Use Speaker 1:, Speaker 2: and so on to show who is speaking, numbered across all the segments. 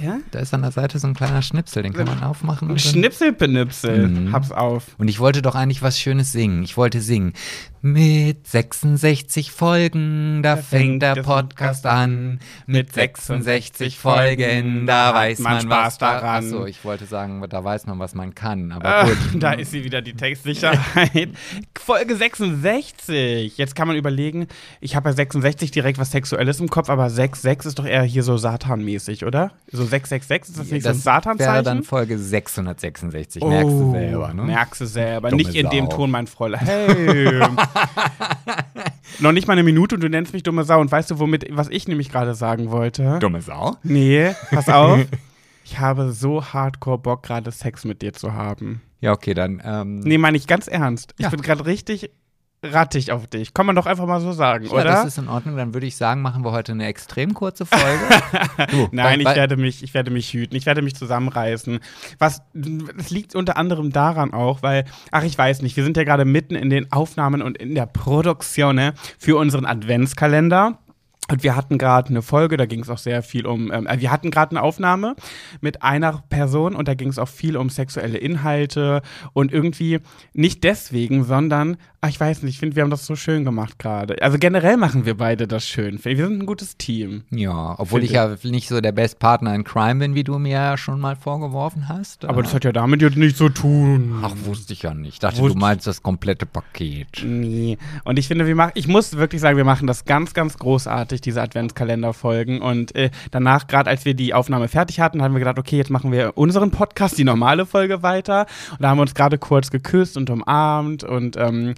Speaker 1: Ja?
Speaker 2: da ist an der Seite so ein kleiner Schnipsel, den kann man aufmachen. Und,
Speaker 1: Schnipselpenipsel.
Speaker 2: Mhm.
Speaker 1: Hab's auf.
Speaker 2: und ich wollte doch eigentlich was Schönes singen. Ich wollte singen. Mit 66 Folgen, da fängt der Podcast an. Mit 66 Folgen, da weiß man,
Speaker 1: Spaß
Speaker 2: was da-
Speaker 1: daran.
Speaker 2: Achso, ich wollte sagen, da weiß man, was man kann. Aber
Speaker 1: Ah,
Speaker 2: gut.
Speaker 1: da ist sie wieder, die Textsicherheit. Folge 66. Jetzt kann man überlegen, ich habe ja 66 direkt was Sexuelles im Kopf, aber 66 ist doch eher hier so Satan-mäßig, oder? So 666, ist das nicht so ein
Speaker 2: das wäre
Speaker 1: Satanzeichen?
Speaker 2: dann Folge 666. Merkst du selber, ne?
Speaker 1: Oh, Merkst du selber.
Speaker 2: Dumme
Speaker 1: nicht in dem
Speaker 2: Sau.
Speaker 1: Ton, mein Fräulein. Hey. Noch nicht mal eine Minute und du nennst mich dumme Sau. Und weißt du, womit, was ich nämlich gerade sagen wollte?
Speaker 2: Dumme Sau.
Speaker 1: Nee, pass auf. Ich habe so hardcore Bock, gerade Sex mit dir zu haben.
Speaker 2: Ja, okay, dann. Ähm,
Speaker 1: Nee, meine ich ganz ernst. Ich
Speaker 2: Ja.
Speaker 1: bin gerade richtig rattig auf dich. Kann man doch einfach mal so sagen,
Speaker 2: ja,
Speaker 1: oder?
Speaker 2: das ist in Ordnung. Dann würde ich sagen, machen wir heute eine extrem kurze Folge. du,
Speaker 1: Nein, ich werde mich, ich werde mich hüten, ich werde mich zusammenreißen. Was, es liegt unter anderem daran auch, weil, ach, ich weiß nicht, wir sind ja gerade mitten in den Aufnahmen und in der Produktion ne, für unseren Adventskalender. Und wir hatten gerade eine Folge, da ging es auch sehr viel um, ähm, wir hatten gerade eine Aufnahme mit einer Person und da ging es auch viel um sexuelle Inhalte und irgendwie nicht deswegen, sondern, ach, ich weiß nicht, ich finde, wir haben das so schön gemacht gerade. Also generell machen wir beide das schön. Wir sind ein gutes Team.
Speaker 2: Ja, obwohl
Speaker 1: Finde
Speaker 2: ich ja nicht so der Best Partner in Crime bin, wie du mir ja schon mal vorgeworfen hast.
Speaker 1: Aber
Speaker 2: Äh,
Speaker 1: das hat ja damit jetzt nichts zu tun.
Speaker 2: Ach, wusste ich ja nicht. Ich dachte,
Speaker 1: Wusste-
Speaker 2: du meinst das komplette Paket.
Speaker 1: Nee. Und ich finde, wir machen, ich muss wirklich sagen, wir machen das ganz, ganz großartig, diese Adventskalender-Folgen. Und äh, danach, gerade als wir die Aufnahme fertig hatten, haben wir gedacht, okay, jetzt machen wir unseren Podcast, die normale Folge weiter. Und da haben wir uns gerade kurz geküsst und umarmt und ähm,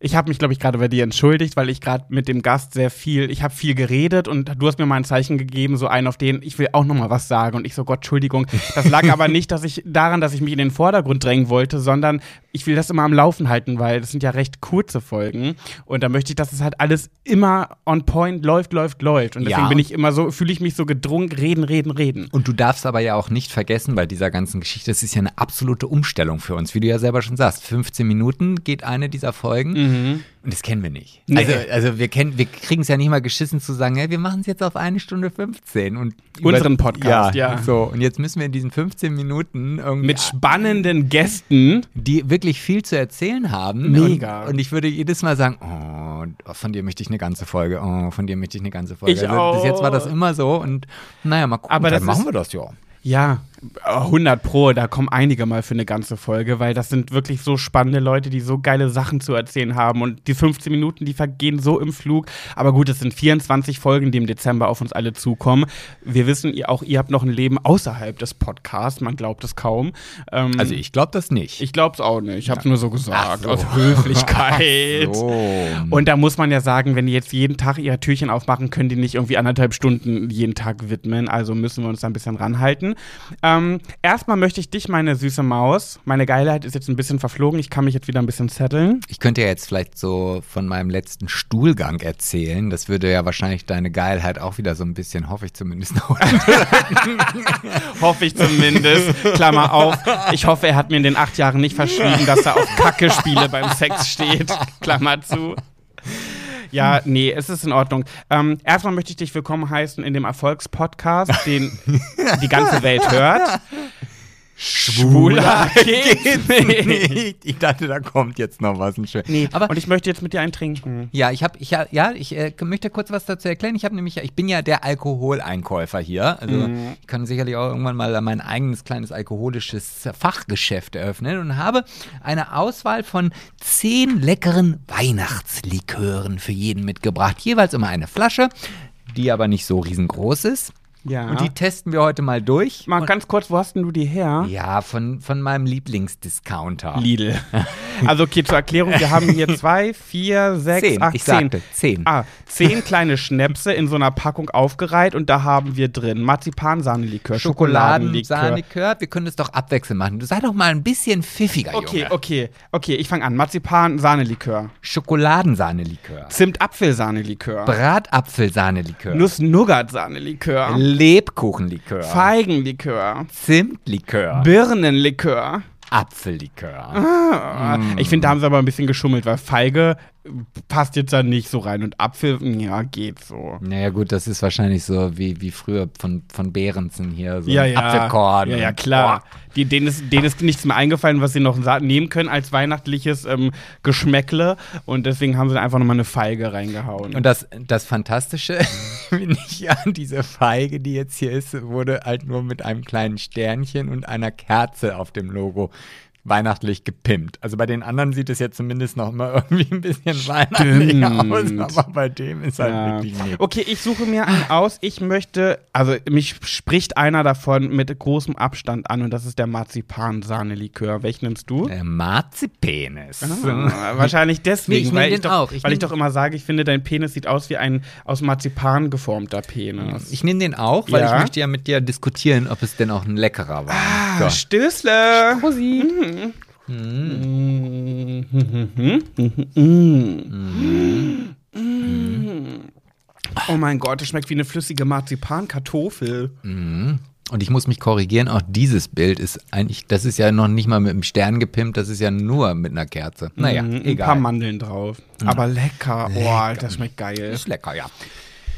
Speaker 1: ich habe mich, glaube ich, gerade bei dir entschuldigt, weil ich gerade mit dem Gast sehr viel, ich habe viel geredet und du hast mir mal ein Zeichen gegeben, so einen, auf den ich will auch noch mal was sagen. Und ich so, Gott, Entschuldigung. Das lag aber nicht, dass ich daran, dass ich mich in den Vordergrund drängen wollte, sondern ich will das immer am Laufen halten, weil das sind ja recht kurze Folgen. Und da möchte ich, dass es halt alles immer on point läuft, läuft, läuft. Und deswegen
Speaker 2: Ja.
Speaker 1: bin ich immer so, fühle ich mich so gedrungen, reden, reden, reden.
Speaker 2: Und du darfst aber ja auch nicht vergessen bei dieser ganzen Geschichte, es ist ja eine absolute Umstellung für uns, wie du ja selber schon sagst. 15 Minuten geht eine dieser Folgen und das kennen wir nicht.
Speaker 1: Nee.
Speaker 2: Also, also wir kennen, wir kriegen es ja nicht mal geschissen zu sagen, hey, wir machen es jetzt auf eine Stunde 15 und
Speaker 1: Unseren Podcast, ja.
Speaker 2: So, und jetzt müssen wir in diesen 15 Minuten irgendwie
Speaker 1: Mit spannenden Gästen.
Speaker 2: die wirklich viel zu erzählen haben.
Speaker 1: Mega.
Speaker 2: Und, und ich würde jedes Mal sagen, oh, von dir möchte ich eine ganze Folge, oh, von dir möchte ich eine ganze Folge.
Speaker 1: Ich
Speaker 2: also, bis jetzt war
Speaker 1: auch.
Speaker 2: das immer so und naja, mal gucken,
Speaker 1: Aber
Speaker 2: dann machen
Speaker 1: ist-
Speaker 2: wir das ja.
Speaker 1: Ja, 100 Pro, da kommen einige mal für eine ganze Folge, weil das sind wirklich so spannende Leute, die so geile Sachen zu erzählen haben und die 15 Minuten, die vergehen so im Flug. Aber gut, es sind 24 Folgen, die im Dezember auf uns alle zukommen. Wir wissen, ihr, auch ihr habt noch ein Leben außerhalb des Podcasts, man glaubt es kaum. Ähm,
Speaker 2: Also ich glaube das nicht.
Speaker 1: ich glaub's auch nicht, ich hab's nur so gesagt,
Speaker 2: so.
Speaker 1: aus Höflichkeit.
Speaker 2: so.
Speaker 1: Und da muss man ja sagen, wenn die jetzt jeden Tag ihre Türchen aufmachen, können die nicht irgendwie anderthalb Stunden jeden Tag widmen. Also müssen wir uns da ein bisschen ranhalten. Ähm, erstmal möchte ich dich, meine süße Maus, meine Geilheit ist jetzt ein bisschen verflogen. Ich kann mich jetzt wieder ein bisschen zetteln.
Speaker 2: ich könnte ja jetzt vielleicht so von meinem letzten Stuhlgang erzählen. Das würde ja wahrscheinlich deine Geilheit auch wieder so ein bisschen, hoffe ich zumindest noch.
Speaker 1: Hoffe ich zumindest. Klammer auf. Ich hoffe, er hat mir in den acht Jahren nicht verschwiegen, dass er auf Kacke-Spiele beim Sex steht. Klammer zu. Ja, nee, es ist in Ordnung. Ähm, erstmal möchte ich dich willkommen heißen in dem Erfolgspodcast, den die ganze Welt hört. Schwuler geht's nicht.
Speaker 2: ich dachte, da kommt jetzt noch was ein schön.
Speaker 1: Nee,
Speaker 2: aber
Speaker 1: und ich möchte jetzt mit dir einen trinken.
Speaker 2: Ja, ich habe, ich, ja, ja, ich äh, möchte kurz was dazu erklären. Ich habe nämlich, ich bin ja der Alkoholeinkäufer hier. Also
Speaker 1: Mhm.
Speaker 2: ich kann sicherlich auch irgendwann mal mein eigenes kleines alkoholisches Fachgeschäft eröffnen und habe eine Auswahl von zehn leckeren Weihnachtslikören für jeden mitgebracht. Jeweils immer eine Flasche, die aber nicht so riesengroß ist.
Speaker 1: Ja.
Speaker 2: Und die testen wir heute mal durch.
Speaker 1: Mal ganz kurz, wo hast denn du die her?
Speaker 2: ja, von, von meinem Lieblingsdiscounter.
Speaker 1: Lidl. Also okay, zur Erklärung, wir haben hier zwei, vier, sechs,
Speaker 2: Zehn,
Speaker 1: acht,
Speaker 2: ich
Speaker 1: zehn.
Speaker 2: sagte zehn.
Speaker 1: Ah, zehn kleine Schnäpse in so einer Packung aufgereiht und da haben wir drin Marzipansahnelikör, Schokoladenlikör.
Speaker 2: Schokoladenlikör. Wir können das doch abwechselnd machen. Du sei doch mal ein bisschen pfiffiger,
Speaker 1: Okay,
Speaker 2: Junge.
Speaker 1: okay, okay, ich fange an. Marzipan-Sahnelikör.
Speaker 2: Schokoladensahnelikör.
Speaker 1: Zimt-Apfelsahnelikör.
Speaker 2: Bratapfelsahnelikör.
Speaker 1: Nuss-Nougat-Sahnelikör.
Speaker 2: Lebkuchenlikör,
Speaker 1: Feigenlikör,
Speaker 2: Zimtlikör,
Speaker 1: Birnenlikör.
Speaker 2: Apfellikör.
Speaker 1: Ah, Ich finde, da haben sie aber ein bisschen geschummelt, weil Feige passt jetzt da nicht so rein und Apfel, ja, geht so.
Speaker 2: Naja gut, das ist wahrscheinlich so wie, wie früher von, von Behrensen hier, so
Speaker 1: Ja, ja.
Speaker 2: Apfelkorn.
Speaker 1: Ja, ja, klar. Die, denen, ist, denen ist nichts mehr eingefallen, was sie noch nehmen können als weihnachtliches ähm, Geschmäckle. Und deswegen haben sie einfach nochmal eine Feige reingehauen.
Speaker 2: Und das, das Fantastische, finde ich ja, diese Feige, die jetzt hier ist, wurde halt nur mit einem kleinen Sternchen und einer Kerze auf dem Logo weihnachtlich gepimpt. Also bei den anderen sieht es ja zumindest noch immer irgendwie ein bisschen weihnachtlich
Speaker 1: Stimmt.
Speaker 2: aus, aber bei dem ist halt
Speaker 1: Ja.
Speaker 2: wirklich nichts.
Speaker 1: Okay, ich suche mir einen aus. Ich möchte, also mich spricht einer davon mit großem Abstand an und das ist der Marzipan-Sahne-Likör. Welchen nimmst du?
Speaker 2: Der Marzipenis.
Speaker 1: Ah, wahrscheinlich deswegen,
Speaker 2: Nee,
Speaker 1: weil,
Speaker 2: den
Speaker 1: ich doch,
Speaker 2: auch. Ich
Speaker 1: weil ich doch immer sage, ich finde, dein Penis sieht aus wie ein aus Marzipan geformter Penis.
Speaker 2: Ich nehme den auch, weil
Speaker 1: Ja.
Speaker 2: ich möchte ja mit dir diskutieren, ob es denn auch ein leckerer war.
Speaker 1: Ah,
Speaker 2: So.
Speaker 1: Stößle! Oh mein Gott, das schmeckt wie eine flüssige Marzipankartoffel.
Speaker 2: Und ich muss mich korrigieren, auch dieses Bild ist eigentlich, das ist ja noch nicht mal mit einem Stern gepimpt, das ist ja nur mit einer Kerze. Naja,
Speaker 1: Mhm, Ein
Speaker 2: egal.
Speaker 1: paar Mandeln drauf. Aber lecker. Oh, das schmeckt geil.
Speaker 2: Ist lecker, ja.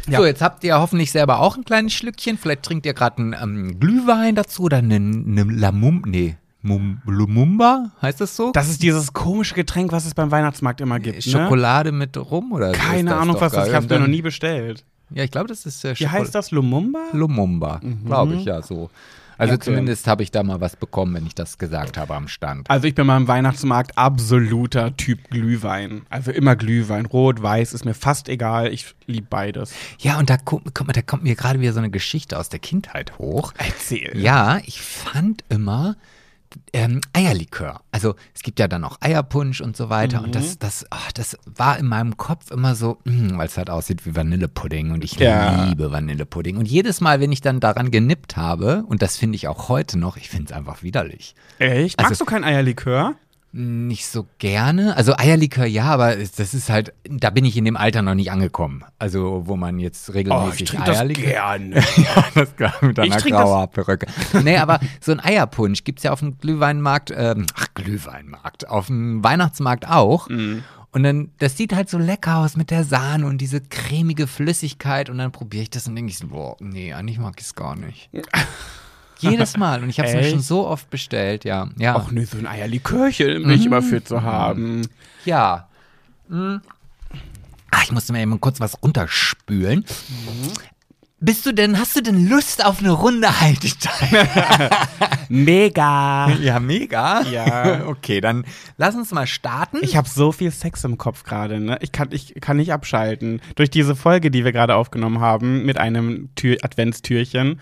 Speaker 1: Ja.
Speaker 2: So, jetzt habt ihr hoffentlich selber auch ein kleines Schlückchen. Vielleicht trinkt ihr gerade einen ähm, Glühwein dazu oder einen, einen Lamum, nee, Mum, Lumumba, heißt das so?
Speaker 1: Das ist dieses komische Getränk, was es beim Weihnachtsmarkt immer gibt. Ne?
Speaker 2: Schokolade mit Rum oder
Speaker 1: Keine Ahnung, was das ist. Ich habe
Speaker 2: Und
Speaker 1: mir noch nie bestellt.
Speaker 2: Ja, ich glaube, das ist äh,
Speaker 1: Wie heißt das? Lumumba?
Speaker 2: Lumumba, glaube ich, ja, so. Also
Speaker 1: Okay.
Speaker 2: zumindest habe ich da mal was bekommen, wenn ich das gesagt habe am Stand.
Speaker 1: Also ich bin beim Weihnachtsmarkt absoluter Typ Glühwein. Also immer Glühwein. Rot, weiß ist mir fast egal. Ich liebe beides.
Speaker 2: Ja, und da, gu- guck mal, da kommt mir gerade wieder so eine Geschichte aus der Kindheit hoch.
Speaker 1: Erzähl.
Speaker 2: Ja, ich fand immer ähm, Eierlikör. Also es gibt ja dann auch Eierpunsch und so weiter. Und das, das, ach, das war in meinem Kopf immer so, mm, weil es halt aussieht wie Vanillepudding. Und ich
Speaker 1: Ja.
Speaker 2: liebe Vanillepudding. Und jedes Mal, wenn ich dann daran genippt habe, und das finde ich auch heute noch, ich finde es einfach widerlich.
Speaker 1: Echt?
Speaker 2: Also-
Speaker 1: Magst du kein Eierlikör?
Speaker 2: Nicht so gerne. Also Eierlikör ja, aber es- das ist halt, da bin ich in dem Alter noch nicht angekommen. Also wo man jetzt regelmäßig Eierlikör.
Speaker 1: gerne.
Speaker 2: ja, das klar mit einer
Speaker 1: Ich
Speaker 2: grauer Perücke. Nee, aber so ein Eierpunsch gibt's ja auf dem Glühweinmarkt, ähm, ach Glühweinmarkt, auf dem Weihnachtsmarkt auch.
Speaker 1: Mhm.
Speaker 2: Und dann, das sieht halt so lecker aus mit der Sahne und diese cremige Flüssigkeit und dann probiere ich das und denke ich so, boah, nee, eigentlich mag ich es gar nicht. Jedes Mal. Und ich habe es mir schon so oft bestellt, ja. Ja.
Speaker 1: Auch nur so ein Eierlikörchen bin ich immer für
Speaker 2: Mhm.
Speaker 1: zu haben.
Speaker 2: Ja. Hm. Ah, ich musste mir eben kurz was runterspülen. Bist du denn, hast du denn Lust auf eine Runde Halteteil?
Speaker 1: Mega.
Speaker 2: ja, mega.
Speaker 1: Ja.
Speaker 2: Okay, dann lass uns mal starten.
Speaker 1: Ich habe so viel Sex im Kopf gerade, ne? Ich kann, ich kann nicht abschalten. Durch diese Folge, die wir gerade aufgenommen haben, mit einem Tür Adventstürchen,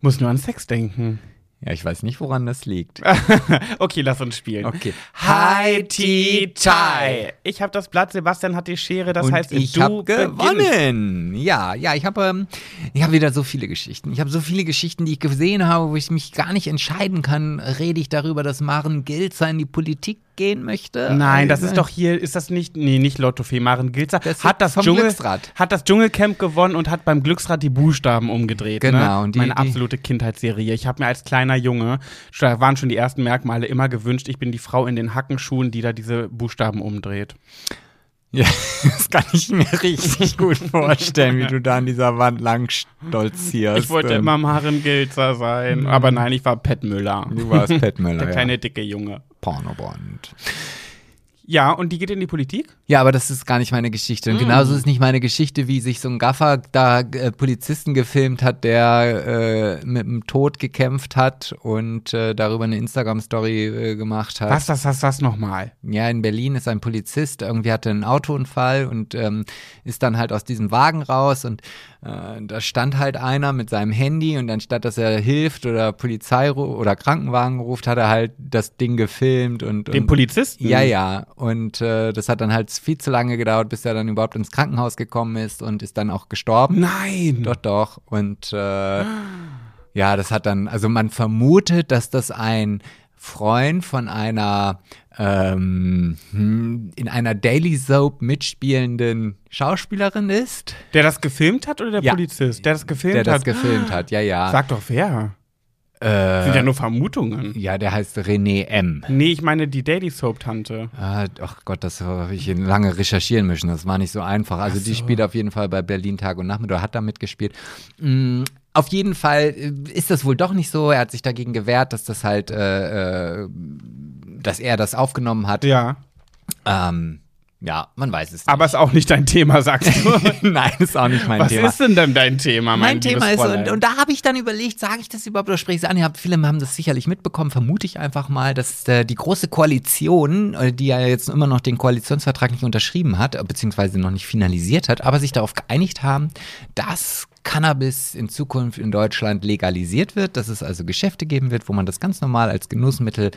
Speaker 1: muss nur an Sex denken.
Speaker 2: ja, ich weiß nicht, woran das liegt.
Speaker 1: okay, lass uns spielen.
Speaker 2: Okay.
Speaker 1: Hi, Ti, Tai. Ich habe das Blatt, Sebastian hat die Schere, das
Speaker 2: Und
Speaker 1: heißt,
Speaker 2: ich
Speaker 1: du
Speaker 2: habe
Speaker 1: beginnst.
Speaker 2: gewonnen. Ja, ja, ich habe ähm, ich habe wieder so viele Geschichten. Ich habe so viele Geschichten, die ich gesehen habe, wo ich mich gar nicht entscheiden kann. Rede ich darüber, dass Maren Gilzer in die Politik gehen möchte?
Speaker 1: Nein, das
Speaker 2: Also-
Speaker 1: ist doch hier, ist das nicht, nee, nicht Lottofee, Maren Gilzer.
Speaker 2: Das
Speaker 1: hat das, Dschungel,
Speaker 2: Glücksrad.
Speaker 1: hat das Dschungelcamp gewonnen und hat beim Glücksrad die Buchstaben umgedreht.
Speaker 2: Genau,
Speaker 1: Ne?
Speaker 2: und die-
Speaker 1: Meine
Speaker 2: die-
Speaker 1: absolute Kindheitsserie. Ich habe mir als kleiner Junge, da waren schon die ersten Merkmale immer gewünscht, ich bin die Frau in den Hackenschuhen, die da diese Buchstaben umdreht.
Speaker 2: Ja, das kann ich mir richtig gut vorstellen, wie du da an dieser Wand lang stolzierst.
Speaker 1: Ich wollte
Speaker 2: Ähm,
Speaker 1: immer Maren Gilzer sein, aber nein, ich war Pat Müller.
Speaker 2: Du warst Pat Müller,
Speaker 1: Der
Speaker 2: ja.
Speaker 1: kleine dicke Junge.
Speaker 2: Pornobond.
Speaker 1: Ja, und die geht in die Politik?
Speaker 2: Ja, aber das ist gar nicht meine Geschichte. Und
Speaker 1: Mm.
Speaker 2: genauso ist nicht meine Geschichte, wie sich so ein Gaffer da äh, Polizisten gefilmt hat, der äh, mit dem Tod gekämpft hat und äh, darüber eine Instagram-Story äh, gemacht hat.
Speaker 1: Was, was, was, was nochmal?
Speaker 2: Ja, in Berlin ist ein Polizist, irgendwie hatte einen Autounfall und ähm, ist dann halt aus diesem Wagen raus und äh, da stand halt einer mit seinem Handy und anstatt dass er hilft oder Polizei oder Krankenwagen ruft, hat er halt das Ding gefilmt und,
Speaker 1: Den
Speaker 2: und
Speaker 1: Polizisten?
Speaker 2: ja, ja. Und äh, das hat dann halt viel zu lange gedauert, bis er dann überhaupt ins Krankenhaus gekommen ist und ist dann auch gestorben.
Speaker 1: Nein.
Speaker 2: Doch, doch. Und äh, ja, das hat dann, also man vermutet, dass das ein Freund von einer ähm, hm, in einer Daily Soap mitspielenden Schauspielerin ist.
Speaker 1: Der das gefilmt hat oder der
Speaker 2: Ja.
Speaker 1: Polizist? Der das gefilmt
Speaker 2: Der das
Speaker 1: hat.
Speaker 2: gefilmt hat, ja, ja.
Speaker 1: Sag doch wer.
Speaker 2: Äh,
Speaker 1: Sind ja nur Vermutungen.
Speaker 2: ja, der heißt René M.
Speaker 1: Nee, ich meine die Daily Soap-Tante.
Speaker 2: Ah, ach Gott, das habe ich lange recherchieren müssen. Das war nicht so einfach. Also die spielt auf jeden Fall bei Berlin Tag und Nacht oder hat da mitgespielt. Auf jeden Fall äh, ist das wohl doch nicht so. Er hat sich dagegen gewehrt, dass das halt, äh, äh, dass er das aufgenommen hat.
Speaker 1: Ja.
Speaker 2: Ähm, ja, man weiß es nicht.
Speaker 1: Aber ist auch nicht dein Thema, sagst du.
Speaker 2: Nein, ist auch nicht mein
Speaker 1: Was
Speaker 2: Thema.
Speaker 1: ist denn denn dein Thema, mein,
Speaker 2: mein Thema ist, und, und da habe ich dann überlegt, sage ich das überhaupt oder spreche ich es an? Ja, viele haben das sicherlich mitbekommen, vermute ich einfach mal, dass äh, die große Koalition, äh, die ja jetzt immer noch den Koalitionsvertrag nicht unterschrieben hat, beziehungsweise noch nicht finalisiert hat, aber sich darauf geeinigt haben, dass Cannabis in Zukunft in Deutschland legalisiert wird, dass es also Geschäfte geben wird, wo man das ganz normal als Genussmittel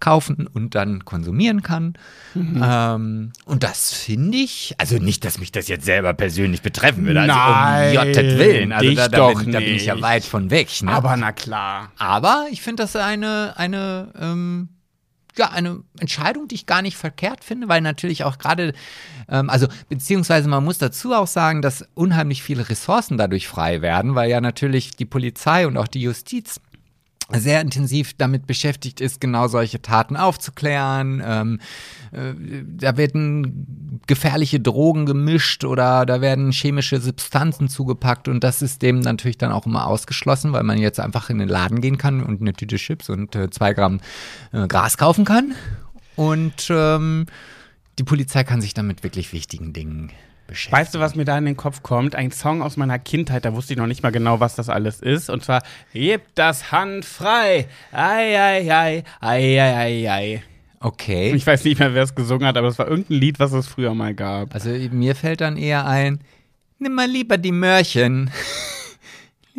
Speaker 2: kaufen und dann konsumieren kann.
Speaker 1: Mhm.
Speaker 2: Ähm, und das finde ich, also nicht, dass mich das jetzt selber persönlich betreffen würde, also
Speaker 1: Nein,
Speaker 2: um Jottet Willen, also da, da, bin, da bin ich ja weit von weg. Ne?
Speaker 1: Aber na klar.
Speaker 2: Aber ich finde das eine, eine, ähm, ja, eine Entscheidung, die ich gar nicht verkehrt finde, weil natürlich auch gerade, ähm, also beziehungsweise man muss dazu auch sagen, dass unheimlich viele Ressourcen dadurch frei werden, weil ja natürlich die Polizei und auch die Justiz sehr intensiv damit beschäftigt ist, genau solche Taten aufzuklären. Ähm, äh, da werden gefährliche Drogen gemischt oder da werden chemische Substanzen zugepackt und das ist dem natürlich dann auch immer ausgeschlossen, weil man jetzt einfach in den Laden gehen kann und eine Tüte Chips und äh, zwei Gramm äh, Gras kaufen kann. Und ähm, die Polizei kann sich dann mit wirklich wichtigen Dingen beschäftigen.
Speaker 1: Weißt du, was mir da in den Kopf kommt? Ein Song aus meiner Kindheit, da wusste ich noch nicht mal genau, was das alles ist. Und zwar, Gib das Hand frei. Ei, ei, ei, ei, ei, ei, ei.
Speaker 2: Okay.
Speaker 1: Ich weiß nicht mehr, wer es gesungen hat, aber es war irgendein Lied, was es früher mal gab.
Speaker 2: Also mir fällt dann eher ein, nimm mal lieber die Möhrchen.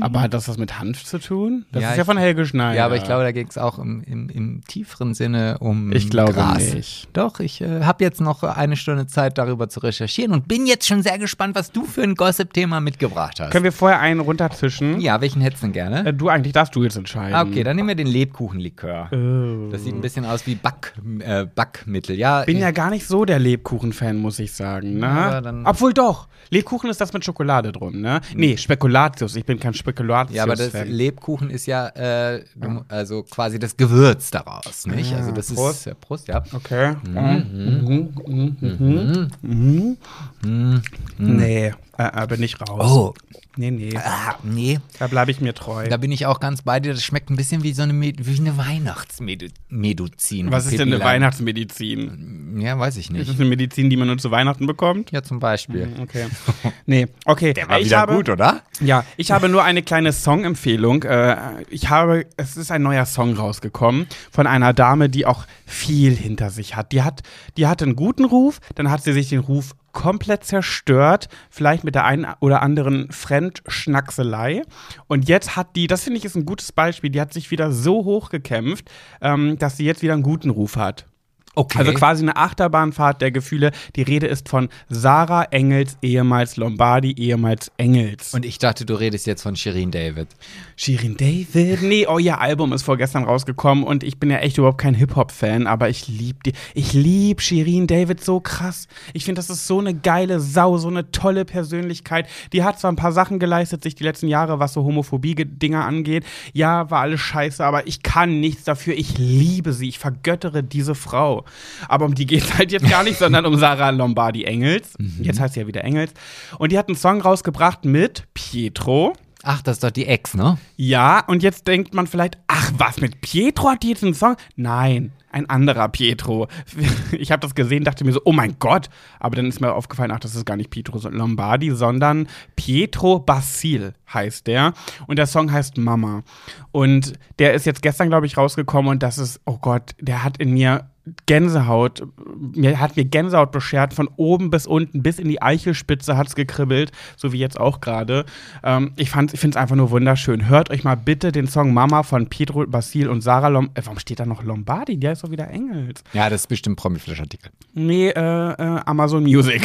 Speaker 1: Aber hat das was mit Hanf zu tun? Das
Speaker 2: Ja,
Speaker 1: ist ja
Speaker 2: ich-
Speaker 1: von Helge Schneider.
Speaker 2: Ja, aber ich glaube, da ging es auch im, im, im tieferen Sinne um
Speaker 1: Ich glaube
Speaker 2: Gras.
Speaker 1: nicht.
Speaker 2: Doch, ich äh, habe jetzt noch eine Stunde Zeit, darüber zu recherchieren und bin jetzt schon sehr gespannt, was du für ein Gossip-Thema mitgebracht hast.
Speaker 1: Können wir vorher einen runterzischen?
Speaker 2: ja, welchen hättest du denn gerne?
Speaker 1: Äh, Du eigentlich darfst du jetzt entscheiden.
Speaker 2: Ah, okay, dann nehmen wir den Lebkuchenlikör.
Speaker 1: Oh.
Speaker 2: Das sieht ein bisschen aus wie Back, äh, Backmittel. Ja,
Speaker 1: bin
Speaker 2: äh,
Speaker 1: ja gar nicht so der Lebkuchen-Fan, muss ich sagen. Ne?
Speaker 2: Aber dann-
Speaker 1: Obwohl doch. Lebkuchen ist das mit Schokolade drum, ne? Nee, Spekulatius. Ich bin kein Spekulatius-Fan.
Speaker 2: ja, aber das Lebkuchen ist ja äh, also quasi das Gewürz daraus, nicht?
Speaker 1: Ah,
Speaker 2: also das
Speaker 1: Prost.
Speaker 2: ist ja Prost, ja.
Speaker 1: Okay. Mhm. Mhm. Mhm. Mhm. Mhm. Nee, äh, bin ich raus.
Speaker 2: Oh,
Speaker 1: Nee, nee.
Speaker 2: ah, nee.
Speaker 1: Da bleibe ich mir treu.
Speaker 2: Da bin ich auch ganz bei dir. Das schmeckt ein bisschen wie so eine, Me- wie eine Weihnachtsmedizin.
Speaker 1: Was ist denn eine Weihnachtsmedizin?
Speaker 2: Ja, weiß ich
Speaker 1: Ist
Speaker 2: nicht.
Speaker 1: das eine Medizin, die man nur zu Weihnachten bekommt?
Speaker 2: Ja, zum Beispiel.
Speaker 1: Okay. Nee, okay.
Speaker 2: Der war
Speaker 1: ich
Speaker 2: wieder
Speaker 1: habe,
Speaker 2: gut, oder?
Speaker 1: Ja, ich habe nur eine kleine Songempfehlung. Äh, ich habe, es ist ein neuer Song rausgekommen von einer Dame, die auch viel hinter sich hat. Die hat, die hatte einen guten Ruf, dann hat sie sich den Ruf komplett zerstört, vielleicht mit der einen oder anderen Fremdschnackselei. Und jetzt hat die, das finde ich ist ein gutes Beispiel, die hat sich wieder so hochgekämpft, ähm, dass sie jetzt wieder einen guten Ruf hat.
Speaker 2: Okay.
Speaker 1: Also quasi eine Achterbahnfahrt der Gefühle. Die Rede ist von Sarah Engels, ehemals Lombardi, ehemals Engels.
Speaker 2: Und ich dachte, du redest jetzt von Shirin David.
Speaker 1: Shirin David? Nee, oh, ihr Album ist vorgestern rausgekommen und ich bin ja echt überhaupt kein Hip-Hop-Fan, aber ich lieb die. Ich lieb Shirin David so krass. Ich finde, das ist so eine geile Sau, so eine tolle Persönlichkeit. Die hat zwar ein paar Sachen geleistet, sich die letzten Jahre, was so Homophobie-Dinger angeht. Ja, war alles scheiße, aber ich kann nichts dafür. Ich liebe sie. Ich vergöttere diese Frau. Aber um die geht es halt jetzt gar nicht, sondern um Sarah Lombardi Engels. Jetzt heißt sie ja wieder Engels. Und die hat einen Song rausgebracht mit Pietro.
Speaker 2: Ach, das ist doch die Ex, ne?
Speaker 1: Ja, und jetzt denkt man vielleicht, ach was, mit Pietro hat die jetzt einen Song? Nein, ein anderer Pietro. Ich habe das gesehen, dachte mir so, oh mein Gott. Aber dann ist mir aufgefallen, ach, das ist gar nicht Pietro Lombardi, sondern Pietro Basil heißt der. Und der Song heißt Mama. Und der ist jetzt gestern, glaube ich, rausgekommen und das ist, oh Gott, der hat in mir Gänsehaut, mir hat mir Gänsehaut beschert, von oben bis unten, bis in die Eichelspitze hat es gekribbelt, so wie jetzt auch gerade. Ähm, ich fand, ich finde es einfach nur wunderschön. Hört euch mal bitte den Song Mama von Pietro Basil und Sarah Lom äh, Warum steht da noch Lombardi? Der ist doch wieder Engels.
Speaker 2: Ja, das ist bestimmt Promi-Flash-Artikel.
Speaker 1: Nee, äh, äh, Amazon Music.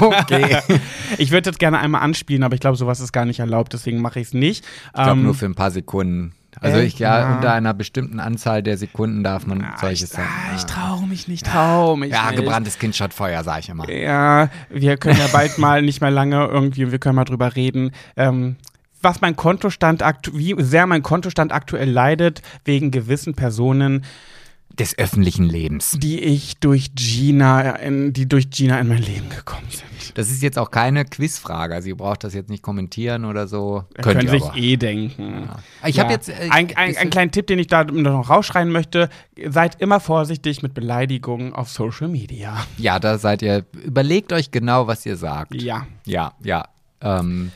Speaker 2: okay.
Speaker 1: ich würde jetzt gerne einmal anspielen, aber ich glaube, sowas ist gar nicht erlaubt, deswegen mache ich es nicht.
Speaker 2: Ich glaube
Speaker 1: Ähm,
Speaker 2: nur für ein paar Sekunden Also
Speaker 1: Echt?
Speaker 2: ich ja,
Speaker 1: Ja.
Speaker 2: unter einer bestimmten Anzahl der Sekunden darf man solches sagen.
Speaker 1: Ah, ich traue mich nicht, traue mich
Speaker 2: Ja,
Speaker 1: nicht.
Speaker 2: gebranntes Kind schaut Feuer, sag ich immer.
Speaker 1: Ja, wir können ja bald mal nicht mehr lange irgendwie, wir können mal drüber reden, ähm, was mein Kontostand wie sehr mein Kontostand aktuell leidet wegen gewissen Personen,
Speaker 2: Des öffentlichen Lebens.
Speaker 1: die ich durch Gina, in, die durch Gina in mein Leben gekommen sind.
Speaker 2: Das ist jetzt auch keine Quizfrage. Also ihr braucht das jetzt nicht kommentieren oder so.
Speaker 1: Könnt
Speaker 2: Könnt ihr
Speaker 1: sich eh denken.
Speaker 2: Ich habe jetzt, äh,
Speaker 1: ein, ein, einen kleinen Tipp, den ich da noch rausschreien möchte. Seid immer vorsichtig mit Beleidigungen auf Social Media.
Speaker 2: Ja, da seid ihr. Überlegt euch genau, was ihr sagt.
Speaker 1: Ja.
Speaker 2: Ja, ja. Ähm,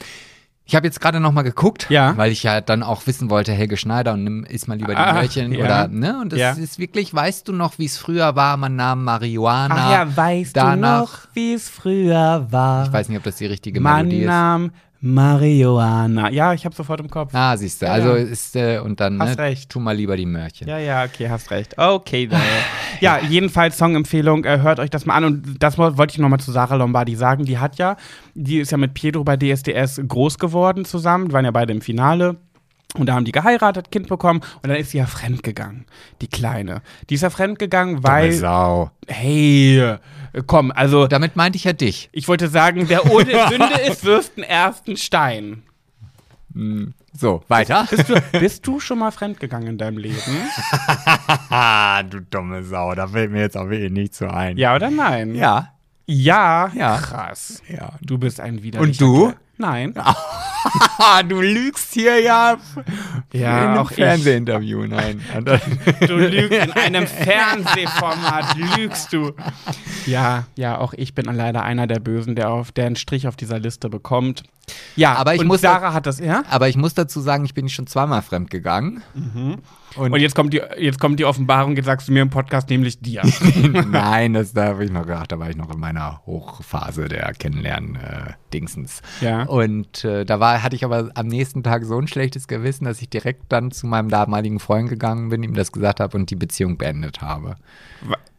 Speaker 2: ich habe jetzt gerade noch mal geguckt,
Speaker 1: Ja.
Speaker 2: weil ich ja dann auch wissen wollte, Helge Schneider und nimm, isst mal lieber die
Speaker 1: Ah,
Speaker 2: Möhrchen
Speaker 1: ja.
Speaker 2: oder ne? Und das
Speaker 1: Ja.
Speaker 2: ist wirklich, weißt du noch, wie es früher war? Man nahm Marihuana.
Speaker 1: Ach ja, weißt
Speaker 2: danach,
Speaker 1: du noch, wie es früher war?
Speaker 2: Ich weiß nicht, ob das die richtige
Speaker 1: Man
Speaker 2: Melodie ist.
Speaker 1: nahm Marihuana. Ja, ich habe sofort im Kopf.
Speaker 2: Ah, siehst du.
Speaker 1: Ja,
Speaker 2: Also
Speaker 1: ja.
Speaker 2: ist äh, und dann
Speaker 1: Hast
Speaker 2: ne,
Speaker 1: recht.
Speaker 2: tu mal lieber die Möhrchen.
Speaker 1: Ja, ja, okay, hast recht. Okay, dann. ja, jedenfalls Songempfehlung, äh, hört euch das mal an. Und das wo- wollte ich nochmal zu Sarah Lombardi sagen. Die hat ja, die ist ja mit Pietro bei DSDS groß geworden zusammen, die waren ja beide im Finale. Und da haben die geheiratet, Kind bekommen und dann ist sie ja fremdgegangen, die Kleine. Die ist ja fremdgegangen,
Speaker 2: Dumme
Speaker 1: weil,
Speaker 2: Sau.
Speaker 1: hey, komm, also
Speaker 2: Damit meinte ich ja dich.
Speaker 1: ich wollte sagen, wer ohne Sünde ist, wirft den ersten Stein.
Speaker 2: So, weiter.
Speaker 1: Bist du, bist du schon mal fremdgegangen in deinem Leben?
Speaker 2: Du dumme Sau, da fällt mir jetzt auch wirklich nicht so ein.
Speaker 1: Ja oder nein?
Speaker 2: Ja.
Speaker 1: Ja,
Speaker 2: Ja.
Speaker 1: krass.
Speaker 2: Ja.
Speaker 1: Du bist ein widerlicher.
Speaker 2: Und du?
Speaker 1: Kerl. Nein.
Speaker 2: du lügst hier ja
Speaker 1: Ja,
Speaker 2: in einem
Speaker 1: auch ich.
Speaker 2: Fernsehinterview. Nein.
Speaker 1: Du lügst in einem Fernsehformat, lügst du. Ja, ja, auch ich bin leider einer der Bösen, der, auf, der einen Strich auf dieser Liste bekommt. Ja,
Speaker 2: Aber ich
Speaker 1: und
Speaker 2: muss
Speaker 1: Sarah hat das, ja?
Speaker 2: Aber ich muss dazu sagen, ich bin schon zweimal fremd gegangen.
Speaker 1: Und jetzt kommt die, jetzt kommt die Offenbarung, jetzt sagst du mir im Podcast, nämlich dir.
Speaker 2: Nein, das da habe ich noch gedacht, da war ich noch in meiner Hochphase der Kennenlernen-Dingsens.
Speaker 1: Ja.
Speaker 2: Und äh, da war, hatte ich aber am nächsten Tag so ein schlechtes Gewissen, dass ich direkt dann zu meinem damaligen Freund gegangen bin, ihm das gesagt habe und die Beziehung beendet habe.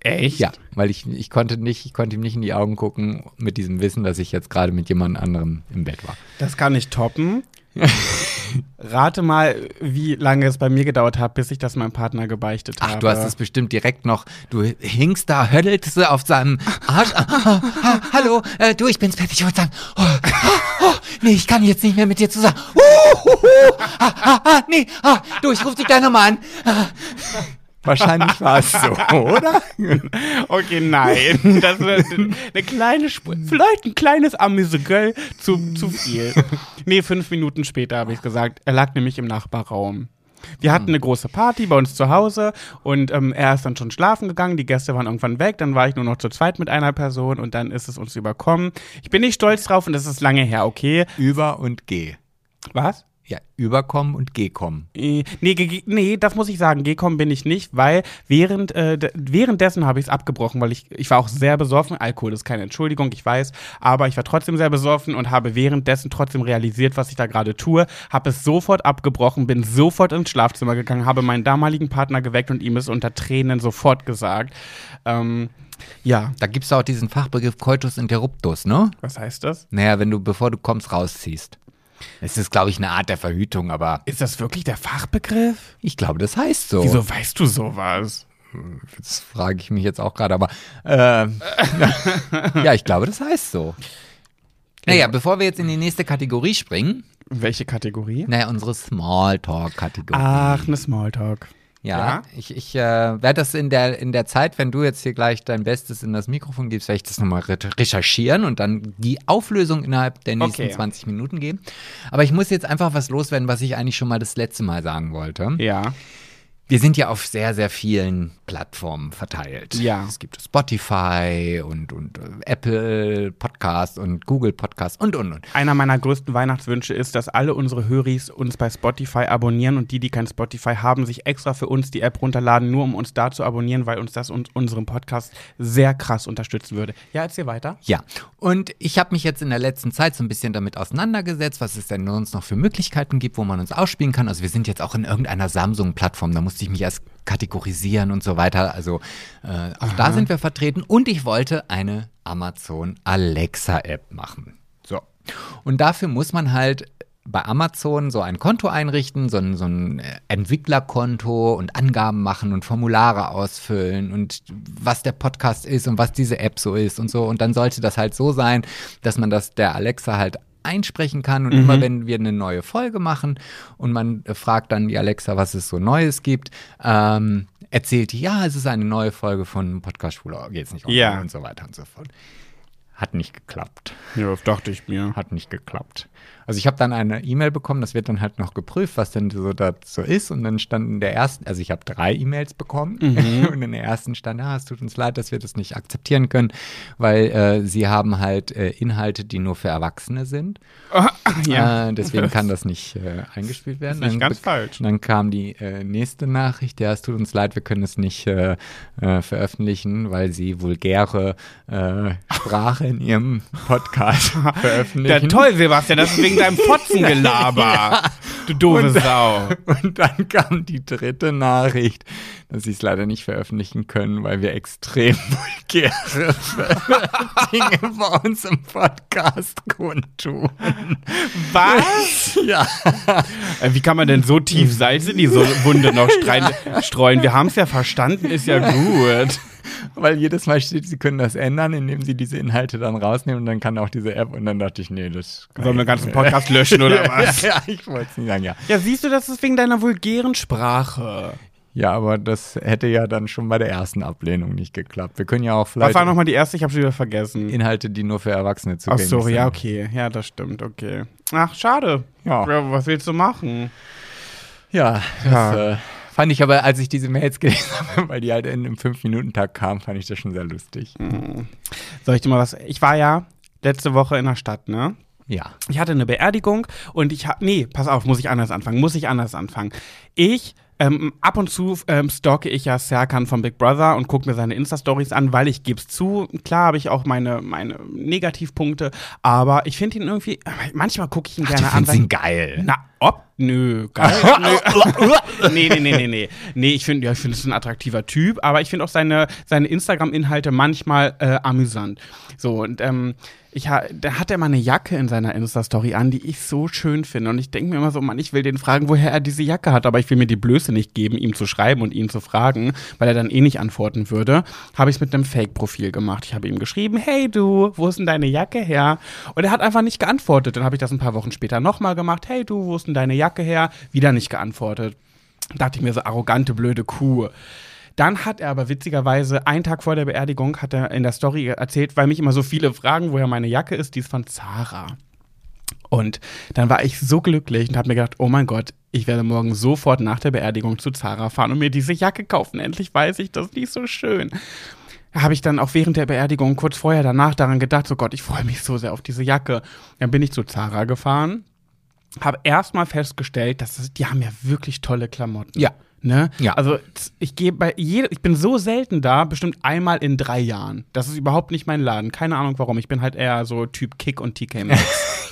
Speaker 1: Echt?
Speaker 2: Ja, weil ich, ich konnte nicht, ich konnte ihm nicht in die Augen gucken mit diesem Wissen, dass ich jetzt gerade mit jemand anderem im Bett war.
Speaker 1: Das kann ich toppen. Rate mal, wie lange es bei mir gedauert hat, bis ich das meinem Partner gebeichtet
Speaker 2: Ach,
Speaker 1: habe.
Speaker 2: du hast es bestimmt direkt noch, du hingst da, hölzelst auf seinem Arsch. Ah, ah, ah, hallo, äh, du, ich bin's, ich wollte sagen, oh, oh, nee, ich kann jetzt nicht mehr mit dir zusammen. Uh, uh, uh, ah, ah, ah, nee, ah, du, ich ruf dich gleich nochmal an. Ah. Wahrscheinlich war es so, oder?
Speaker 1: Okay, nein. Das wird eine kleine Spur, vielleicht ein kleines Amüsegöl zu, zu viel. Nee, fünf Minuten später habe ich gesagt. Er lag nämlich im Nachbarraum. Wir hatten eine große Party bei uns zu Hause und ähm, er ist dann schon schlafen gegangen. Die Gäste waren irgendwann weg. Dann war ich nur noch zu zweit mit einer Person und dann ist es uns überkommen. Ich bin nicht stolz drauf und das ist lange her, okay?
Speaker 2: Über und geh.
Speaker 1: Was?
Speaker 2: Ja, überkommen und gehkommen.
Speaker 1: Äh, Nee, nee, das muss ich sagen. Gekommen bin ich nicht, weil während, äh, währenddessen habe ich es abgebrochen, weil ich, ich war auch sehr besoffen. Alkohol ist keine Entschuldigung, ich weiß, aber ich war trotzdem sehr besoffen und habe währenddessen trotzdem realisiert, was ich da gerade tue. Habe es sofort abgebrochen, bin sofort ins Schlafzimmer gegangen, habe meinen damaligen Partner geweckt und ihm es unter Tränen sofort gesagt. Ähm, ja,
Speaker 2: Da gibt's auch diesen Fachbegriff Coitus interruptus, ne?
Speaker 1: was heißt das?
Speaker 2: Naja, wenn du, bevor du kommst, rausziehst. Es ist, glaube ich, eine Art der Verhütung, aber
Speaker 1: Ist das wirklich der Fachbegriff?
Speaker 2: ich glaube, das heißt so.
Speaker 1: Wieso weißt du sowas?
Speaker 2: Das frage ich mich jetzt auch gerade, aber äh, ja, ich glaube, das heißt so. Naja, bevor wir jetzt in die nächste Kategorie springen,
Speaker 1: Welche Kategorie?
Speaker 2: naja, unsere Smalltalk-Kategorie.
Speaker 1: Ach, eine Smalltalk.
Speaker 2: Ja,
Speaker 1: ja.
Speaker 2: ich, ich äh, werde das in der, in der Zeit, wenn du jetzt hier gleich dein Bestes in das Mikrofon gibst, werde ich das nochmal re recherchieren und dann die Auflösung innerhalb der nächsten
Speaker 1: Okay.
Speaker 2: 20 Minuten geben. Aber ich muss jetzt einfach was loswerden, was ich eigentlich schon mal das letzte Mal sagen wollte.
Speaker 1: Ja.
Speaker 2: Wir sind ja auf sehr, sehr vielen Plattformen verteilt.
Speaker 1: Ja.
Speaker 2: Es gibt Spotify und, und äh, Apple Podcast und Google Podcast und, und, und.
Speaker 1: Einer meiner größten Weihnachtswünsche ist, dass alle unsere Höris uns bei Spotify abonnieren und die, die kein Spotify haben, sich extra für uns die App runterladen, nur um uns da zu abonnieren, weil uns das und unserem Podcast sehr krass unterstützen würde. Ja, erzähl weiter.
Speaker 2: Ja, und ich habe mich jetzt in der letzten Zeit so ein bisschen damit auseinandergesetzt, was es denn sonst noch für Möglichkeiten gibt, wo man uns ausspielen kann. Also wir sind jetzt auch in irgendeiner Samsung-Plattform, da musste ich mich erst kategorisieren und so weiter. Also äh, auch da sind wir vertreten. Und ich wollte eine Amazon Alexa-App machen. So. Und dafür muss man halt bei Amazon so ein Konto einrichten, so ein, so ein äh, Entwicklerkonto und Angaben machen und Formulare ausfüllen und was der Podcast ist und was diese App so ist und so. Und dann sollte das halt so sein, dass man das der Alexa halt einsprechen kann und
Speaker 1: Mhm.
Speaker 2: immer wenn wir eine neue Folge machen und man äh, fragt dann die Alexa, was es so Neues gibt, ähm, erzählt die, ja, es ist eine neue Folge von Podcast Schule, geht's nicht online
Speaker 1: Ja.
Speaker 2: und so weiter und so fort. Hat nicht geklappt.
Speaker 1: Ja, dachte ich mir.
Speaker 2: Hat nicht geklappt. Also ich habe dann eine E-Mail bekommen, das wird dann halt noch geprüft, was denn so dazu ist. Und dann stand in der ersten, also ich habe drei E-Mails bekommen und in der ersten stand, ah, es tut uns leid, dass wir das nicht akzeptieren können, weil äh, sie haben halt äh, Inhalte, die nur für Erwachsene sind.
Speaker 1: Ja.
Speaker 2: Äh, deswegen kann das nicht äh, eingespielt werden.
Speaker 1: Ist nicht
Speaker 2: Dann
Speaker 1: ganz falsch.
Speaker 2: Dann kam die äh, nächste Nachricht, ja, es tut uns leid, wir können es nicht äh, veröffentlichen, weil sie vulgäre Sprache in ihrem Podcast
Speaker 1: Ja,
Speaker 2: veröffentlichen.
Speaker 1: toll, Sebastian, das ist wegen deinem Fotzengelaber. Du doofe Sau.
Speaker 2: Und dann kam die dritte Nachricht, dass sie es leider nicht veröffentlichen können, weil wir extrem vulgäre Dinge bei uns im Podcast kundtun.
Speaker 1: Was?
Speaker 2: Ja.
Speaker 1: Äh, Wie kann man denn so tief Salz in die so Wunde noch streuen? streuen? Wir haben es ja verstanden, ist ja gut.
Speaker 2: Weil jedes Mal steht, sie können das ändern, indem sie diese Inhalte dann rausnehmen und dann kann auch diese App und dann dachte ich, nee, das kann
Speaker 1: Sollen wir den ganzen. Podcast löschen oder was?
Speaker 2: Ja, ja, ich wollte es nicht sagen, ja.
Speaker 1: Ja, siehst du, das ist wegen deiner vulgären Sprache.
Speaker 2: Ja, aber das hätte ja dann schon bei der ersten Ablehnung nicht geklappt. Wir können ja auch
Speaker 1: Was
Speaker 2: vielleicht
Speaker 1: war nochmal die erste? Ich habe schon wieder vergessen.
Speaker 2: Inhalte, die nur für Erwachsene
Speaker 1: Ach
Speaker 2: zugänglich
Speaker 1: so,
Speaker 2: sind.
Speaker 1: ja, okay. Ja, das stimmt, okay. Ach, schade.
Speaker 2: Ja.
Speaker 1: Ja, was willst du machen?
Speaker 2: Ja, das
Speaker 1: Ja.
Speaker 2: Äh, fand ich aber, als ich diese Mails gelesen habe, weil die halt in einem 5-Minuten-Tag kamen, fand ich das schon sehr lustig.
Speaker 1: Soll ich dir mal was? Ich war ja letzte Woche in der Stadt, ne?
Speaker 2: Ja.
Speaker 1: Ich hatte eine Beerdigung und ich habe, nee, pass auf, muss ich anders anfangen, muss ich anders anfangen. Ich, ähm, ab und zu ähm, stalke ich ja Serkan von Big Brother und gucke mir seine Insta-Stories an, weil ich geb's zu, klar habe ich auch meine, meine Negativpunkte, aber ich finde ihn irgendwie, manchmal gucke ich ihn gerne an. weil-
Speaker 2: geil.
Speaker 1: Na, ob? Nö, geil. Nee, nee, nee, nee, nee. Nee, ich finde, ja, ich finde es ein attraktiver Typ, aber ich finde auch seine, seine Instagram-Inhalte manchmal äh, amüsant. So, und ähm, ich ha, da hat er mal eine Jacke in seiner Insta-Story an, die ich so schön finde. Und ich denke mir immer so, Mann, ich will den fragen, woher er diese Jacke hat, aber ich will mir die Blöße nicht geben, ihm zu schreiben und ihn zu fragen, weil er dann eh nicht antworten würde. Habe ich es mit einem Fake-Profil gemacht. Ich habe ihm geschrieben, hey du, wo ist denn deine Jacke her? Und er hat einfach nicht geantwortet. Dann habe ich das ein paar Wochen später nochmal gemacht. Hey du, wo ist denn deine Jacke her? Wieder nicht geantwortet. Dachte ich mir so, arrogante, blöde Kuh. Dann hat er aber witzigerweise, einen Tag vor der Beerdigung, hat er in der Story erzählt, weil mich immer so viele fragen, woher meine Jacke ist, die ist von Zara. Und dann war ich so glücklich und habe mir gedacht, oh mein Gott, ich werde morgen sofort nach der Beerdigung zu Zara fahren und mir diese Jacke kaufen. Endlich weiß ich das, die ist so schön. Habe ich dann auch während der Beerdigung kurz vorher danach daran gedacht, so Gott, ich freue mich so sehr auf diese Jacke. Dann bin ich zu Zara gefahren, habe erstmal festgestellt, dass es, die haben ja wirklich tolle Klamotten.
Speaker 2: Ja.
Speaker 1: Ne?
Speaker 2: Ja.
Speaker 1: Also ich gehe bei jeder, ich bin so selten da, bestimmt einmal in drei Jahren. Das ist überhaupt nicht mein Laden. Keine Ahnung warum. Ich bin halt eher so Typ Kick und TK Maxx.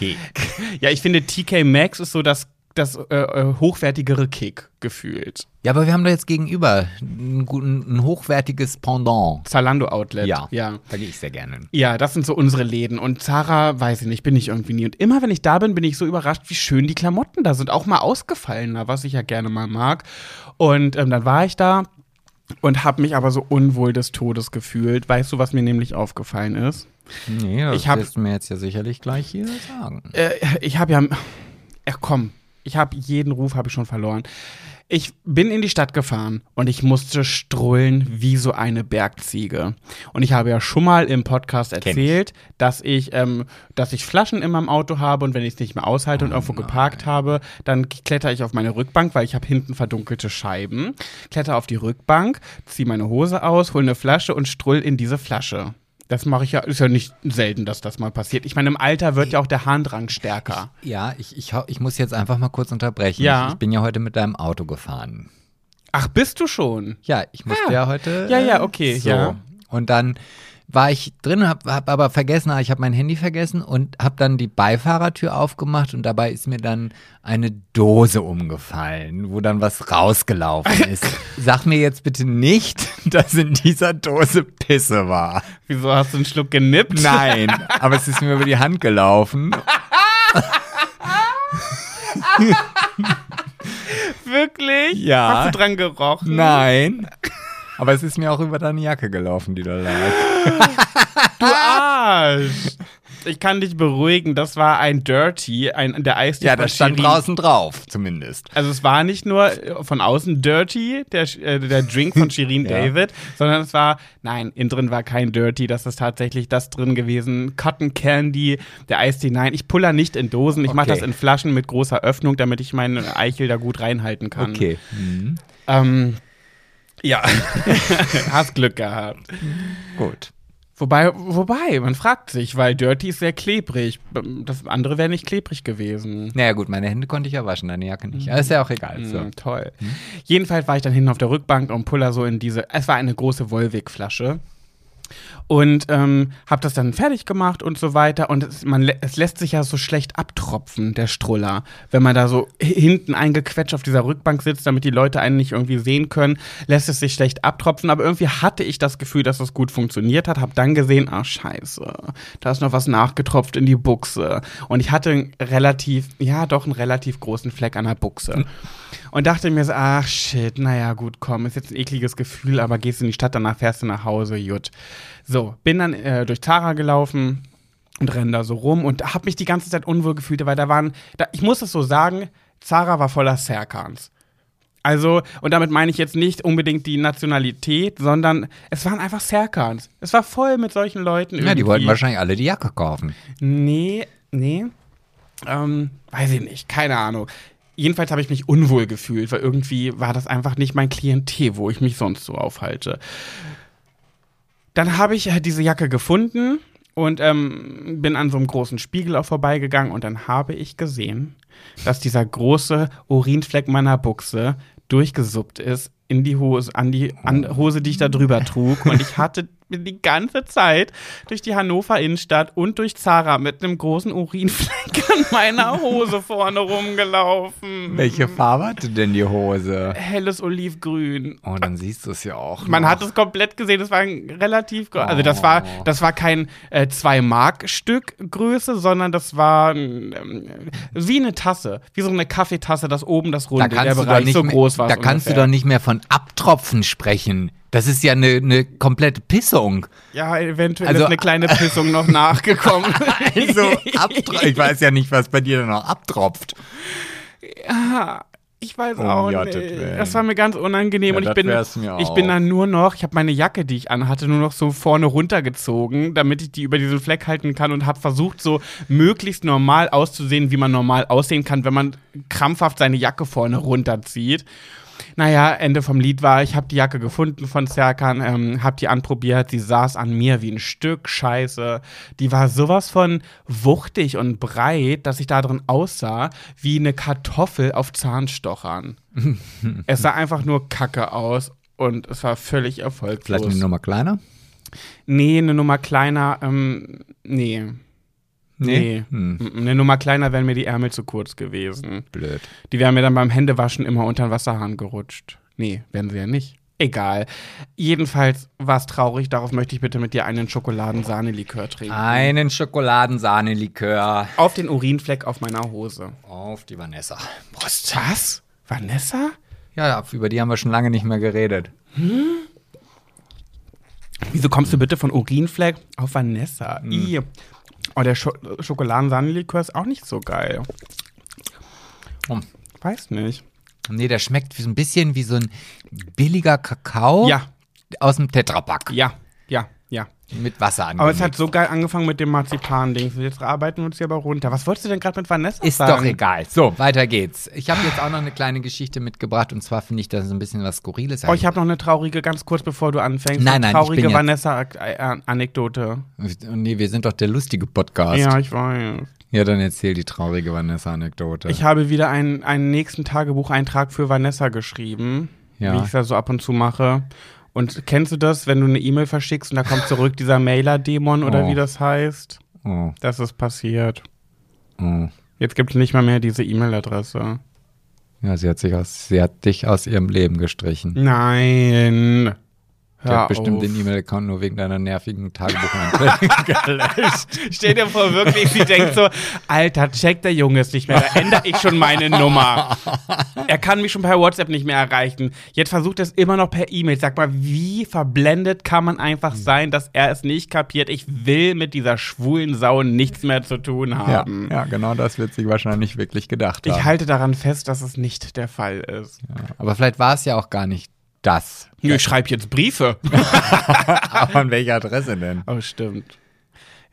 Speaker 1: ja, ich finde TK Maxx ist so das, das äh, äh, hochwertigere Kick gefühlt.
Speaker 2: Ja, aber wir haben da jetzt gegenüber ein, ein hochwertiges Pendant.
Speaker 1: Zalando Outlet.
Speaker 2: Ja.
Speaker 1: ja.
Speaker 2: Da gehe ich sehr gerne.
Speaker 1: Ja, das sind so unsere Läden. Und Zara, weiß ich nicht, bin ich irgendwie nie. Und immer wenn ich da bin, bin ich so überrascht, wie schön die Klamotten da sind. Auch mal ausgefallener, was ich ja gerne mal mag. Und ähm, dann war ich da und habe mich aber so unwohl des Todes gefühlt. Weißt du, was mir nämlich aufgefallen ist?
Speaker 2: Nee, das
Speaker 1: Ich hab-
Speaker 2: wirst du mir jetzt ja sicherlich gleich hier sagen.
Speaker 1: Äh, ich habe ja. Ach komm, ich habe jeden Ruf habe ich schon verloren. Ich bin in die Stadt gefahren und ich musste strullen wie so eine Bergziege. Und ich habe ja schon mal im Podcast
Speaker 2: ich.
Speaker 1: erzählt, dass ich, ähm, dass ich Flaschen in meinem Auto habe und wenn ich es nicht mehr aushalte und irgendwo geparkt habe, dann kletter ich auf meine Rückbank, weil ich habe hinten verdunkelte Scheiben. Kletter auf die Rückbank, ziehe meine Hose aus, hole eine Flasche und strull in diese Flasche. Das mache ich ja, ist ja nicht selten, dass das mal passiert. Ich meine, im Alter wird ja auch der Harndrang stärker.
Speaker 2: Ja, ich, ich, ich muss jetzt einfach mal kurz unterbrechen.
Speaker 1: Ja.
Speaker 2: Ich, ich bin ja heute mit deinem Auto gefahren.
Speaker 1: Ach, bist du schon?
Speaker 2: Ja, ich musste
Speaker 1: Ah.
Speaker 2: ja heute.
Speaker 1: Ja, ja,
Speaker 2: äh,
Speaker 1: okay,
Speaker 2: So.
Speaker 1: ja.
Speaker 2: Und dann war ich drin, hab, hab aber vergessen, ich habe mein Handy vergessen und habe dann die Beifahrertür aufgemacht und dabei ist mir dann eine Dose umgefallen, wo dann was rausgelaufen ist. Sag mir jetzt bitte nicht, dass in dieser Dose Pisse war.
Speaker 1: Wieso hast du einen Schluck genippt?
Speaker 2: Nein, aber es ist mir über die Hand gelaufen.
Speaker 1: Wirklich?
Speaker 2: Ja.
Speaker 1: Hast du dran gerochen?
Speaker 2: Nein. Aber es ist mir auch über deine Jacke gelaufen, die da lag.
Speaker 1: Du Arsch! Ich kann dich beruhigen, das war ein Dirty, ein, der Eistee
Speaker 2: Ja, das stand
Speaker 1: Shirin.
Speaker 2: draußen drauf, zumindest.
Speaker 1: Also es war nicht nur äh, von außen Dirty, der, äh, der Drink von Shirin
Speaker 2: Ja.
Speaker 1: David, sondern es war, nein, innen drin war kein Dirty, das ist tatsächlich das drin gewesen. Cotton Candy, der Eistee, nein, ich puller nicht in Dosen, ich mache
Speaker 2: Okay.
Speaker 1: das in Flaschen mit großer Öffnung, damit ich meine Eichel da gut reinhalten kann.
Speaker 2: Okay. Mhm.
Speaker 1: Ähm, ja, hast Glück gehabt.
Speaker 2: Gut.
Speaker 1: Wobei, wobei, man fragt sich, weil Dirty ist sehr klebrig. Das andere wäre nicht klebrig gewesen.
Speaker 2: Naja, gut, meine Hände konnte ich ja waschen, deine Jacke nicht. Aber ist ja auch egal. So.
Speaker 1: Mm, toll. Jedenfalls war ich dann hinten auf der Rückbank und puller so in diese, es war eine große Volvic-Flasche. Und ähm, habe das dann fertig gemacht und so weiter. Und es, man, es lässt sich ja so schlecht abtropfen, der Struller. Wenn man da so hinten eingequetscht auf dieser Rückbank sitzt, damit die Leute einen nicht irgendwie sehen können, lässt es sich schlecht abtropfen. Aber irgendwie hatte ich das Gefühl, dass das gut funktioniert hat. Hab dann gesehen, ah scheiße, da ist noch was nachgetropft in die Buchse. Und ich hatte relativ, ja doch einen relativ großen Fleck an der Buchse. Und dachte mir so, ach shit, naja, gut, komm, ist jetzt ein ekliges Gefühl, aber gehst in die Stadt, danach fährst du nach Hause, gut. So, bin dann äh, durch Zara gelaufen und renn da so rum und hab mich die ganze Zeit unwohl gefühlt, weil da waren, da, ich muss es so sagen, Zara war voller Serkans. Also, und damit meine ich jetzt nicht unbedingt die Nationalität, sondern es waren einfach Serkans. Es war voll mit solchen Leuten.
Speaker 2: Ja, die
Speaker 1: irgendwie.
Speaker 2: wollten wahrscheinlich alle die Jacke kaufen.
Speaker 1: Nee, nee. Ähm, weiß ich nicht, keine Ahnung. Jedenfalls habe ich mich unwohl gefühlt, weil irgendwie war das einfach nicht mein Klientel, wo ich mich sonst so aufhalte. Dann habe ich äh, diese Jacke gefunden und ähm, bin an so einem großen Spiegel auch vorbeigegangen und dann habe ich gesehen, dass dieser große Urinfleck meiner Buchse durchgesuppt ist in die Hose, an die an Hose, die ich da drüber trug. Und ich hatte bin die ganze Zeit durch die Hannover Innenstadt und durch Zara mit einem großen Urinfleck an meiner Hose vorne rumgelaufen.
Speaker 2: Welche Farbe hatte denn die Hose?
Speaker 1: Helles Olivgrün.
Speaker 2: Oh, dann siehst du es ja auch.
Speaker 1: Man
Speaker 2: noch.
Speaker 1: hat es komplett gesehen, das war ein relativ, gro- also das war,
Speaker 2: Oh.
Speaker 1: das war kein äh, zwei Mark Stück Größe, sondern das war ähm, wie eine Tasse, wie so eine Kaffeetasse, das oben das
Speaker 2: da
Speaker 1: runde, der
Speaker 2: du doch
Speaker 1: Bereich
Speaker 2: nicht
Speaker 1: so
Speaker 2: mehr,
Speaker 1: groß war.
Speaker 2: da kannst du
Speaker 1: ungefähr.
Speaker 2: doch nicht mehr von Abtropfen sprechen. Das ist ja eine, eine komplette Pissung.
Speaker 1: Ja, eventuell
Speaker 2: Also-
Speaker 1: ist eine kleine Pissung noch nachgekommen.
Speaker 2: Also, ich weiß ja nicht, was bei dir noch abtropft.
Speaker 1: Ja, ich weiß
Speaker 2: Um
Speaker 1: auch nicht. Das war mir ganz unangenehm
Speaker 2: Ja,
Speaker 1: und ich bin, ich bin dann nur noch, ich habe meine Jacke, die ich anhatte, nur noch so vorne runtergezogen, damit ich die über diesen Fleck halten kann und habe versucht, so möglichst normal auszusehen, wie man normal aussehen kann, wenn man krampfhaft seine Jacke vorne runterzieht. Naja, Ende vom Lied war, ich habe die Jacke gefunden von Serkan, ähm, habe die anprobiert, sie saß an mir wie ein Stück Scheiße. Die war sowas von wuchtig und breit, dass ich da drin aussah wie eine Kartoffel auf Zahnstochern. es sah einfach nur kacke aus und es war völlig erfolglos.
Speaker 2: Vielleicht eine Nummer kleiner?
Speaker 1: nee, eine Nummer kleiner, ähm, nee. Nee.
Speaker 2: Hm,
Speaker 1: Mm, Eine Nummer kleiner wären mir die Ärmel zu kurz gewesen.
Speaker 2: blöd.
Speaker 1: Die wären mir dann beim Händewaschen immer unter den Wasserhahn gerutscht. Nee, werden sie ja nicht. Egal. Jedenfalls war es traurig. Darauf möchte ich bitte mit dir einen Schokoladensahnelikör trinken.
Speaker 2: Einen Schokoladensahnelikör
Speaker 1: Auf den Urinfleck auf meiner Hose.
Speaker 2: auf die Vanessa.
Speaker 1: Prost. Was? Vanessa?
Speaker 2: Ja, über die haben wir schon lange nicht mehr geredet.
Speaker 1: Wieso kommst du bitte von Urinfleck auf Vanessa? I. Oh, der Scho Schokoladensahnelikör ist auch nicht so geil.
Speaker 2: Hm.
Speaker 1: Weiß nicht.
Speaker 2: Nee, der schmeckt wie so ein bisschen wie so ein billiger Kakao
Speaker 1: Ja,
Speaker 2: aus dem Tetrapack
Speaker 1: ja, ja, ja.
Speaker 2: mit Wasser
Speaker 1: Aber es hat so geil angefangen mit dem Marzipan-Ding. Jetzt arbeiten wir uns hier aber runter. Was wolltest du denn gerade mit Vanessa
Speaker 2: Ist
Speaker 1: sagen?
Speaker 2: doch egal. So, weiter geht's. Ich habe jetzt auch noch eine kleine Geschichte mitgebracht und zwar finde ich das ein bisschen was Skurriles.
Speaker 1: Oh, ich habe noch eine traurige, ganz kurz bevor du anfängst.
Speaker 2: Nein,
Speaker 1: eine
Speaker 2: nein, ich
Speaker 1: traurige Vanessa-Anekdote.
Speaker 2: nee, wir sind doch der lustige Podcast.
Speaker 1: Ja, ich weiß.
Speaker 2: Ja, dann erzähl die traurige Vanessa-Anekdote.
Speaker 1: Ich habe wieder einen, einen nächsten Tagebucheintrag für Vanessa geschrieben,
Speaker 2: Ja.
Speaker 1: wie ich es ja so ab und zu mache. Und kennst du das, wenn du eine E-Mail verschickst und da kommt zurück dieser Mailer-Dämon oder
Speaker 2: Oh.
Speaker 1: wie das heißt?
Speaker 2: Oh,
Speaker 1: Das ist passiert.
Speaker 2: oh.
Speaker 1: Jetzt gibt es nicht mal mehr diese E-Mail-Adresse.
Speaker 2: Ja, sie hat, sich aus, sie hat dich aus ihrem Leben gestrichen.
Speaker 1: Nein.
Speaker 2: Der hat bestimmt
Speaker 1: auf.
Speaker 2: den E-Mail-Account nur wegen deiner nervigen Tagebucheinträge gelöscht.
Speaker 1: Stell dir vor, wirklich, sie denkt so, Alter, checkt der Junge es nicht mehr, da ändere ich schon meine Nummer. Er kann mich schon per WhatsApp nicht mehr erreichen. Jetzt versucht er es immer noch per E-Mail. Sag mal, wie verblendet kann man einfach sein, dass er es nicht kapiert? Ich will mit dieser schwulen Sau nichts mehr zu tun
Speaker 2: Ja,
Speaker 1: haben.
Speaker 2: ja, genau das wird sich wahrscheinlich wirklich gedacht
Speaker 1: Ich
Speaker 2: haben.
Speaker 1: halte daran fest, dass es nicht der Fall ist.
Speaker 2: Ja, aber vielleicht war es ja auch gar nicht das.
Speaker 1: Ich schreibe jetzt Briefe.
Speaker 2: Aber an welcher Adresse denn?
Speaker 1: Oh, stimmt.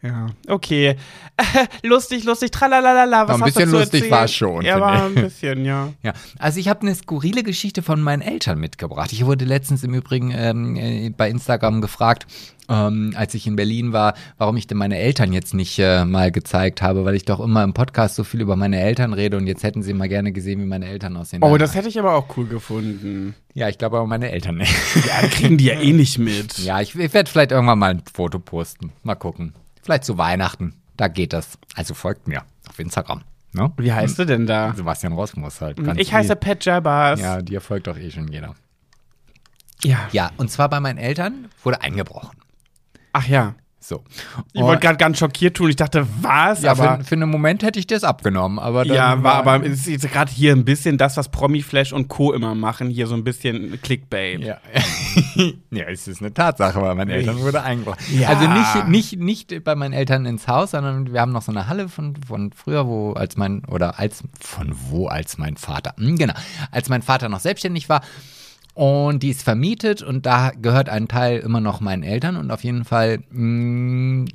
Speaker 1: Ja, okay. lustig, lustig, tralalala. Was
Speaker 2: ein bisschen lustig
Speaker 1: erzählen?
Speaker 2: war's schon,
Speaker 1: Ja, war ein bisschen, ja.
Speaker 2: Ja, also ich habe eine skurrile Geschichte von meinen Eltern mitgebracht. Ich wurde letztens im Übrigen ähm, äh, bei Instagram gefragt, ähm, als ich in Berlin war, warum ich denn meine Eltern jetzt nicht äh, mal gezeigt habe, weil ich doch immer im Podcast so viel über meine Eltern rede und jetzt hätten sie mal gerne gesehen, wie meine Eltern aussehen.
Speaker 1: Oh, das hätte ich aber auch cool gefunden.
Speaker 2: ja, ich glaube aber meine Eltern nicht.
Speaker 1: Ja, kriegen die ja eh nicht mit.
Speaker 2: ja, ich, ich werde vielleicht irgendwann mal ein Foto posten. Mal gucken. Vielleicht zu Weihnachten. Da geht das. Also folgt mir auf Instagram. Ne?
Speaker 1: Wie heißt du denn da?
Speaker 2: Sebastian Rosmus halt.
Speaker 1: Ich heiße. Pat Jabas.
Speaker 2: Ja, dir folgt doch eh schon jeder.
Speaker 1: ja.
Speaker 2: Ja, und zwar bei meinen Eltern wurde eingebrochen.
Speaker 1: Ach ja.
Speaker 2: So.
Speaker 1: Ich wollte gerade ganz schockiert tun. Ich dachte, was?
Speaker 2: ja,
Speaker 1: aber
Speaker 2: für, für einen Moment hätte ich das abgenommen, aber dann
Speaker 1: ja, war aber es ist jetzt gerade hier ein bisschen das, was Promiflash und Co. immer machen. Hier so ein bisschen Clickbait.
Speaker 2: Ja. ja, es ist eine Tatsache, weil meine Eltern wurde eingebrochen.
Speaker 1: Ja.
Speaker 2: Also nicht, nicht, nicht bei meinen Eltern ins Haus, sondern wir haben noch so eine Halle von, von früher, wo als mein, oder als, von wo als mein Vater, hm, genau, als mein Vater noch selbstständig war. Und die ist vermietet und da gehört ein Teil immer noch meinen Eltern und auf jeden Fall mh,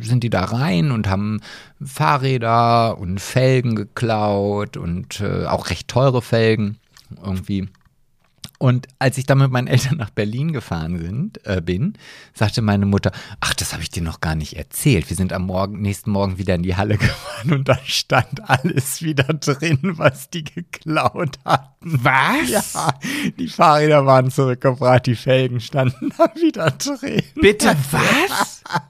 Speaker 2: sind die da rein und haben Fahrräder und Felgen geklaut und äh, auch recht teure Felgen irgendwie. Und als ich dann mit meinen Eltern nach Berlin gefahren sind, äh, bin, sagte meine Mutter, ach, das habe ich dir noch gar nicht erzählt. Wir sind am Morgen, nächsten Morgen wieder in die Halle gefahren und da stand alles wieder drin, was die geklaut hatten.
Speaker 1: Was?
Speaker 2: Ja, die Fahrräder waren zurückgebracht, die Felgen standen da wieder drin.
Speaker 1: Bitte was?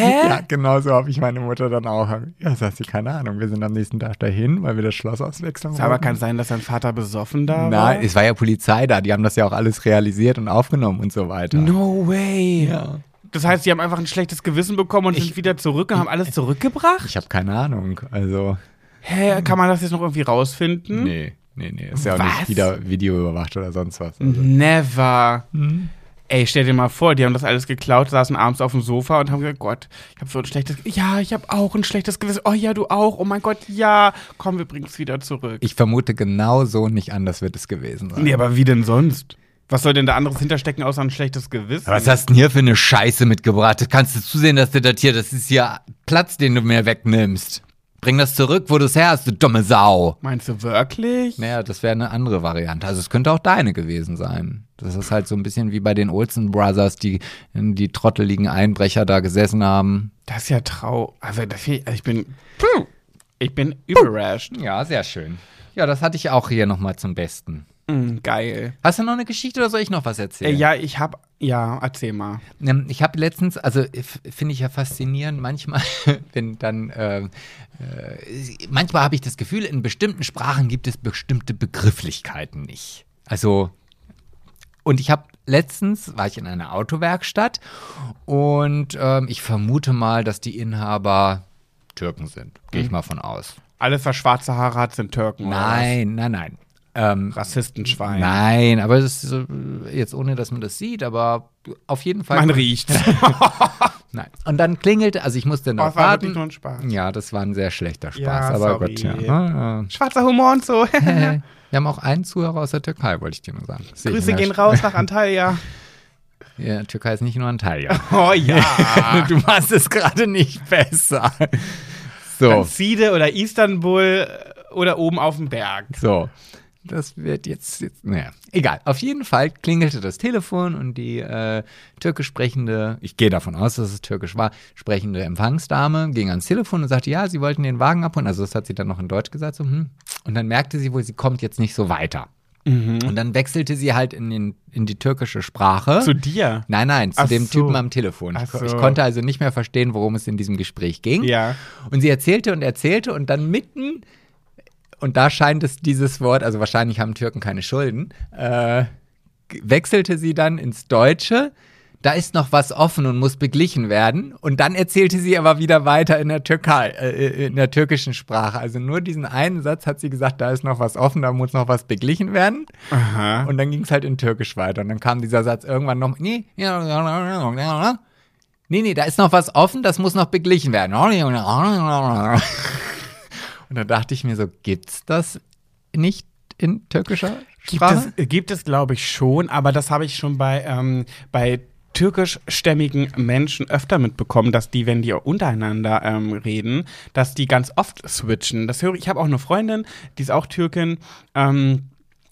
Speaker 2: Ja, genau so habe ich meine Mutter dann auch. Ja, sagt sie, keine Ahnung, wir sind am nächsten Tag dahin, weil wir das Schloss auswechseln
Speaker 1: Es aber kann sein, dass dein Vater besoffen da war.
Speaker 2: Nein, es war ja Polizei da, die haben das ja auch alles realisiert und aufgenommen und so weiter.
Speaker 1: No way.
Speaker 2: Ja.
Speaker 1: Das heißt, sie haben einfach ein schlechtes Gewissen bekommen und sind wieder zurück und haben alles zurückgebracht?
Speaker 2: Ich habe keine Ahnung, also
Speaker 1: Hä, kann man das jetzt noch irgendwie rausfinden?
Speaker 2: nee, nee, nee, ist ja auch
Speaker 1: Was?
Speaker 2: nicht wieder Video überwacht oder sonst was. Also.
Speaker 1: Never. Ey, stell dir mal vor, die haben das alles geklaut, saßen abends auf dem Sofa und haben gesagt, Gott, ich habe so ein schlechtes, ja, ich habe auch ein schlechtes Gewissen. Oh ja, du auch. Oh mein Gott, ja. Komm, wir bringen es wieder zurück.
Speaker 2: Ich vermute genau so nicht anders wird es gewesen sein.
Speaker 1: nee, aber wie denn sonst? Was soll denn da anderes hinterstecken, außer ein schlechtes Gewissen?
Speaker 2: Was hast du denn hier für eine Scheiße mitgebracht? Kannst du zusehen, dass du das hier, das ist hier Platz, den du mir wegnimmst. Bring das zurück, wo du es her hast, du dumme Sau.
Speaker 1: Meinst du wirklich?
Speaker 2: Naja, das wäre eine andere Variante. Also es könnte auch deine gewesen sein. Das ist halt so ein bisschen wie bei den Olsen Brothers, die die trotteligen Einbrecher da gesessen haben.
Speaker 1: Das ist ja trau. Also, das, also ich bin. Ich bin überrascht.
Speaker 2: Ja, sehr schön. Ja, das hatte ich auch hier nochmal zum Besten.
Speaker 1: Mm, geil.
Speaker 2: Hast du noch eine Geschichte oder soll ich noch was
Speaker 1: Äh,
Speaker 2: erzählen?
Speaker 1: ja, ich hab. Ja, erzähl mal.
Speaker 2: Ähm, Ich habe letztens, also f- finde ich ja faszinierend, manchmal, wenn dann, äh, äh, manchmal habe ich das Gefühl, in bestimmten Sprachen gibt es bestimmte Begrifflichkeiten nicht. Also, und ich habe letztens, war ich in einer Autowerkstatt und ähm, ich vermute mal, dass die Inhaber Türken sind. Gehe ich mal von aus.
Speaker 1: Alles, was schwarze Haare hat, sind Türken.
Speaker 2: Nein, nein, nein. Ähm?
Speaker 1: Rassistenschwein.
Speaker 2: Nein, aber das ist äh, jetzt ohne, dass man das sieht, aber auf jeden Fall.
Speaker 1: Man riecht.
Speaker 2: Nein. Und dann klingelte, also ich musste
Speaker 1: Oh,
Speaker 2: noch
Speaker 1: es nur
Speaker 2: warten.
Speaker 1: ein Spaß.
Speaker 2: Ja, das war ein sehr schlechter Spaß,
Speaker 1: Ja,
Speaker 2: aber
Speaker 1: sorry.
Speaker 2: gut, ja. ja,
Speaker 1: Schwarzer Humor und so.
Speaker 2: Wir haben auch einen Zuhörer aus der Türkei, wollte ich dir nur sagen.
Speaker 1: Grüße gehen raus nach Antalya.
Speaker 2: Ja, Türkei ist nicht nur Antalya.
Speaker 1: Oh ja.
Speaker 2: du machst es gerade nicht besser. So,
Speaker 1: Anzide oder Istanbul oder oben auf dem Berg.
Speaker 2: so. Das wird jetzt, jetzt naja, egal. Auf jeden Fall klingelte das Telefon und die äh, türkisch sprechende, ich gehe davon aus, dass es türkisch war, sprechende Empfangsdame ging ans Telefon und sagte, ja, sie wollten den Wagen abholen. Also das hat sie dann noch in Deutsch gesagt. So, hm. Und dann merkte sie wohl, sie kommt jetzt nicht so weiter. Und dann wechselte sie halt in, den, in die türkische Sprache.
Speaker 1: Zu dir.
Speaker 2: Nein, nein, zu
Speaker 1: Ach
Speaker 2: dem
Speaker 1: so.
Speaker 2: Typen am Telefon. Ich,
Speaker 1: so.
Speaker 2: ich konnte also nicht mehr verstehen, worum es in diesem Gespräch ging.
Speaker 1: Ja.
Speaker 2: Und sie erzählte und erzählte und dann mitten, und da scheint es dieses Wort, also wahrscheinlich haben Türken keine Schulden, äh, wechselte sie dann ins Deutsche. Da ist noch was offen und muss beglichen werden. Und dann erzählte sie aber wieder weiter in der Türkei, äh, in der türkischen Sprache. Also nur diesen einen Satz hat sie gesagt, da ist noch was offen, da muss noch was beglichen werden.
Speaker 1: Aha.
Speaker 2: Und dann ging es halt in Türkisch weiter. Und dann kam dieser Satz irgendwann noch, nee, nee, nee, da ist noch was offen, das muss noch beglichen werden. Und dann dachte ich mir so, gibt's das nicht in türkischer
Speaker 1: Gibt
Speaker 2: Sprache?
Speaker 1: es, gibt es glaube ich, schon, aber das habe ich schon bei, ähm, bei türkischstämmigen Menschen öfter mitbekommen, dass die, wenn die untereinander ähm, reden, dass die ganz oft switchen. Das höre ich. Ich habe auch eine Freundin, die ist auch Türkin. Ähm,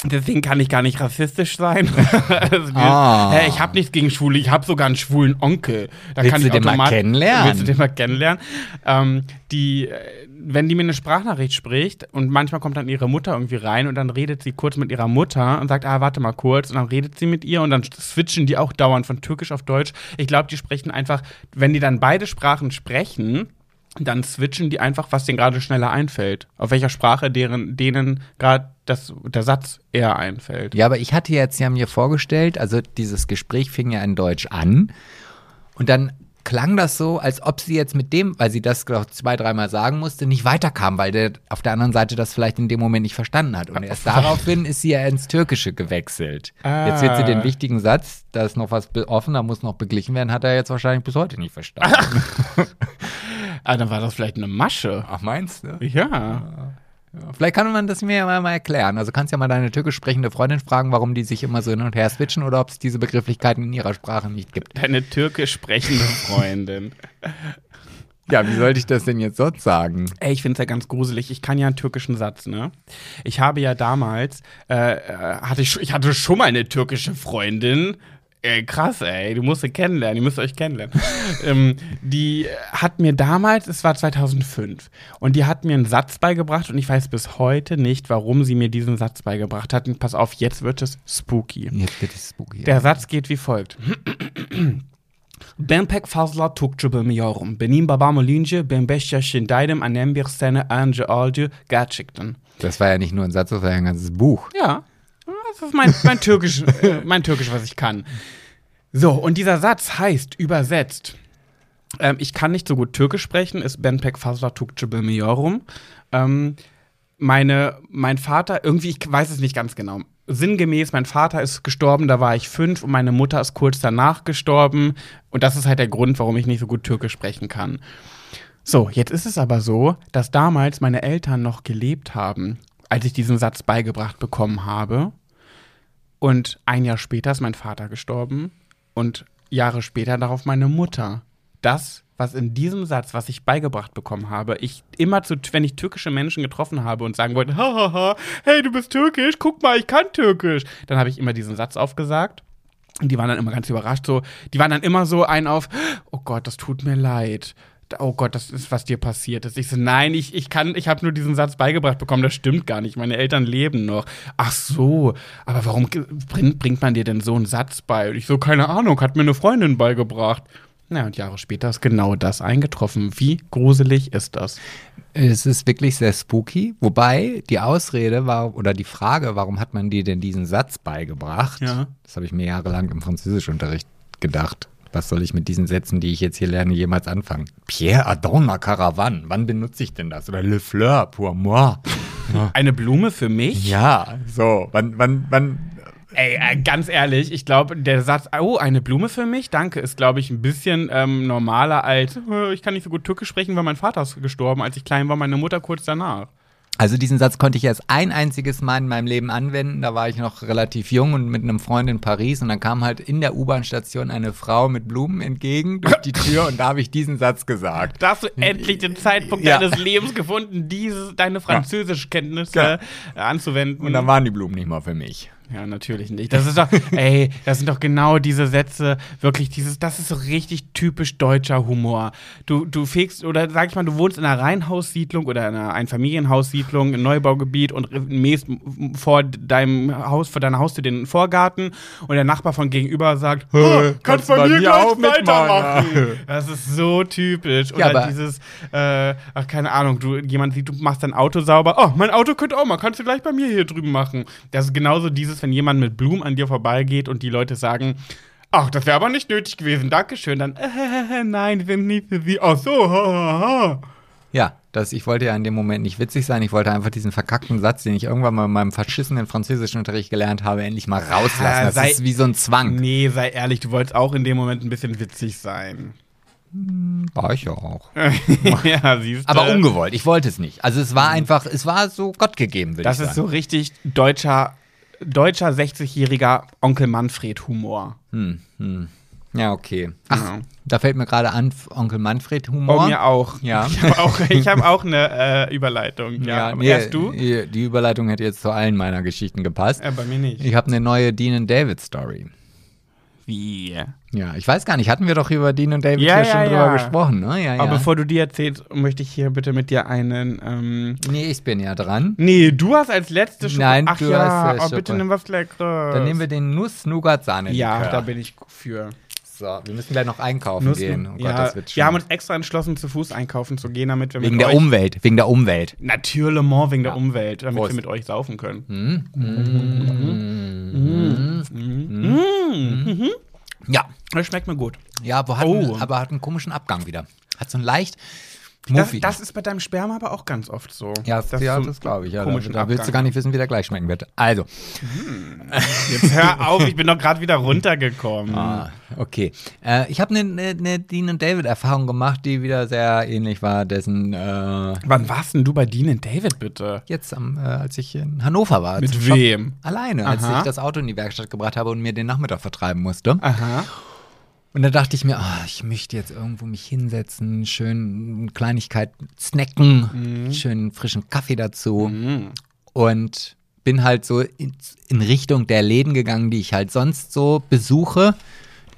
Speaker 1: Deswegen kann ich gar nicht rassistisch sein. also
Speaker 2: Ah.
Speaker 1: hey, ich habe nichts gegen Schwule, ich habe sogar einen schwulen Onkel. Da
Speaker 2: Willst
Speaker 1: kann
Speaker 2: du
Speaker 1: ich
Speaker 2: den mal kennenlernen?
Speaker 1: Willst du den mal kennenlernen? Ähm, die, äh, wenn die mir eine Sprachnachricht spricht und manchmal kommt dann ihre Mutter irgendwie rein und dann redet sie kurz mit ihrer Mutter und sagt, ah, warte mal kurz und dann redet sie mit ihr und dann switchen die auch dauernd von Türkisch auf Deutsch. Ich glaube, die sprechen einfach, wenn die dann beide Sprachen sprechen, dann switchen die einfach, was denen gerade schneller einfällt. Auf welcher Sprache deren, denen gerade der Satz eher einfällt.
Speaker 2: Ja, aber ich hatte jetzt ja mir vorgestellt, also dieses Gespräch fing ja in Deutsch an und dann klang das so, als ob sie jetzt mit dem, weil sie das glaub, ich, zwei, dreimal sagen musste, nicht weiterkam, weil der auf der anderen Seite das vielleicht in dem Moment nicht verstanden hat. Und erst daraufhin ist sie ja ins Türkische gewechselt.
Speaker 1: Ah.
Speaker 2: Jetzt wird sie den wichtigen Satz, da ist noch was offen, da muss noch beglichen werden, hat er jetzt wahrscheinlich bis heute nicht verstanden.
Speaker 1: Ah, dann war das vielleicht eine Masche.
Speaker 2: Ach, meinst du?
Speaker 1: Ja.
Speaker 2: Vielleicht kann man das mir ja mal, erklären. Also kannst ja mal deine türkisch sprechende Freundin fragen, warum die sich immer so hin und her switchen oder ob es diese Begrifflichkeiten in ihrer Sprache nicht gibt.
Speaker 1: Deine türkisch sprechende Freundin.
Speaker 2: Ja, wie sollte ich das denn jetzt sonst sagen?
Speaker 1: Ey, ich finde es ja ganz gruselig. Ich kann ja einen türkischen Satz, ne? Ich habe ja damals, äh, äh, hatte ich, ich hatte schon mal eine türkische Freundin. Äh, krass, ey, du musst sie kennenlernen, ihr müsst euch kennenlernen. ähm, die hat mir damals, es war 2005, und die hat mir einen Satz beigebracht und ich weiß bis heute nicht, warum sie mir diesen Satz beigebracht hat. Und pass auf, jetzt wird es spooky.
Speaker 2: Jetzt wird es spooky.
Speaker 1: Der Satz geht wie folgt. Ben pek fazla Türkçe bilmiyorum. Benim babam olunca ben 5 yaşındaydım. Annem bir sene önce öldü. Gerçekten.
Speaker 2: Das war ja nicht nur ein Satz, das war ja ein ganzes Buch.
Speaker 1: Ja, das ist mein, mein, Türkisch, äh, mein Türkisch, was ich kann. So, und dieser Satz heißt übersetzt, ähm, ich kann nicht so gut Türkisch sprechen, ist Ben pek fazla Türkçe bilmiyorum. Ähm, meine, mein Vater, irgendwie, ich weiß es nicht ganz genau. Sinngemäß, mein Vater ist gestorben, da war ich fünf und meine Mutter ist kurz danach gestorben. Und das ist halt der Grund, warum ich nicht so gut Türkisch sprechen kann. So, jetzt ist es aber so, dass damals meine Eltern noch gelebt haben, als ich diesen Satz beigebracht bekommen habe. Und ein Jahr später ist mein Vater gestorben und Jahre später darauf meine Mutter. Das, was in diesem Satz, was ich beigebracht bekommen habe, ich immer zu, wenn ich türkische Menschen getroffen habe und sagen wollte, hahaha, hey, du bist türkisch, guck mal, ich kann türkisch, dann habe ich immer diesen Satz aufgesagt. Und die waren dann immer ganz überrascht, so, die waren dann immer so ein auf, oh Gott, das tut mir leid. Oh Gott, das ist, was dir passiert ist. Ich so, nein, ich, ich kann, ich habe nur diesen Satz beigebracht bekommen, das stimmt gar nicht. Meine Eltern leben noch. Ach so, aber warum bringt, bringt man dir denn so einen Satz bei? Und ich so, keine Ahnung, hat mir eine Freundin beigebracht. Na, und Jahre später ist genau das eingetroffen. Wie gruselig ist das?
Speaker 2: Es ist wirklich sehr spooky. Wobei die Ausrede war, oder die Frage, warum hat man dir denn diesen Satz beigebracht?
Speaker 1: Ja.
Speaker 2: Das habe ich mir jahrelang im Französischunterricht gedacht. Was soll ich mit diesen Sätzen, die ich jetzt hier lerne, jemals anfangen? Pierre Adon ma Caravan. Wann benutze ich denn das? Oder Le Fleur pour moi.
Speaker 1: Eine Blume für mich?
Speaker 2: Ja, so. Wann, wann, wann.
Speaker 1: Ey, äh, ganz ehrlich, ich glaube, der Satz, oh, eine Blume für mich, danke, ist, glaube ich, ein bisschen ähm, normaler als, äh, ich kann nicht so gut Türkisch sprechen, weil mein Vater ist gestorben, als ich klein war, meine Mutter kurz danach.
Speaker 2: Also diesen Satz konnte ich erst ein einziges Mal in meinem Leben anwenden. Da war ich noch relativ jung und mit einem Freund in Paris und dann kam halt in der U-Bahn-Station eine Frau mit Blumen entgegen durch die Tür und da habe ich diesen Satz gesagt.
Speaker 1: Da hast du endlich den Zeitpunkt
Speaker 2: Ja.
Speaker 1: deines Lebens gefunden, dieses, deine Französischkenntnisse
Speaker 2: Ja.
Speaker 1: anzuwenden.
Speaker 2: Und dann waren die Blumen nicht mal für mich.
Speaker 1: Ja, natürlich nicht. Das ist doch, ey, das sind doch genau diese Sätze, wirklich dieses, das ist so richtig typisch deutscher Humor. Du, du fegst, oder sag ich mal, du wohnst in einer Reihenhaussiedlung oder in einer Einfamilienhaussiedlung, im Neubaugebiet und mähst vor deinem Haus, vor deiner Haustür den Vorgarten und der Nachbar von gegenüber sagt, oh, kannst bei mir gleich weitermachen. Das ist so typisch.
Speaker 2: Ja,
Speaker 1: Oder
Speaker 2: aber-
Speaker 1: dieses, äh, ach, keine Ahnung, du, jemand sieht, du machst dein Auto sauber, oh, mein Auto könnte auch mal, kannst du gleich bei mir hier drüben machen. Das ist genauso dieses es, wenn jemand mit Blumen an dir vorbeigeht und die Leute sagen, ach, das wäre aber nicht nötig gewesen, Dankeschön, dann, äh, nein, wir sind nie für sie. Ach so, ha, ha, ha.
Speaker 2: Ja, das, ich wollte ja in dem Moment nicht witzig sein. Ich wollte einfach diesen verkackten Satz, den ich irgendwann mal in meinem verschissenen Französischunterricht gelernt habe, endlich mal rauslassen.
Speaker 1: Ah,
Speaker 2: Das
Speaker 1: sei-
Speaker 2: ist wie so ein Zwang.
Speaker 1: Nee, sei ehrlich, du wolltest auch in dem Moment ein bisschen witzig sein.
Speaker 2: War ich ja auch.
Speaker 1: ja, siehst du.
Speaker 2: Aber ungewollt. Ich wollte es nicht. Also es war einfach, es war so gottgegeben, würde ich
Speaker 1: Das
Speaker 2: sagen.
Speaker 1: ist so richtig deutscher, deutscher 60-jähriger Onkel Manfred-Humor.
Speaker 2: Ja, okay. Ach,
Speaker 1: Ja.
Speaker 2: da fällt mir gerade an, Onkel Manfred Humor.
Speaker 1: Oh, mir auch.
Speaker 2: Ja.
Speaker 1: Ich habe auch, ich hab auch eine äh, Überleitung. Ja, aber
Speaker 2: nee,
Speaker 1: erst du?
Speaker 2: Die Überleitung hätte jetzt zu allen meiner Geschichten gepasst.
Speaker 1: Äh, bei mir nicht.
Speaker 2: Ich habe eine neue Dean David Story.
Speaker 1: Wie?
Speaker 2: Ja, ich weiß gar nicht, hatten wir doch über Dean und David
Speaker 1: Ja,
Speaker 2: hier
Speaker 1: ja,
Speaker 2: schon
Speaker 1: ja.
Speaker 2: drüber gesprochen, ne? Ja,
Speaker 1: Aber
Speaker 2: ja.
Speaker 1: bevor du die erzählst, möchte ich hier bitte mit dir einen. Ähm
Speaker 2: nee, ich bin ja dran.
Speaker 1: nee, du hast als letzte Schoko.
Speaker 2: Nein,
Speaker 1: Ach
Speaker 2: du
Speaker 1: ja,
Speaker 2: hast, äh,
Speaker 1: oh, bitte nimm was Leckeres.
Speaker 2: Dann nehmen wir den Nuss-Nougat-Sahne.
Speaker 1: Ja, da bin ich für.
Speaker 2: So, wir müssen gleich noch einkaufen
Speaker 1: Nuss-
Speaker 2: gehen. Oh Gott,
Speaker 1: ja,
Speaker 2: das wird schön.
Speaker 1: wir haben uns extra entschlossen, zu Fuß einkaufen zu gehen, damit wir
Speaker 2: wegen der Umwelt, wegen der Umwelt.
Speaker 1: Natürlich wegen der
Speaker 2: Ja.
Speaker 1: Umwelt, damit
Speaker 2: Prost.
Speaker 1: wir mit euch saufen können.
Speaker 2: Ja,
Speaker 1: Das schmeckt mir gut.
Speaker 2: ja, aber hat,
Speaker 1: Oh.
Speaker 2: einen, aber hat einen komischen Abgang wieder. Hat so ein leicht
Speaker 1: Das, das ist bei deinem Sperma aber auch ganz oft so.
Speaker 2: ja,
Speaker 1: Das
Speaker 2: ja,
Speaker 1: so
Speaker 2: das glaube ich. Ja, da, da willst du gar nicht wissen, wie der gleich schmecken wird. Also,
Speaker 1: Jetzt hör auf, ich bin doch gerade wieder runtergekommen.
Speaker 2: Ah, okay. Äh, ich habe eine ne, ne Dean und David Erfahrung gemacht, die wieder sehr ähnlich war, dessen äh,
Speaker 1: Wann warst denn du bei Dean und David bitte?
Speaker 2: jetzt am, äh, als ich in Hannover war.
Speaker 1: Mit wem?
Speaker 2: Alleine, als
Speaker 1: Aha.
Speaker 2: ich das Auto in die Werkstatt gebracht habe und mir den Nachmittag vertreiben musste.
Speaker 1: Aha.
Speaker 2: Und da dachte ich mir, ah, ich möchte jetzt irgendwo mich hinsetzen, schön eine Kleinigkeit snacken, schön frischen Kaffee dazu. Und bin halt so in, in Richtung der Läden gegangen, die ich halt sonst so besuche.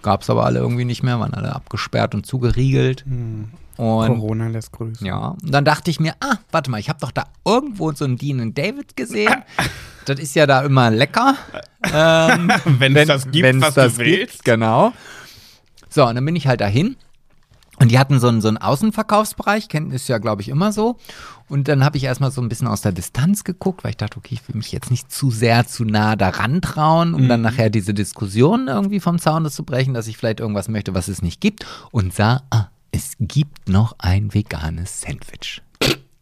Speaker 2: Gab es aber alle irgendwie nicht mehr, waren alle abgesperrt und zugeriegelt. Und
Speaker 1: Corona lässt grüßen.
Speaker 2: ja, und dann dachte ich mir, ah, warte mal, ich habe doch da irgendwo so einen Dean und David gesehen. Das ist ja da immer lecker. Ähm,
Speaker 1: Wenn es das gibt, was
Speaker 2: das
Speaker 1: du willst.
Speaker 2: Gibt, genau. So, und dann bin ich halt dahin. Und die hatten so einen, so einen Außenverkaufsbereich, kennt ist ja, glaube ich, immer so. Und dann habe ich erstmal so ein bisschen aus der Distanz geguckt, weil ich dachte, okay, ich will mich jetzt nicht zu sehr zu nah daran trauen, um dann nachher diese Diskussion irgendwie vom Zaun zu brechen, dass ich vielleicht irgendwas möchte, was es nicht gibt. Und sah, ah, es gibt noch ein veganes Sandwich.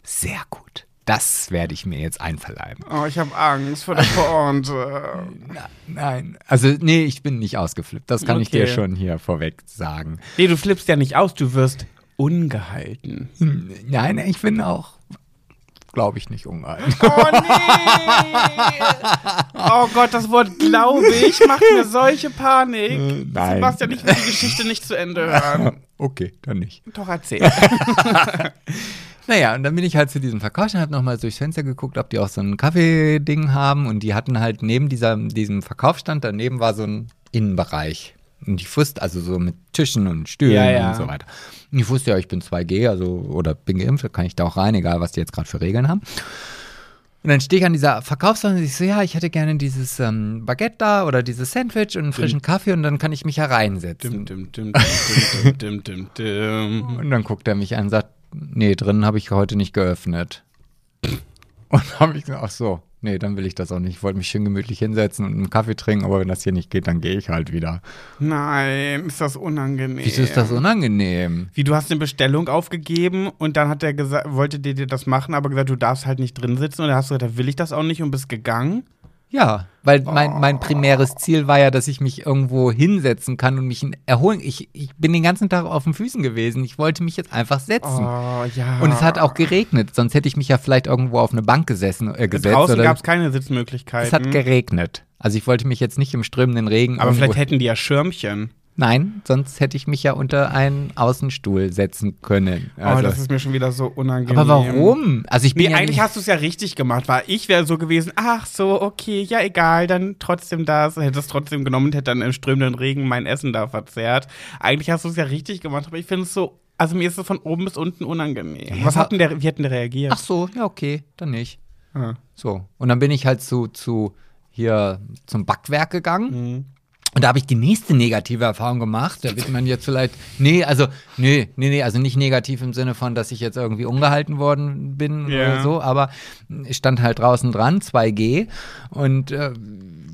Speaker 2: Sehr gut. Das werde ich mir jetzt einverleiben.
Speaker 1: Oh, ich habe Angst vor der Pointe.
Speaker 2: Nein, also nee, ich bin nicht ausgeflippt. Das kann ich dir
Speaker 1: Okay.
Speaker 2: schon hier vorweg sagen.
Speaker 1: nee, du flippst ja nicht aus, du wirst ungehalten.
Speaker 2: Hm, Nein, ich bin auch, glaube ich, nicht ungehalten.
Speaker 1: Oh nee! Oh Gott, das Wort glaube ich macht mir solche Panik.
Speaker 2: Äh, nein.
Speaker 1: Sebastian, ich will die Geschichte nicht zu Ende hören.
Speaker 2: Okay, dann nicht.
Speaker 1: Doch erzähl.
Speaker 2: Naja, und dann bin ich halt zu diesem Verkauf und habe nochmal durchs Fenster geguckt, ob die auch so ein Kaffeeding haben. Und die hatten halt neben dieser, diesem Verkaufsstand, daneben war so ein Innenbereich. Und ich wusste, also so mit Tischen und Stühlen
Speaker 1: Ja, ja.
Speaker 2: und so weiter. Und ich wusste ja, ich bin 2G, also, oder bin geimpft, kann ich da auch rein, egal was die jetzt gerade für Regeln haben. Und dann stehe ich an dieser Verkaufsstand und ich so, ja, ich hätte gerne dieses ähm, Baguette da oder dieses Sandwich und einen frischen Kaffee und dann kann ich mich hereinsetzen.
Speaker 1: Dim, dim, dim, dim, dim, dim, dim, dim.
Speaker 2: Und dann guckt er mich an und sagt, nee, drinnen habe ich heute nicht geöffnet. Und dann habe ich gesagt, ach so, nee, dann will ich das auch nicht. Ich wollte mich schön gemütlich hinsetzen und einen Kaffee trinken, aber wenn das hier nicht geht, dann gehe ich halt wieder.
Speaker 1: Nein, ist das unangenehm.
Speaker 2: Wieso ist das unangenehm?
Speaker 1: Wie, du hast eine Bestellung aufgegeben und dann hat er gesagt, wollte dir das machen, aber gesagt, du darfst halt nicht drin sitzen und dann hast du gesagt, da will ich das auch nicht und bist gegangen.
Speaker 2: Ja, weil mein, mein primäres Ziel war ja, dass ich mich irgendwo hinsetzen kann und mich erholen. Ich, ich bin den ganzen Tag auf den Füßen gewesen. Ich wollte mich jetzt einfach setzen.
Speaker 1: Oh, ja.
Speaker 2: Und es hat auch geregnet, sonst hätte ich mich ja vielleicht irgendwo auf eine Bank gesessen, äh, gesetzt.
Speaker 1: Draußen gab es keine Sitzmöglichkeiten.
Speaker 2: es hat geregnet. Also ich wollte mich jetzt nicht im strömenden Regen
Speaker 1: aber vielleicht hätten die ja Schirmchen.
Speaker 2: Nein, sonst hätte ich mich ja unter einen Außenstuhl setzen können.
Speaker 1: oh,
Speaker 2: Also,
Speaker 1: das ist mir schon wieder so unangenehm.
Speaker 2: aber warum? Also ich bin
Speaker 1: Nee,
Speaker 2: ja
Speaker 1: eigentlich hast du es ja richtig gemacht, weil ich wäre so gewesen, ach so, okay, ja egal, dann trotzdem das, hätte es trotzdem genommen und hätte dann im strömenden Regen mein Essen da verzehrt. Eigentlich hast du es ja richtig gemacht, aber ich finde es so, also mir ist es von oben bis unten unangenehm.
Speaker 2: Ja,
Speaker 1: Was
Speaker 2: aber-
Speaker 1: hat denn der, wie hat denn der reagiert?
Speaker 2: Ach so, ja okay, dann nicht.
Speaker 1: Ah.
Speaker 2: So und dann bin ich halt zu zu hier zum Backwerk gegangen
Speaker 1: Mhm.
Speaker 2: Und da habe ich die nächste negative Erfahrung gemacht. Da wird man jetzt vielleicht, nee, also, nee, nee, nee, also nicht negativ im Sinne von, dass ich jetzt irgendwie ungehalten worden bin
Speaker 1: Ja.
Speaker 2: oder so, aber ich stand halt draußen dran, 2G, und äh,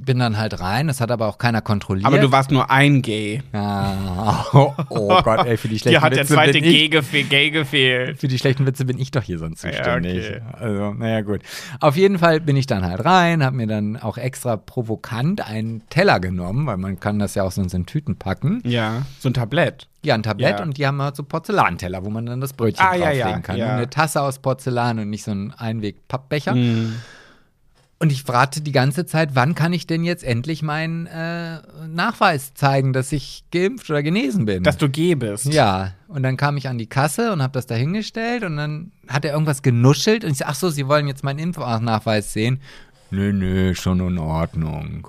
Speaker 2: bin dann halt rein. Das hat aber auch keiner kontrolliert.
Speaker 1: Aber du warst nur ein Gay.
Speaker 2: Ah, oh, oh Gott, ey, für die schlechten
Speaker 1: Dir hat der
Speaker 2: Witze
Speaker 1: zweite
Speaker 2: ich,
Speaker 1: Gay, gefe Gay gefehlt.
Speaker 2: für die schlechten Witze bin ich doch hier sonst
Speaker 1: Ja,
Speaker 2: zuständig.
Speaker 1: okay.
Speaker 2: Also, naja, gut. Auf jeden Fall bin ich dann halt rein, habe mir dann auch extra provokant einen Teller genommen, weil man kann das ja auch sonst in Tüten packen.
Speaker 1: Ja, so ein Tablett.
Speaker 2: Ja, ein Tablett
Speaker 1: Ja.
Speaker 2: und die haben halt so Porzellanteller, wo man dann das Brötchen
Speaker 1: Ah, ja,
Speaker 2: drauflegen
Speaker 1: ja,
Speaker 2: kann.
Speaker 1: ja.
Speaker 2: Eine Tasse aus Porzellan und nicht so ein Einweg-Pappbecher.
Speaker 1: Mhm.
Speaker 2: Und ich fragte die ganze Zeit, wann kann ich denn jetzt endlich meinen äh, Nachweis zeigen, dass ich geimpft oder genesen bin?
Speaker 1: Dass du Gay bist.
Speaker 2: ja, und dann kam ich an die Kasse und habe das da hingestellt und dann hat er irgendwas genuschelt und ich so, ach so, Sie wollen jetzt meinen Impfnachweis sehen? Nö, nö, schon in Ordnung.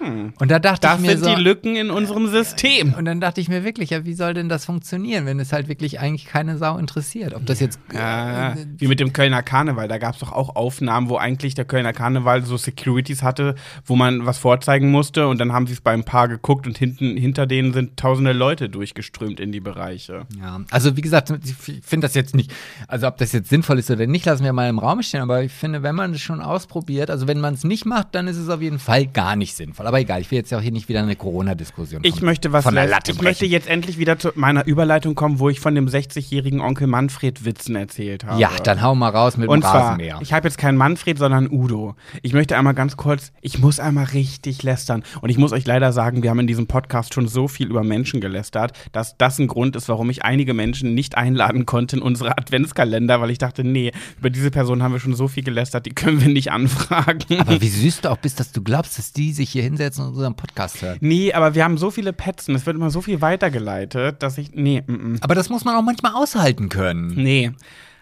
Speaker 2: Und da dachte
Speaker 1: Das
Speaker 2: ich mir
Speaker 1: sind
Speaker 2: so,
Speaker 1: die Lücken in unserem System.
Speaker 2: und dann dachte ich mir wirklich, ja, wie soll denn das funktionieren, wenn es halt wirklich eigentlich keine Sau interessiert? Ob das jetzt.
Speaker 1: Ja,
Speaker 2: äh,
Speaker 1: wie mit dem Kölner Karneval. Da gab es doch auch Aufnahmen, wo eigentlich der Kölner Karneval so Securities hatte, wo man was vorzeigen musste. Und dann haben sie es beim Paar geguckt und hinten hinter denen sind tausende Leute durchgeströmt in die Bereiche.
Speaker 2: ja, also wie gesagt, ich finde das jetzt nicht, also ob das jetzt sinnvoll ist oder nicht, lassen wir mal im Raum stehen, aber ich finde, wenn man es schon ausprobiert, also wenn man es nicht macht, dann ist es auf jeden Fall gar nicht sinnvoll. Aber egal, ich will jetzt ja auch hier nicht wieder eine Corona-Diskussion
Speaker 1: Ich möchte was
Speaker 2: von der Latte
Speaker 1: Ich möchte jetzt endlich wieder zu meiner Überleitung kommen, wo ich von dem 60-jährigen Onkel Manfred Witzen erzählt habe.
Speaker 2: Ja, dann hau mal raus mit
Speaker 1: Und
Speaker 2: dem
Speaker 1: zwar,
Speaker 2: Rasenmäher.
Speaker 1: ich habe jetzt keinen Manfred, sondern Udo. Ich möchte einmal ganz kurz, ich muss einmal richtig lästern. Und ich muss euch leider sagen, wir haben in diesem Podcast schon so viel über Menschen gelästert, dass das ein Grund ist, warum ich einige Menschen nicht einladen konnte in unsere Adventskalender, weil ich dachte, nee, über diese Person haben wir schon so viel gelästert, die können wir nicht anfragen.
Speaker 2: aber wie süß du auch bist, dass du glaubst, dass die sich hier hinsetzen und unseren Podcast hören.
Speaker 1: Nee, aber wir haben so viele Petzen, es wird immer so viel weitergeleitet, dass ich, nee, mm, mm.
Speaker 2: Aber das muss man auch manchmal aushalten können.
Speaker 1: Nee.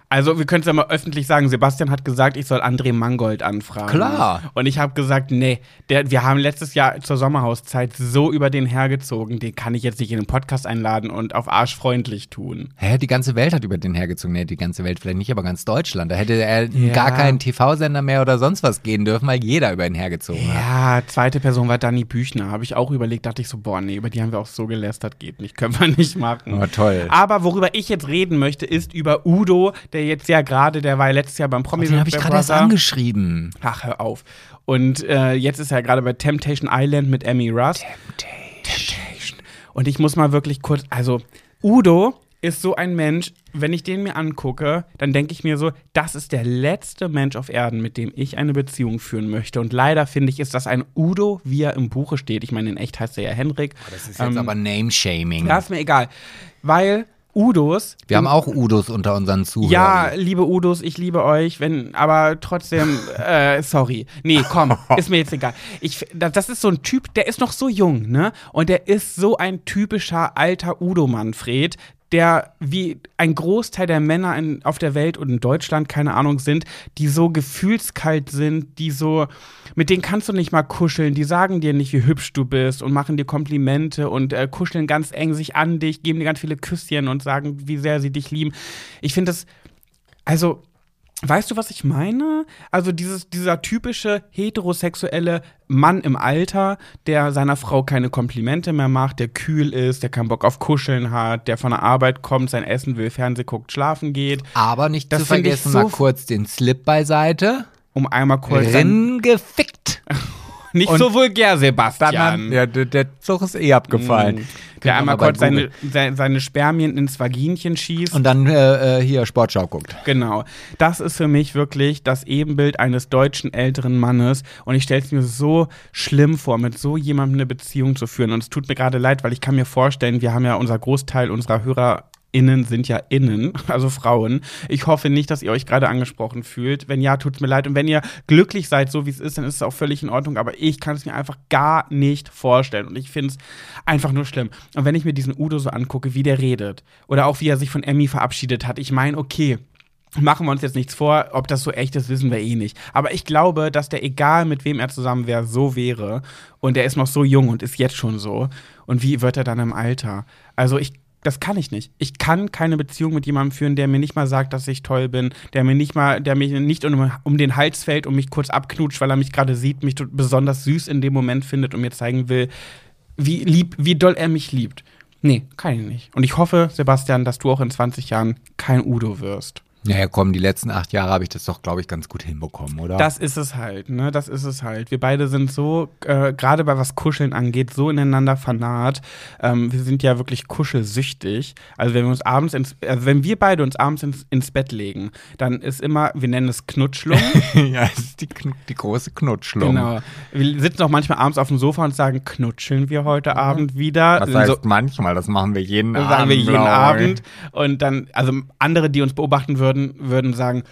Speaker 1: Also, wir können es ja mal öffentlich sagen. Sebastian hat gesagt, ich soll André Mangold anfragen.
Speaker 2: Klar.
Speaker 1: Und ich habe gesagt, nee, der, wir haben letztes Jahr zur Sommerhauszeit so über den hergezogen, den kann ich jetzt nicht in den Podcast einladen und auf arschfreundlich tun.
Speaker 2: Hä, die ganze Welt hat über den hergezogen. Nee, die ganze Welt vielleicht nicht, aber ganz Deutschland. Da hätte er
Speaker 1: Ja.
Speaker 2: gar keinen TV-Sender mehr oder sonst was gehen dürfen, weil jeder über ihn hergezogen hat.
Speaker 1: Ja, zweite Person war Dani Büchner. Habe ich auch überlegt, dachte ich so, boah, nee, über die haben wir auch so gelästert, geht nicht, können wir nicht machen.
Speaker 2: Oh, toll.
Speaker 1: Aber worüber ich jetzt reden möchte, ist über Udo, der jetzt ja gerade, der war ja letztes Jahr beim Promi
Speaker 2: Den habe ich gerade erst angeschrieben.
Speaker 1: Ach, hör auf. Und äh, jetzt ist er gerade bei Temptation Island mit Emmy Russ. Temptation. Und ich muss mal wirklich kurz, also Udo ist so ein Mensch, wenn ich den mir angucke, dann denke ich mir so, das ist der letzte Mensch auf Erden, mit dem ich eine Beziehung führen möchte. Und leider finde ich, ist das ein Udo, wie er im Buche steht. Ich meine, in echt heißt er ja Henrik.
Speaker 2: Das ist jetzt
Speaker 1: Ähm,
Speaker 2: aber Name-Shaming.
Speaker 1: Ja, ist mir egal. Weil Udos.
Speaker 2: Wir haben auch Udos unter unseren Zuhörern.
Speaker 1: Ja, liebe Udos, ich liebe euch, wenn, aber trotzdem, äh, sorry. Nee, komm, ist mir jetzt egal. Ich, da- das ist so ein Typ, der ist noch so jung, ne? Und der ist so ein typischer alter Udo-Manfred, der wie ein Großteil der Männer in, auf der Welt und in Deutschland, keine Ahnung, sind, die so gefühlskalt sind, die so, mit denen kannst du nicht mal kuscheln, die sagen dir nicht, wie hübsch du bist und machen dir Komplimente und äh, kuscheln ganz eng sich an dich, geben dir ganz viele Küsschen und sagen, wie sehr sie dich lieben. Ich finde das, also, weißt du, was ich meine? Also dieses, dieser typische heterosexuelle Mann im Alter, der seiner Frau keine Komplimente mehr macht, der kühl ist, der keinen Bock auf Kuscheln hat, der von der Arbeit kommt, sein Essen will, Fernseh guckt, schlafen geht,
Speaker 2: Aber nicht
Speaker 1: Das
Speaker 2: zu vergessen,
Speaker 1: so
Speaker 2: mal kurz den Slip beiseite.
Speaker 1: um einmal kurz
Speaker 2: Rin gefickt.
Speaker 1: nicht
Speaker 2: und
Speaker 1: so vulgär,
Speaker 2: Dann
Speaker 1: Sebastian.
Speaker 2: haben, ja, der, Zug ist eh abgefallen.
Speaker 1: Mm. der einmal
Speaker 2: mal
Speaker 1: kurz seine, seine Spermien ins Vaginchen schießt.
Speaker 2: Und dann äh, äh, hier Sportschau guckt.
Speaker 1: Genau. Das ist für mich wirklich das Ebenbild eines deutschen älteren Mannes. Und ich stelle es mir so schlimm vor, mit so jemandem eine Beziehung zu führen. Und es tut mir gerade leid, weil ich kann mir vorstellen, wir haben ja unser Großteil unserer Hörer. Innen sind ja innen, also Frauen. Ich hoffe nicht, dass ihr euch gerade angesprochen fühlt. Wenn ja, tut's mir leid. Und wenn ihr glücklich seid, so wie es ist, dann ist es auch völlig in Ordnung. Aber ich kann es mir einfach gar nicht vorstellen. Und ich finde es einfach nur schlimm. Und wenn ich mir diesen Udo so angucke, wie der redet, oder auch wie er sich von Emmy verabschiedet hat, ich meine, okay, Machen wir uns jetzt nichts vor, ob das so echt ist, wissen wir eh nicht. Aber ich glaube, dass der, egal mit wem er zusammen wäre, so wäre. Und er ist noch so jung und ist jetzt schon so. Und wie wird er dann im Alter? Also ich, das kann ich nicht. Ich kann keine Beziehung mit jemandem führen, der mir nicht mal sagt, dass ich toll bin, der mir nicht mal, der mir nicht um, um den Hals fällt und mich kurz abknutscht, weil er mich gerade sieht, mich besonders süß in dem Moment findet und mir zeigen will, wie lieb, wie doll er mich liebt. Nee, kann ich nicht. Und ich hoffe, Sebastian, dass du auch in 20 Jahren kein Udo wirst.
Speaker 2: Naja, komm, die letzten acht Jahre habe ich das doch, glaube ich, ganz gut hinbekommen, oder?
Speaker 1: Das ist es halt, ne? Das ist es halt. Wir beide sind so, äh, gerade bei was Kuscheln angeht, so ineinander vernarrt. Ähm, wir sind ja wirklich kuschelsüchtig. Also wenn wir uns abends ins, also wenn wir beide uns abends ins, ins Bett legen, dann ist immer, wir nennen es Knutschlung.
Speaker 2: ja, es ist die, die große Knutschlung.
Speaker 1: genau. Wir sitzen auch manchmal abends auf dem Sofa und sagen, knutscheln wir heute Abend wieder.
Speaker 2: Das
Speaker 1: So-
Speaker 2: heißt manchmal, das machen wir jeden
Speaker 1: Das
Speaker 2: Abend.
Speaker 1: sagen wir jeden. Abend. Und dann, also andere, die uns beobachten würden, würden sagen,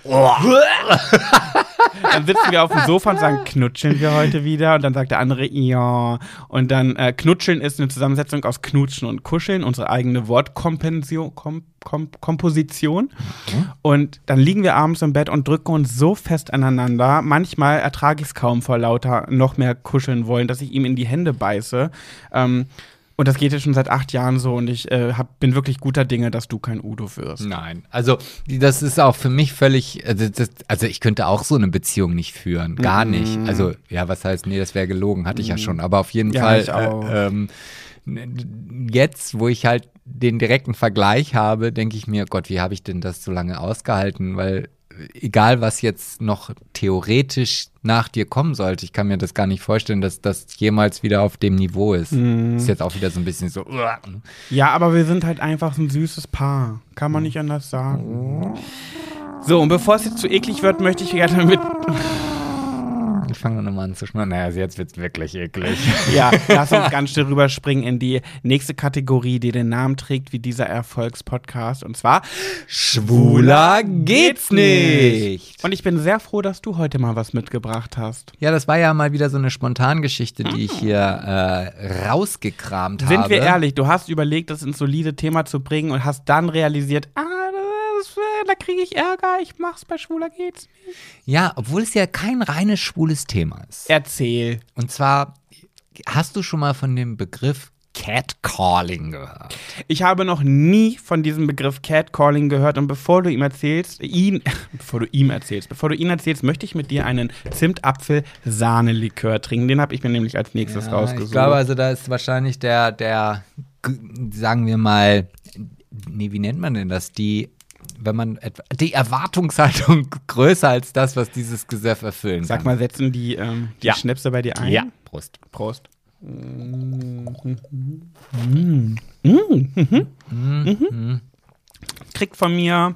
Speaker 1: dann sitzen wir auf dem Sofa und sagen, knutscheln wir heute wieder? Und dann sagt der andere, ja. Und dann äh, knutscheln ist eine Zusammensetzung aus knutschen und kuscheln, unsere eigene Wortkomposition. Kom Kom Komposition. Und dann liegen wir abends im Bett und drücken uns so fest aneinander. Manchmal ertrage ich es kaum vor lauter noch mehr kuscheln wollen, dass ich ihm in die Hände beiße. Ähm, und das geht jetzt schon seit acht Jahren so und ich äh, hab, bin wirklich guter Dinge, dass du kein Udo wirst.
Speaker 2: Nein, also das ist auch für mich völlig, also, das, also ich könnte auch so eine Beziehung nicht führen, gar nicht. Also ja, was heißt, nee, das wäre gelogen, hatte ich ja schon, aber auf jeden
Speaker 1: Ja,
Speaker 2: Fall
Speaker 1: ich auch.
Speaker 2: Äh, ähm, jetzt, wo ich halt den direkten Vergleich habe, denke ich mir, Gott, wie habe ich denn das so lange ausgehalten? Weil egal, was jetzt noch theoretisch nach dir kommen sollte, ich kann mir das gar nicht vorstellen, dass das jemals wieder auf dem Niveau ist. Ist jetzt auch wieder so ein bisschen so.
Speaker 1: Ja, aber wir sind halt einfach ein süßes Paar. Kann man nicht anders sagen. So, und bevor es jetzt zu eklig wird, möchte ich gerne mit.
Speaker 2: Ich fange nochmal an zu schnurren. Naja, also jetzt wird's wirklich eklig.
Speaker 1: Ja, lass uns ganz schnell rüberspringen in die nächste Kategorie, die den Namen trägt wie dieser Erfolgspodcast. Und zwar
Speaker 2: Schwuler geht's nicht.
Speaker 1: Und ich bin sehr froh, dass du heute mal was mitgebracht hast.
Speaker 2: Ja, das war ja mal wieder so eine Spontangeschichte, die ich hier äh, rausgekramt habe.
Speaker 1: Sind wir ehrlich, du hast überlegt, das ins solide Thema zu bringen und hast dann realisiert, ah, da kriege ich Ärger, ich mach's bei Schwuler geht's nicht.
Speaker 2: Ja, obwohl es ja kein reines schwules Thema ist.
Speaker 1: Erzähl.
Speaker 2: Und zwar, hast du schon mal von dem Begriff Catcalling gehört?
Speaker 1: Ich habe noch nie von diesem Begriff Catcalling gehört und bevor du ihm erzählst, ihn, bevor du ihm erzählst, bevor du ihn erzählst, möchte ich mit dir einen Zimtapfel-Sahnelikör trinken. Den habe ich mir nämlich als nächstes rausgesucht.
Speaker 2: Ich glaube, also da ist wahrscheinlich der, der, sagen wir mal, nee, wie nennt man denn das? Die, wenn man etwa, die Erwartungshaltung größer als das, was dieses Gesöff erfüllen
Speaker 1: Sag
Speaker 2: kann.
Speaker 1: mal, setzen die, ähm, die
Speaker 2: Ja.
Speaker 1: Schnäpse bei dir ein?
Speaker 2: Ja, Prost.
Speaker 1: Prost. Kriegt von mir,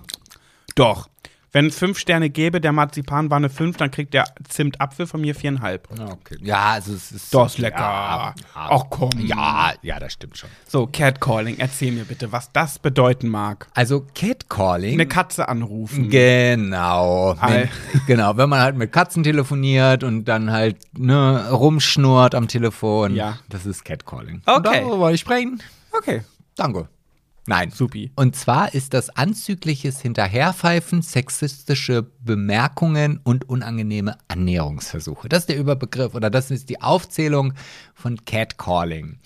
Speaker 1: doch. Wenn es fünf Sterne gäbe, der Marzipan war eine fünf, dann kriegt der Zimtapfel von mir viereinhalb.
Speaker 2: Okay. Ja, also es ist.
Speaker 1: Das ist lecker.
Speaker 2: Ja,
Speaker 1: Ach komm.
Speaker 2: Ja, ja, das stimmt schon.
Speaker 1: So, Catcalling, erzähl mir bitte, was das bedeuten mag.
Speaker 2: Also Catcalling.
Speaker 1: Eine Katze anrufen.
Speaker 2: Genau. Wenn, genau, wenn man halt mit Katzen telefoniert und dann halt ne, rumschnurrt am Telefon.
Speaker 1: Ja.
Speaker 2: Das ist Catcalling.
Speaker 1: Okay.
Speaker 2: Und darüber wollte ich sprechen.
Speaker 1: Okay,
Speaker 2: Danke. Nein.
Speaker 1: supi.
Speaker 2: Und zwar ist das anzügliches Hinterherpfeifen, sexistische Bemerkungen und unangenehme Annäherungsversuche. Das ist der Überbegriff oder das ist die Aufzählung von Catcalling.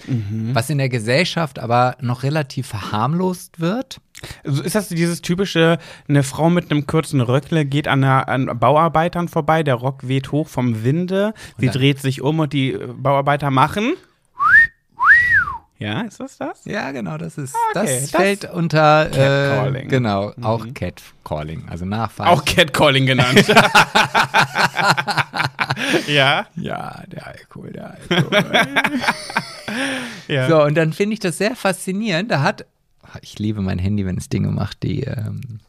Speaker 2: Was in der Gesellschaft aber noch relativ verharmlost wird.
Speaker 1: Also Ist das dieses typische, eine Frau mit einem kurzen Röckle geht an, einer, an Bauarbeitern vorbei, der Rock weht hoch vom Winde, sie dreht sich um und die Bauarbeiter machen. Ja, ist das das?
Speaker 2: Ja, genau, das ist,
Speaker 1: Okay,
Speaker 2: das,
Speaker 1: das-
Speaker 2: fällt unter, äh,
Speaker 1: Catcalling.
Speaker 2: genau, auch Catcalling, also Nachfrage.
Speaker 1: Auch Catcalling genannt. ja,
Speaker 2: Ja, der Alkohol, der Alkohol.
Speaker 1: ja.
Speaker 2: So, und dann finde ich das sehr faszinierend. Da hat, ich liebe mein Handy, wenn es Dinge macht, die ähm,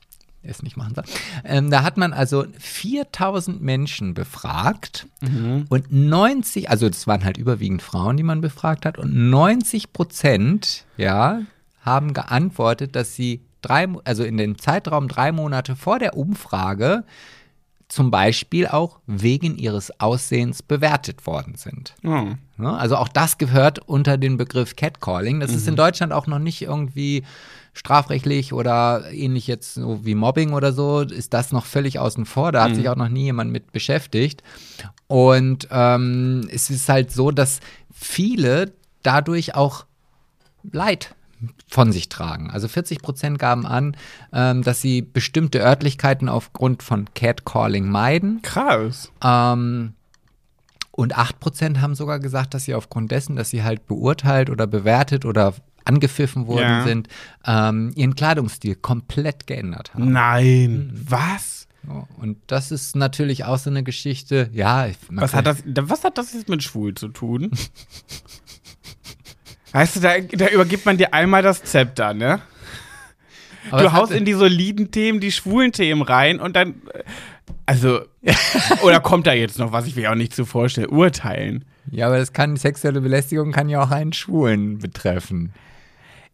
Speaker 2: es nicht machen soll. Ähm, da hat man also 4000 Menschen befragt und 90, also das waren halt überwiegend Frauen, die man befragt hat, und 90 Prozent, ja, haben geantwortet, dass sie drei, also in den Zeitraum drei Monate vor der Umfrage zum Beispiel auch wegen ihres Aussehens bewertet worden sind.
Speaker 1: Oh.
Speaker 2: Ne? Also auch das gehört unter den Begriff Catcalling. Das
Speaker 1: Mhm.
Speaker 2: ist in Deutschland auch noch nicht irgendwie strafrechtlich oder ähnlich jetzt so wie Mobbing oder so, ist das noch völlig außen vor. Da hat
Speaker 1: Mhm.
Speaker 2: sich auch noch nie jemand mit beschäftigt. Und ähm, es ist halt so, dass viele dadurch auch Leid von sich tragen. Also 40 Prozent gaben an, ähm, dass sie bestimmte Örtlichkeiten aufgrund von Catcalling meiden.
Speaker 1: Krass.
Speaker 2: Ähm, Und 8% haben sogar gesagt, dass sie aufgrund dessen, dass sie halt beurteilt oder bewertet oder angepfiffen worden
Speaker 1: Ja.
Speaker 2: sind, ähm, ihren Kleidungsstil komplett geändert haben.
Speaker 1: Nein. Was?
Speaker 2: So, Und das ist natürlich auch so eine Geschichte. Ja,
Speaker 1: Was hat, das, da- was hat das jetzt mit schwul zu tun? weißt du, da, da übergibt man dir einmal das Zepter, ne?
Speaker 2: aber
Speaker 1: du haust in die soliden Themen die schwulen Themen rein und dann. äh, Also. oder kommt da jetzt noch was? Ich will auch nicht zu vorstellen. Urteilen.
Speaker 2: Ja, aber das kann, sexuelle Belästigung kann ja auch einen Schwulen betreffen.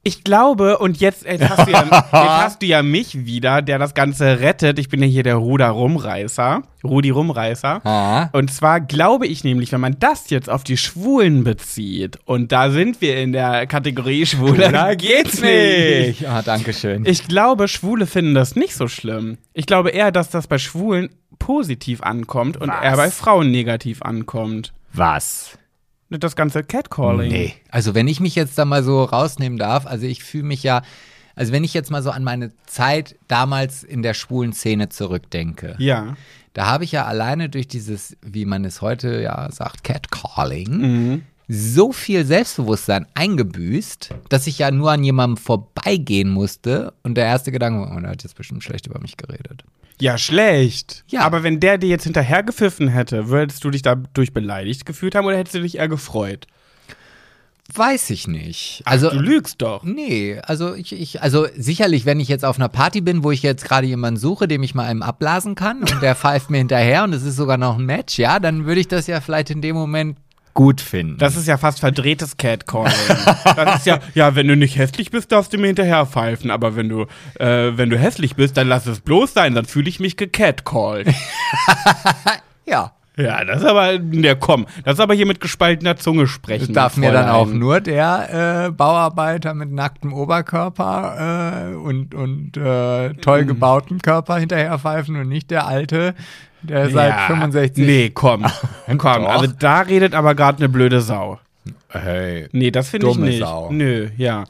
Speaker 1: Ich glaube, und jetzt, jetzt, hast du ja, jetzt hast du ja mich wieder, der das Ganze rettet. Ich bin ja hier der Ruder Rumreißer. Rudi Rumreißer.
Speaker 2: Ah.
Speaker 1: Und zwar glaube ich nämlich, wenn man das jetzt auf die Schwulen bezieht, und da sind wir in der Kategorie Schwule, da geht's nicht.
Speaker 2: Ah, danke schön.
Speaker 1: Ich glaube, Schwule finden das nicht so schlimm. Ich glaube eher, dass das bei Schwulen positiv ankommt und
Speaker 2: Was?
Speaker 1: eher bei Frauen negativ ankommt.
Speaker 2: Was?
Speaker 1: Das ganze Catcalling.
Speaker 2: Nee. Also wenn ich mich jetzt da mal so rausnehmen darf, also ich fühle mich ja, also wenn ich jetzt mal so an meine Zeit damals in der schwulen Szene zurückdenke,
Speaker 1: Ja.
Speaker 2: da habe ich ja alleine durch dieses, wie man es heute ja sagt, Catcalling,
Speaker 1: Mhm.
Speaker 2: So viel Selbstbewusstsein eingebüßt, dass ich ja nur an jemandem vorbeigehen musste und der erste Gedanke war, oh, der hat jetzt bestimmt schlecht über mich geredet.
Speaker 1: Ja, schlecht.
Speaker 2: Ja.
Speaker 1: Aber wenn der dir jetzt hinterhergepfiffen hätte, würdest du dich dadurch beleidigt gefühlt haben oder hättest du dich eher gefreut?
Speaker 2: Weiß ich nicht. Also
Speaker 1: du lügst doch.
Speaker 2: Nee, also ich, ich, also sicherlich, wenn ich jetzt auf einer Party bin, wo ich jetzt gerade jemanden suche, dem ich mal einem abblasen kann und der pfeift mir hinterher und es ist sogar noch ein Match, ja, dann würde ich das ja vielleicht in dem Moment gut finden.
Speaker 1: Das ist ja fast verdrehtes Catcalling. das ist ja, ja, wenn du nicht hässlich bist, darfst du mir hinterher pfeifen. Aber wenn du, äh, wenn du hässlich bist, dann lass es bloß sein, dann fühle ich mich gecatcalled.
Speaker 2: ja.
Speaker 1: Ja, das ist aber, der komm, das ist aber hier mit gespaltener Zunge sprechen.
Speaker 2: Das darf mir dann auch nur der äh, Bauarbeiter mit nacktem Oberkörper äh, und, und äh, toll gebauten Körper hinterher pfeifen und nicht der alte, der seit
Speaker 1: Ja,
Speaker 2: 65.
Speaker 1: Nee, komm. komm, also da redet aber gerade eine blöde Sau.
Speaker 2: Hey.
Speaker 1: Nee, das finde ich
Speaker 2: Dumme
Speaker 1: nicht.
Speaker 2: Sau.
Speaker 1: Nö, ja.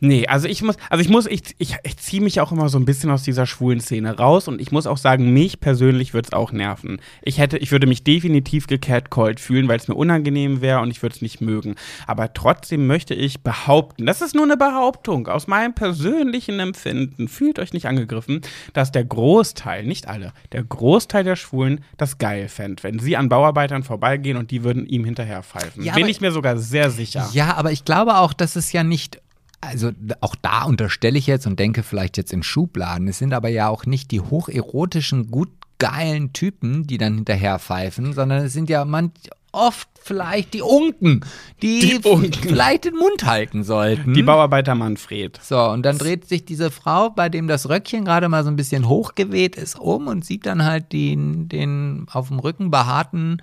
Speaker 1: Nee, also ich muss, also ich muss, ich, ich, ich ziehe mich auch immer so ein bisschen aus dieser schwulen Szene raus und ich muss auch sagen, mich persönlich würde es auch nerven. Ich hätte, ich würde mich definitiv gecatcalled fühlen, weil es mir unangenehm wäre und ich würde es nicht mögen. Aber trotzdem möchte ich behaupten, das ist nur eine Behauptung aus meinem persönlichen Empfinden, fühlt euch nicht angegriffen, dass der Großteil, nicht alle, der Großteil der Schwulen das geil fände, wenn sie an Bauarbeitern vorbeigehen und die würden ihm hinterher pfeifen.
Speaker 2: Ja,
Speaker 1: Bin ich mir sogar sehr sicher.
Speaker 2: Ja, aber ich glaube auch, dass es ja nicht, also auch da unterstelle ich jetzt und denke vielleicht jetzt in Schubladen, es sind aber ja auch nicht die hocherotischen, gut geilen Typen, die dann hinterher pfeifen, sondern es sind ja manch, oft vielleicht die Unken, die,
Speaker 1: Die Unken.
Speaker 2: vielleicht den Mund halten sollten.
Speaker 1: Die Bauarbeiter Manfred.
Speaker 2: so, und dann dreht sich diese Frau, bei dem das Röckchen gerade mal so ein bisschen hochgeweht ist, um und sieht dann halt den, den auf dem Rücken behaarten,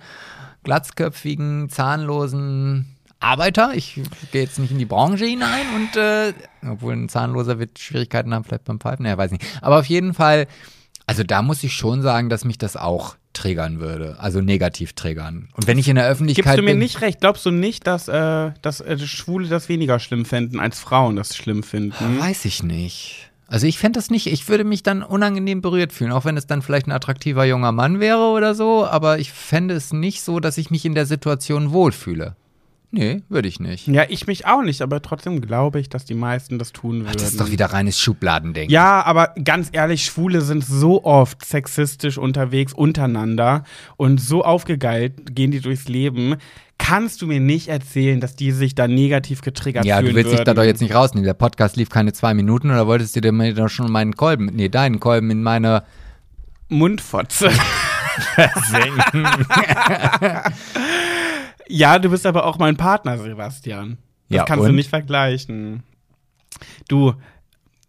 Speaker 2: glatzköpfigen, zahnlosen Arbeiter. Ich gehe jetzt nicht in die Branche hinein und, äh, obwohl ein Zahnloser wird Schwierigkeiten haben, vielleicht beim Pfeifen, naja, weiß nicht. Aber auf jeden Fall, also da muss ich schon sagen, dass mich das auch triggern würde, also negativ triggern. Und wenn ich in der Öffentlichkeit
Speaker 1: Gibst du mir
Speaker 2: bin,
Speaker 1: nicht recht? Glaubst du nicht, dass, äh, dass äh, Schwule das weniger schlimm fänden, als Frauen das schlimm finden?
Speaker 2: Weiß ich nicht. Also ich fände das nicht, ich würde mich dann unangenehm berührt fühlen, auch wenn es dann vielleicht ein attraktiver junger Mann wäre oder so, aber ich fände es nicht so, dass ich mich in der Situation wohlfühle. Nee, würde ich nicht.
Speaker 1: Ja, ich mich auch nicht, aber trotzdem glaube ich, dass die meisten das tun würden.
Speaker 2: Das ist doch wieder reines Schubladendenken.
Speaker 1: Ja, aber ganz ehrlich, Schwule sind so oft sexistisch unterwegs untereinander und so aufgegeilt gehen die durchs Leben. Kannst du mir nicht erzählen, dass die sich da negativ getriggert
Speaker 2: Ja,
Speaker 1: fühlen
Speaker 2: du willst
Speaker 1: würden?
Speaker 2: dich da doch jetzt nicht rausnehmen. Der Podcast lief keine zwei Minuten oder wolltest du dir mir doch schon meinen Kolben, nee, deinen Kolben in meine
Speaker 1: Mundfotze. ja, du bist aber auch mein Partner, Sebastian. Das
Speaker 2: Ja,
Speaker 1: kannst du
Speaker 2: und?
Speaker 1: nicht vergleichen. Du,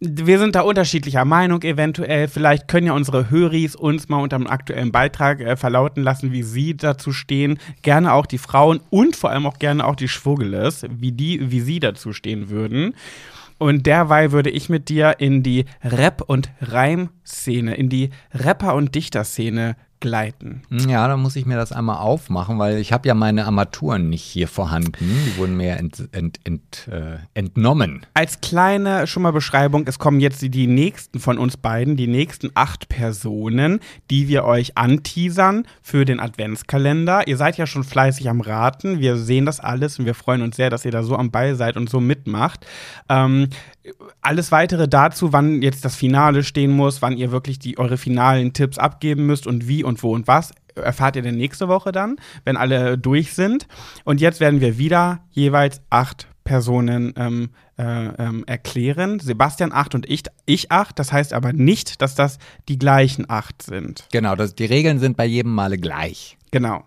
Speaker 1: wir sind da unterschiedlicher Meinung eventuell. Vielleicht können ja unsere Höris uns mal unter dem aktuellen Beitrag äh, verlauten lassen, wie sie dazu stehen. Gerne auch die Frauen und vor allem auch gerne auch die Schwuggeles, wie, die, wie sie dazu stehen würden. Und derweil würde ich mit dir in die Rap- und Reim-Szene, in die Rapper- und Dichter-Szene gleiten.
Speaker 2: Ja, dann muss ich mir das einmal aufmachen, weil ich habe ja meine Armaturen nicht hier vorhanden. Die wurden mir ent, ent, ent, äh, entnommen.
Speaker 1: Als kleine schon mal Beschreibung, es kommen jetzt die, die nächsten von uns beiden, die nächsten acht Personen, die wir euch anteasern für den Adventskalender. Ihr seid ja schon fleißig am Raten, wir sehen das alles und wir freuen uns sehr, dass ihr da so am Ball seid und so mitmacht. Ähm, alles weitere dazu, wann jetzt das Finale stehen muss, wann ihr wirklich die, eure finalen Tipps abgeben müsst und wie und wo und was, erfahrt ihr denn nächste Woche dann, wenn alle durch sind. Und jetzt werden wir wieder jeweils acht Personen ähm, äh, ähm, erklären. Sebastian acht und ich, ich acht. Das heißt aber nicht, dass das die gleichen acht sind.
Speaker 2: Genau, das, die Regeln sind bei jedem Male gleich.
Speaker 1: Genau.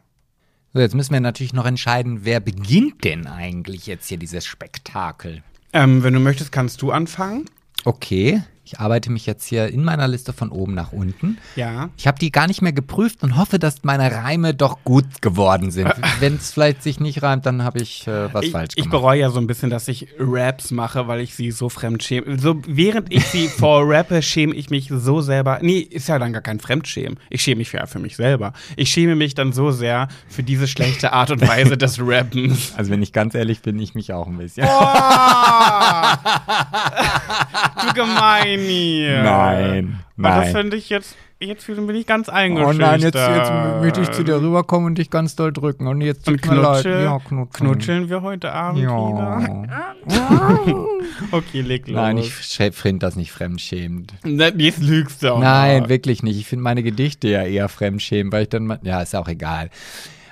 Speaker 2: So, jetzt müssen wir natürlich noch entscheiden, wer beginnt denn eigentlich jetzt hier dieses Spektakel?
Speaker 1: Ähm, wenn du möchtest, kannst du anfangen.
Speaker 2: Okay, ich arbeite mich jetzt hier in meiner Liste von oben nach unten.
Speaker 1: Ja.
Speaker 2: Ich habe die gar nicht mehr geprüft und hoffe, dass meine Reime doch gut geworden sind. Wenn es vielleicht sich nicht reimt, dann habe ich äh, was
Speaker 1: Ich,
Speaker 2: falsch
Speaker 1: ich
Speaker 2: gemacht.
Speaker 1: bereue ja so ein bisschen, dass ich Raps mache, weil ich sie so fremd schäme. So, während ich sie vorrappe, schäme ich mich so selber. Nee, ist ja dann gar kein Fremdschämen. Ich schäme mich ja für mich selber. Ich schäme mich dann so sehr für diese schlechte Art und Weise des Rappens.
Speaker 2: also wenn ich ganz ehrlich bin, ich mich auch ein bisschen.
Speaker 1: Oh! du Gemeini.
Speaker 2: Nein,
Speaker 1: Und das
Speaker 2: nein.
Speaker 1: finde ich jetzt, jetzt bin ich ganz
Speaker 2: Oh
Speaker 1: eingeschüchtert.
Speaker 2: nein, jetzt, jetzt möchte ich zu dir rüberkommen und dich ganz doll drücken. Und jetzt
Speaker 1: Und
Speaker 2: tut mir leid. Ja, knutscheln.
Speaker 1: knutscheln wir heute Abend wieder?
Speaker 2: Ja.
Speaker 1: Okay, leg los.
Speaker 2: Nein, ich finde das nicht fremdschämend.
Speaker 1: Jetzt lügst du auch.
Speaker 2: Nein, wirklich nicht. Ich finde meine Gedichte ja eher fremdschämend, weil ich dann. Ja, ist auch egal.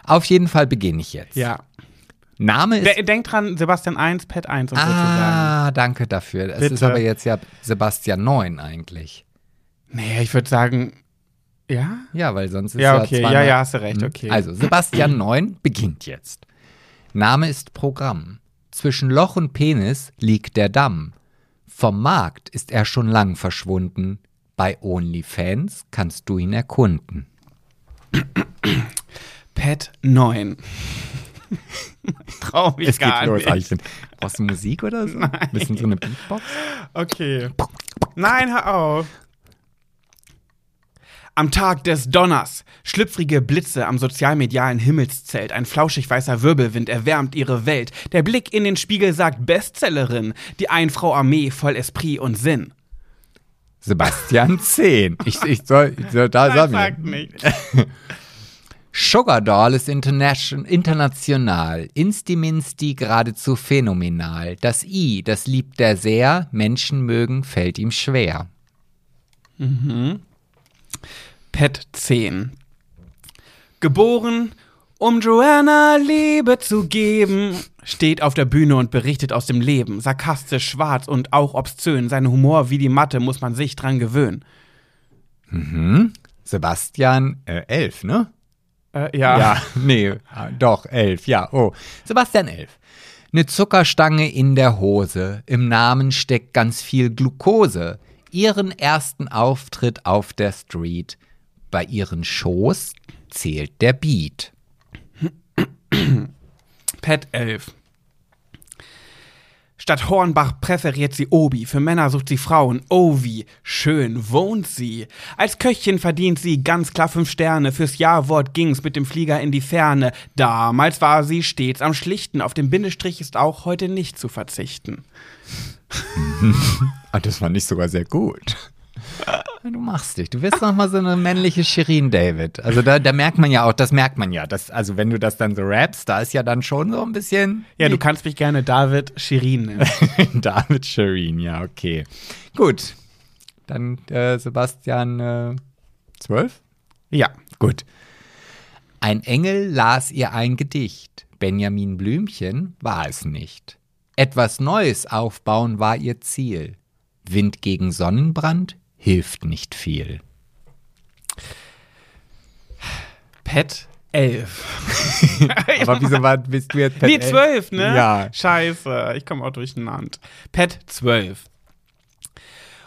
Speaker 2: Auf jeden Fall beginne ich jetzt.
Speaker 1: Ja.
Speaker 2: Name ist.
Speaker 1: De denk dran, Sebastian 1, Pet 1 und so zu sagen.
Speaker 2: ah, danke dafür. Es
Speaker 1: Bitte.
Speaker 2: ist aber jetzt ja Sebastian 9 eigentlich.
Speaker 1: Nee, ich würde sagen, ja?
Speaker 2: Ja, weil sonst ist
Speaker 1: Ja,
Speaker 2: ja.
Speaker 1: okay,
Speaker 2: zweimal-
Speaker 1: ja, ja, hast du recht,
Speaker 2: Hm.
Speaker 1: okay.
Speaker 2: Also, Sebastian 9 beginnt jetzt. Name ist Programm. Zwischen Loch und Penis liegt der Damm. Vom Markt ist er schon lang verschwunden. Bei OnlyFans kannst du ihn erkunden.
Speaker 1: Pet 9. ich trau mich gar nicht.
Speaker 2: Eichen. Brauchst du Musik oder so? Nein. Bisschen so eine Beatbox?
Speaker 1: Okay. Nein, hör auf. Am Tag des Donners. Schlüpfrige Blitze am sozialmedialen Himmelszelt. Ein flauschig weißer Wirbelwind erwärmt ihre Welt. Der Blick in den Spiegel sagt Bestsellerin. Die Einfrau Armee voll Esprit und Sinn.
Speaker 2: Sebastian 10. Ich, ich soll, ich soll da sagen.
Speaker 1: sag nicht.
Speaker 2: Sugar Doll ist internation, international, Insti-Minsti geradezu phänomenal. Das I, das liebt er sehr, Menschen mögen, fällt ihm schwer.
Speaker 1: Pet 10. Geboren, um Joanna Liebe zu geben, steht auf der Bühne und berichtet aus dem Leben. Sarkastisch, schwarz und auch obszön. Sein Humor wie die Matte muss man sich dran gewöhnen.
Speaker 2: Sebastian äh, 11, ne?
Speaker 1: Äh, ja.
Speaker 2: Ja, nee, ah, doch, 11, ja. Oh, Sebastian 11. Eine Zuckerstange in der Hose, im Namen steckt ganz viel Glucose. Ihren ersten Auftritt auf der Street, bei ihren Shows zählt der Beat.
Speaker 1: Pet 11. Statt Hornbach präferiert sie Obi, für Männer sucht sie Frauen. Oh, wie schön wohnt sie. Als Köchin verdient sie ganz klar fünf Sterne. Fürs Jawort ging's mit dem Flieger in die Ferne. Damals war sie stets am Schlichten. Auf den Bindestrich ist auch heute nicht zu verzichten.
Speaker 2: Ah, das fand ich sogar sehr gut. Du machst dich. Du wirst noch mal so eine männliche Shirin David. Also da, da merkt man ja auch, das merkt man ja. Das, also wenn du das dann so rappst, da ist ja dann schon so ein bisschen
Speaker 1: Ja, du kannst mich gerne David Shirin nennen.
Speaker 2: David Shirin, ja, okay. Gut. Dann äh, Sebastian äh, 12?
Speaker 1: ja.
Speaker 2: Gut. Ein Engel las ihr ein Gedicht. Benjamin Blümchen war es nicht. Etwas Neues aufbauen war ihr Ziel. Wind gegen Sonnenbrand hilft nicht viel.
Speaker 1: Pet 11.
Speaker 2: Aber wieso war, bist du jetzt Pet
Speaker 1: Nee,
Speaker 2: elf?
Speaker 1: 12, ne?
Speaker 2: Ja.
Speaker 1: Scheiße, ich komme auch durcheinander. Pet 12.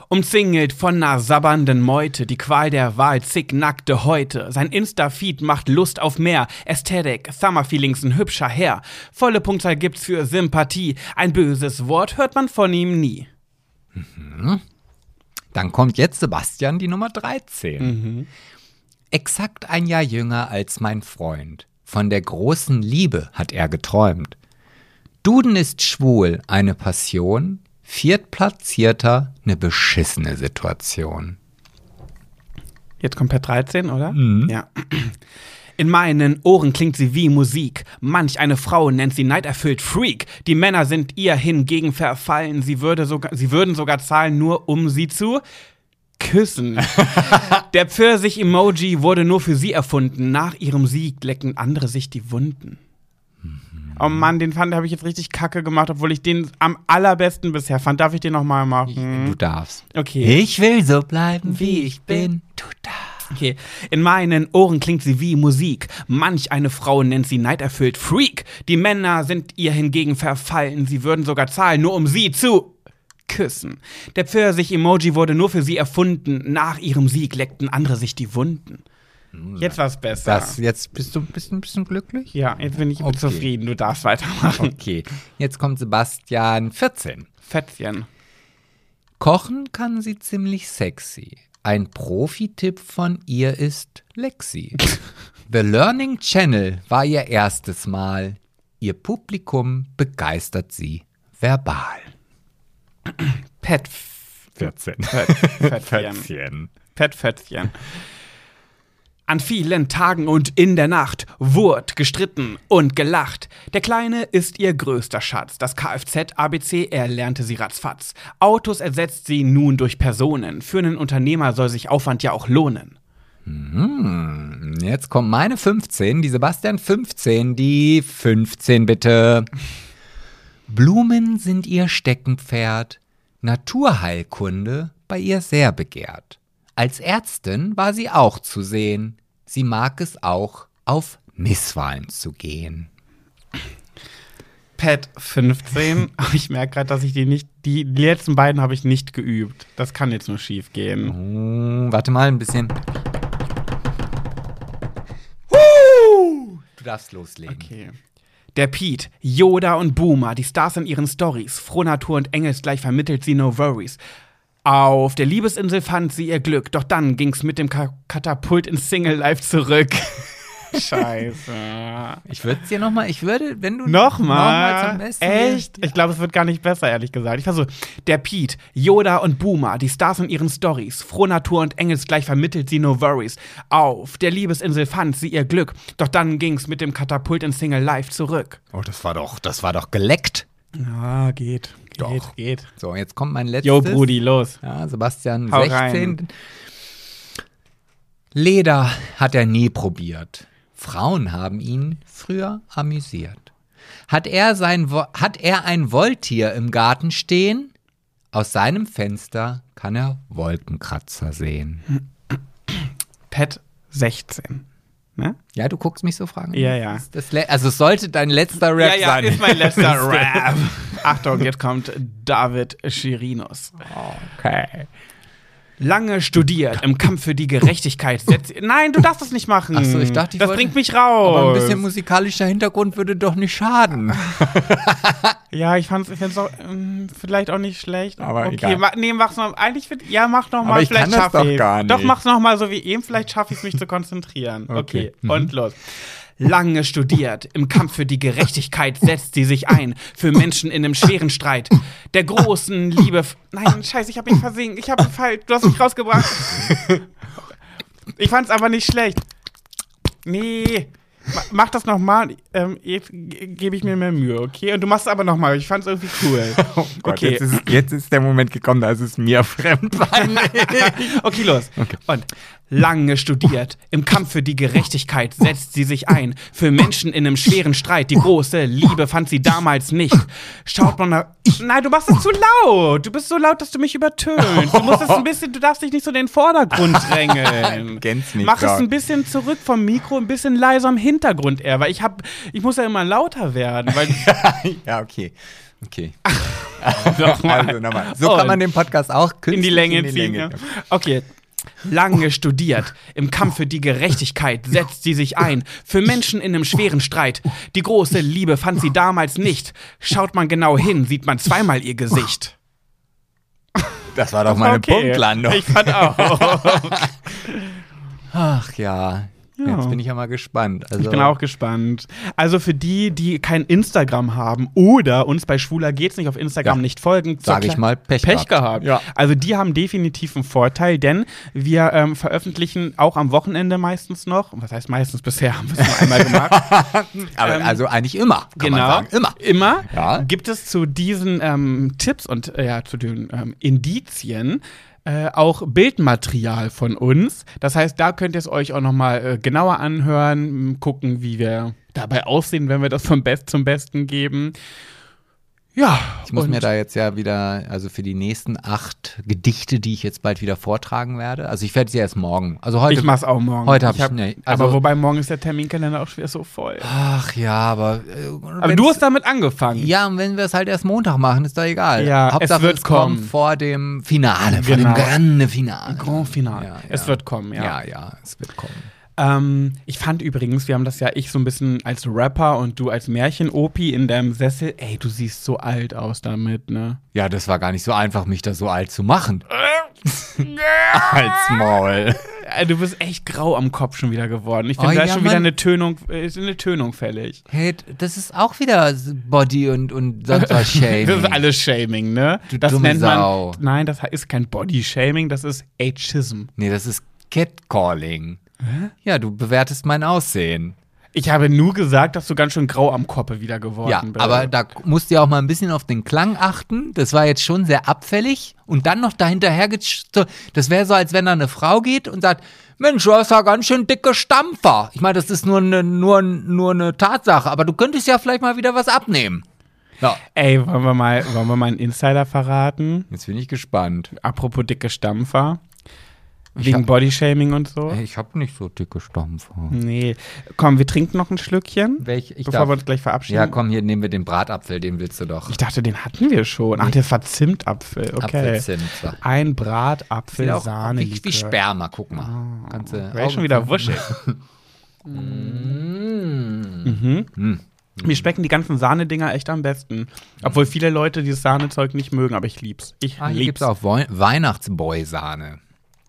Speaker 1: Umzingelt von ner sabbernden Meute, die Qual der Wahl zicknackte heute. Sein Insta-Feed macht Lust auf mehr. Ästhetik, Summer-Feelings, ein hübscher Herr. Volle Punktzahl gibt's für Sympathie. Ein böses Wort hört man von ihm nie.
Speaker 2: Dann kommt jetzt Sebastian die Nummer 13.
Speaker 1: Mhm.
Speaker 2: Exakt ein Jahr jünger als mein Freund. Von der großen Liebe hat er geträumt. Duden ist schwul, eine Passion. Viertplatzierter, eine beschissene Situation.
Speaker 1: Jetzt kommt Pet 13, oder? Ja. In meinen Ohren klingt sie wie Musik. Manch eine Frau nennt sie neiderfüllt Freak. Die Männer sind ihr hingegen verfallen. Sie, würde sogar, sie würden sogar zahlen, nur um sie zu küssen. Der Pfirsich-Emoji wurde nur für sie erfunden. Nach ihrem Sieg lecken andere sich die Wunden. Oh Mann, den fand habe ich jetzt richtig kacke gemacht, obwohl ich den am allerbesten bisher fand. Darf ich den nochmal machen?
Speaker 2: Du darfst.
Speaker 1: Okay.
Speaker 2: Ich will so bleiben, wie ich bin. Du darfst.
Speaker 1: Okay. In meinen Ohren klingt sie wie Musik. Manch eine Frau nennt sie neiderfüllt Freak. Die Männer sind ihr hingegen verfallen. Sie würden sogar zahlen, nur um sie zu küssen. Der Pfirsich-Emoji wurde nur für sie erfunden. Nach ihrem Sieg leckten andere sich die Wunden. Jetzt war's besser.
Speaker 2: Das, jetzt bist du ein bisschen, bisschen glücklich?
Speaker 1: ja, jetzt bin ich
Speaker 2: Okay.
Speaker 1: zufrieden. Du darfst weitermachen.
Speaker 2: Okay. Jetzt kommt Sebastian 14.
Speaker 1: Fettchen.
Speaker 2: Kochen kann sie ziemlich sexy. Ein Profi-Tipp von ihr ist Lexi. The Learning Channel war ihr erstes Mal. Ihr Publikum begeistert sie verbal.
Speaker 1: Pet.
Speaker 2: 14.
Speaker 1: Fettchen. Fettfettchen. An vielen Tagen und in der Nacht wurde gestritten und gelacht. Der Kleine ist ihr größter Schatz. Das Kfz-ABC erlernte sie ratzfatz. Autos ersetzt sie nun durch Personen. Für einen Unternehmer soll sich Aufwand ja auch lohnen.
Speaker 2: Jetzt kommt meine 15, die Sebastian 15, die 15 bitte. Blumen sind ihr Steckenpferd, Naturheilkunde bei ihr sehr begehrt. Als Ärztin war sie auch zu sehen. Sie mag es auch, auf Misswahlen zu gehen.
Speaker 1: Pet 15. Aber ich merke gerade, dass ich die nicht. Die letzten beiden habe ich nicht geübt. Das kann jetzt nur schief gehen.
Speaker 2: Hm, warte mal ein bisschen. Du darfst loslegen.
Speaker 1: Okay. Der Pete, Yoda und Boomer, die Stars in ihren Stories. Frohnatur und Engelsgleich vermittelt sie No Worries. Auf der Liebesinsel fand sie ihr Glück, doch dann ging's mit dem Ka Katapult ins Single Life zurück. Scheiße.
Speaker 2: Ich würde es dir nochmal, ich würde, wenn du
Speaker 1: Nochmal?
Speaker 2: zum Besten
Speaker 1: Echt? Ich glaube, es wird gar nicht besser, ehrlich gesagt. Ich versuche. Der Pete, Yoda und Boomer, die Stars in ihren Stories. Frohnatur und Engelsgleich vermittelt sie No Worries. Auf der Liebesinsel fand sie ihr Glück, doch dann ging's mit dem Katapult ins Single Life zurück.
Speaker 2: Oh, das war doch, das war doch geleckt.
Speaker 1: Ja, geht. Geht,
Speaker 2: Doch.
Speaker 1: geht.
Speaker 2: So, jetzt kommt mein letztes.
Speaker 1: Jo, Brudi, los.
Speaker 2: Ja, Sebastian
Speaker 1: Hau
Speaker 2: 16.
Speaker 1: rein.
Speaker 2: Leder hat er nie probiert. Frauen haben ihn früher amüsiert. Hat er, sein, hat er ein Wolltier im Garten stehen? Aus seinem Fenster kann er Wolkenkratzer sehen.
Speaker 1: Pet 16. Ne?
Speaker 2: Ja, du guckst mich so fragen.
Speaker 1: Ja, ja.
Speaker 2: Das, also es sollte dein letzter Rap
Speaker 1: ja, ja,
Speaker 2: sein.
Speaker 1: ist mein letzter Rap. Achtung, jetzt kommt David Chirinos.
Speaker 2: Okay.
Speaker 1: Lange studiert im Kampf für die Gerechtigkeit. Nein, du darfst das nicht machen.
Speaker 2: Ach so, ich dachte, ich
Speaker 1: das bringt mich raus.
Speaker 2: Aber ein bisschen musikalischer Hintergrund würde doch nicht schaden.
Speaker 1: ja, ich fand's, ich find's auch, ähm, vielleicht auch nicht schlecht.
Speaker 2: Aber
Speaker 1: okay,
Speaker 2: egal.
Speaker 1: ma, nee, mach's noch. Eigentlich, find, ja, mach noch mal.
Speaker 2: Aber ich
Speaker 1: vielleicht
Speaker 2: kann das doch gar
Speaker 1: Doch,
Speaker 2: nicht.
Speaker 1: mach's noch mal so wie eben. Vielleicht schaffe ich mich zu konzentrieren. Okay,
Speaker 2: Okay. Mhm.
Speaker 1: und los. Lange studiert, im Kampf für die Gerechtigkeit setzt sie sich ein, für Menschen in einem schweren Streit. Der großen Liebe. Nein, scheiße, ich hab ihn versinkt. Ich hab ihn falsch. Du hast mich rausgebracht. Ich fand's aber nicht schlecht. Nee. Ma- Mach das nochmal. Ähm, jetzt ge- gebe ich mir mehr Mühe, okay? Und du machst es aber nochmal. Ich fand's irgendwie cool.
Speaker 2: Oh Gott,
Speaker 1: okay.
Speaker 2: jetzt, ist, jetzt ist der Moment gekommen, da ist es mir fremd.
Speaker 1: okay, los. Und lange studiert, im Kampf für die Gerechtigkeit setzt sie sich ein. Für Menschen in einem schweren Streit. Die große Liebe fand sie damals nicht. Schaut man nach. Nein, du machst es zu laut. Du bist so laut, dass du mich übertönst. Du musst es ein bisschen, du darfst dich nicht so in den Vordergrund drängeln.
Speaker 2: Kenn's nicht,
Speaker 1: Mach es ein bisschen zurück vom Mikro, ein bisschen leiser im Hintergrund eher, weil ich hab, ich muss ja immer lauter werden,
Speaker 2: ja, okay. Okay.
Speaker 1: Nochmal.
Speaker 2: Also nochmal. So kann
Speaker 1: Und
Speaker 2: man den Podcast auch
Speaker 1: in
Speaker 2: künstlich
Speaker 1: die Länge
Speaker 2: in die
Speaker 1: ziehen.
Speaker 2: Länge
Speaker 1: ja. Okay. Lange studiert, im Kampf für die Gerechtigkeit setzt sie sich ein, für Menschen in einem schweren Streit. Die große Liebe fand sie damals nicht. Schaut man genau hin, sieht man zweimal ihr Gesicht.
Speaker 2: Das war doch meine
Speaker 1: Okay.
Speaker 2: Punktlandung.
Speaker 1: Ich fand auch.
Speaker 2: Ach ja.
Speaker 1: Ja.
Speaker 2: Jetzt bin ich ja mal gespannt. Also,
Speaker 1: Ich bin auch gespannt. Also für die, die kein Instagram haben oder uns bei Schwuler geht's nicht auf Instagram
Speaker 2: Ja.
Speaker 1: nicht folgen,
Speaker 2: Sag
Speaker 1: zur
Speaker 2: ich mal, Pech
Speaker 1: Pech
Speaker 2: gehabt.
Speaker 1: gehabt.
Speaker 2: Ja.
Speaker 1: Also die haben definitiv einen Vorteil, denn wir ähm, veröffentlichen auch am Wochenende meistens noch. Was heißt meistens? Bisher haben wir es nur einmal gemacht.
Speaker 2: Aber
Speaker 1: ähm,
Speaker 2: also eigentlich immer,
Speaker 1: genau.
Speaker 2: Immer.
Speaker 1: Immer
Speaker 2: Ja.
Speaker 1: gibt es zu diesen ähm, Tipps und äh, ja, zu den ähm, Indizien äh, auch Bildmaterial von uns. Das heißt, da könnt ihr es euch auch nochmal äh, genauer anhören, gucken, wie wir dabei aussehen, wenn wir das vom Best zum Besten geben. Ja,
Speaker 2: Ich muss mir da jetzt ja wieder, also für die nächsten acht Gedichte, die ich jetzt bald wieder vortragen werde. Also ich werde sie erst morgen. Also heute.
Speaker 1: ich mach's auch morgen.
Speaker 2: Heute hab ich-
Speaker 1: hab,
Speaker 2: nee, also-
Speaker 1: aber wobei morgen ist der Terminkalender auch schwer so voll.
Speaker 2: Ach ja, aber. Äh,
Speaker 1: Aber du hast damit angefangen.
Speaker 2: Ja, und wenn wir es halt erst Montag machen, ist doch egal.
Speaker 1: Ja, es
Speaker 2: Hauptsache,
Speaker 1: wird kommen.
Speaker 2: kommt vor dem Finale, vor
Speaker 1: Genau.
Speaker 2: dem Grande Finale.
Speaker 1: Grand Finale.
Speaker 2: Ja,
Speaker 1: Es
Speaker 2: ja.
Speaker 1: wird kommen, ja.
Speaker 2: Ja, ja, es wird kommen.
Speaker 1: Ähm, ich fand übrigens, wir haben das ja ich so ein bisschen als Rapper und du als Märchen-Opi in deinem Sessel. Ey, du siehst so alt aus damit, ne?
Speaker 2: Ja, das war gar nicht so einfach, mich da so alt zu machen. Als Maul.
Speaker 1: Äh, Du bist echt grau am Kopf schon wieder geworden. Ich
Speaker 2: Oh,
Speaker 1: finde, da ist
Speaker 2: ja,
Speaker 1: schon wieder eine Tönung, äh, ist eine Tönung fällig.
Speaker 2: Hey, das ist auch wieder Body und, und sonst was Shaming.
Speaker 1: Das ist alles Shaming, ne?
Speaker 2: Du
Speaker 1: das
Speaker 2: dumme
Speaker 1: nennt man.
Speaker 2: Sau.
Speaker 1: Nein, das ist kein Body-Shaming, das ist Ageism.
Speaker 2: Nee, das ist Catcalling. Ja, du bewertest mein Aussehen.
Speaker 1: Ich habe nur gesagt, dass du ganz schön grau am Koppe wieder geworden
Speaker 2: Ja,
Speaker 1: bist.
Speaker 2: aber da musst du ja auch mal ein bisschen auf den Klang achten. Das war jetzt schon sehr abfällig. Und dann noch dahinterher, das wäre so, als wenn da eine Frau geht und sagt, Mensch, du hast ja ganz schön dicke Stampfer. Ich meine, das ist nur eine, nur, nur eine Tatsache, aber du könntest ja vielleicht mal wieder was abnehmen. Ja,
Speaker 1: Ey, wollen wir mal, wollen wir mal einen Insider verraten?
Speaker 2: jetzt bin ich gespannt.
Speaker 1: Apropos dicke Stampfer. Wegen
Speaker 2: hab-
Speaker 1: Bodyshaming und so.
Speaker 2: Ich habe nicht so dicke Stampfer.
Speaker 1: Nee. Komm, wir trinken noch ein Schlückchen,
Speaker 2: Welch, ich
Speaker 1: bevor
Speaker 2: darf,
Speaker 1: wir uns gleich verabschieden.
Speaker 2: ja, komm, hier nehmen wir den Bratapfel, den willst du doch.
Speaker 1: Ich dachte, den hatten wir schon. Ach, der Verzimtapfel. Okay.
Speaker 2: Apfelzimt. So.
Speaker 1: Ein Bratapfel,
Speaker 2: auch
Speaker 1: Sahne.
Speaker 2: wie, wie Sperma, guck mal. Kannst du
Speaker 1: Wäre schon wieder wuschig.
Speaker 2: Mm.
Speaker 1: Mhm.
Speaker 2: Mm.
Speaker 1: Mir schmecken die ganzen Sahnedinger echt am besten. Obwohl viele Leute dieses Sahnezeug nicht mögen, aber ich lieb's. Ich
Speaker 2: Ah, hier
Speaker 1: lieb's.
Speaker 2: gibt's auch Weihnachtsboy-Sahne.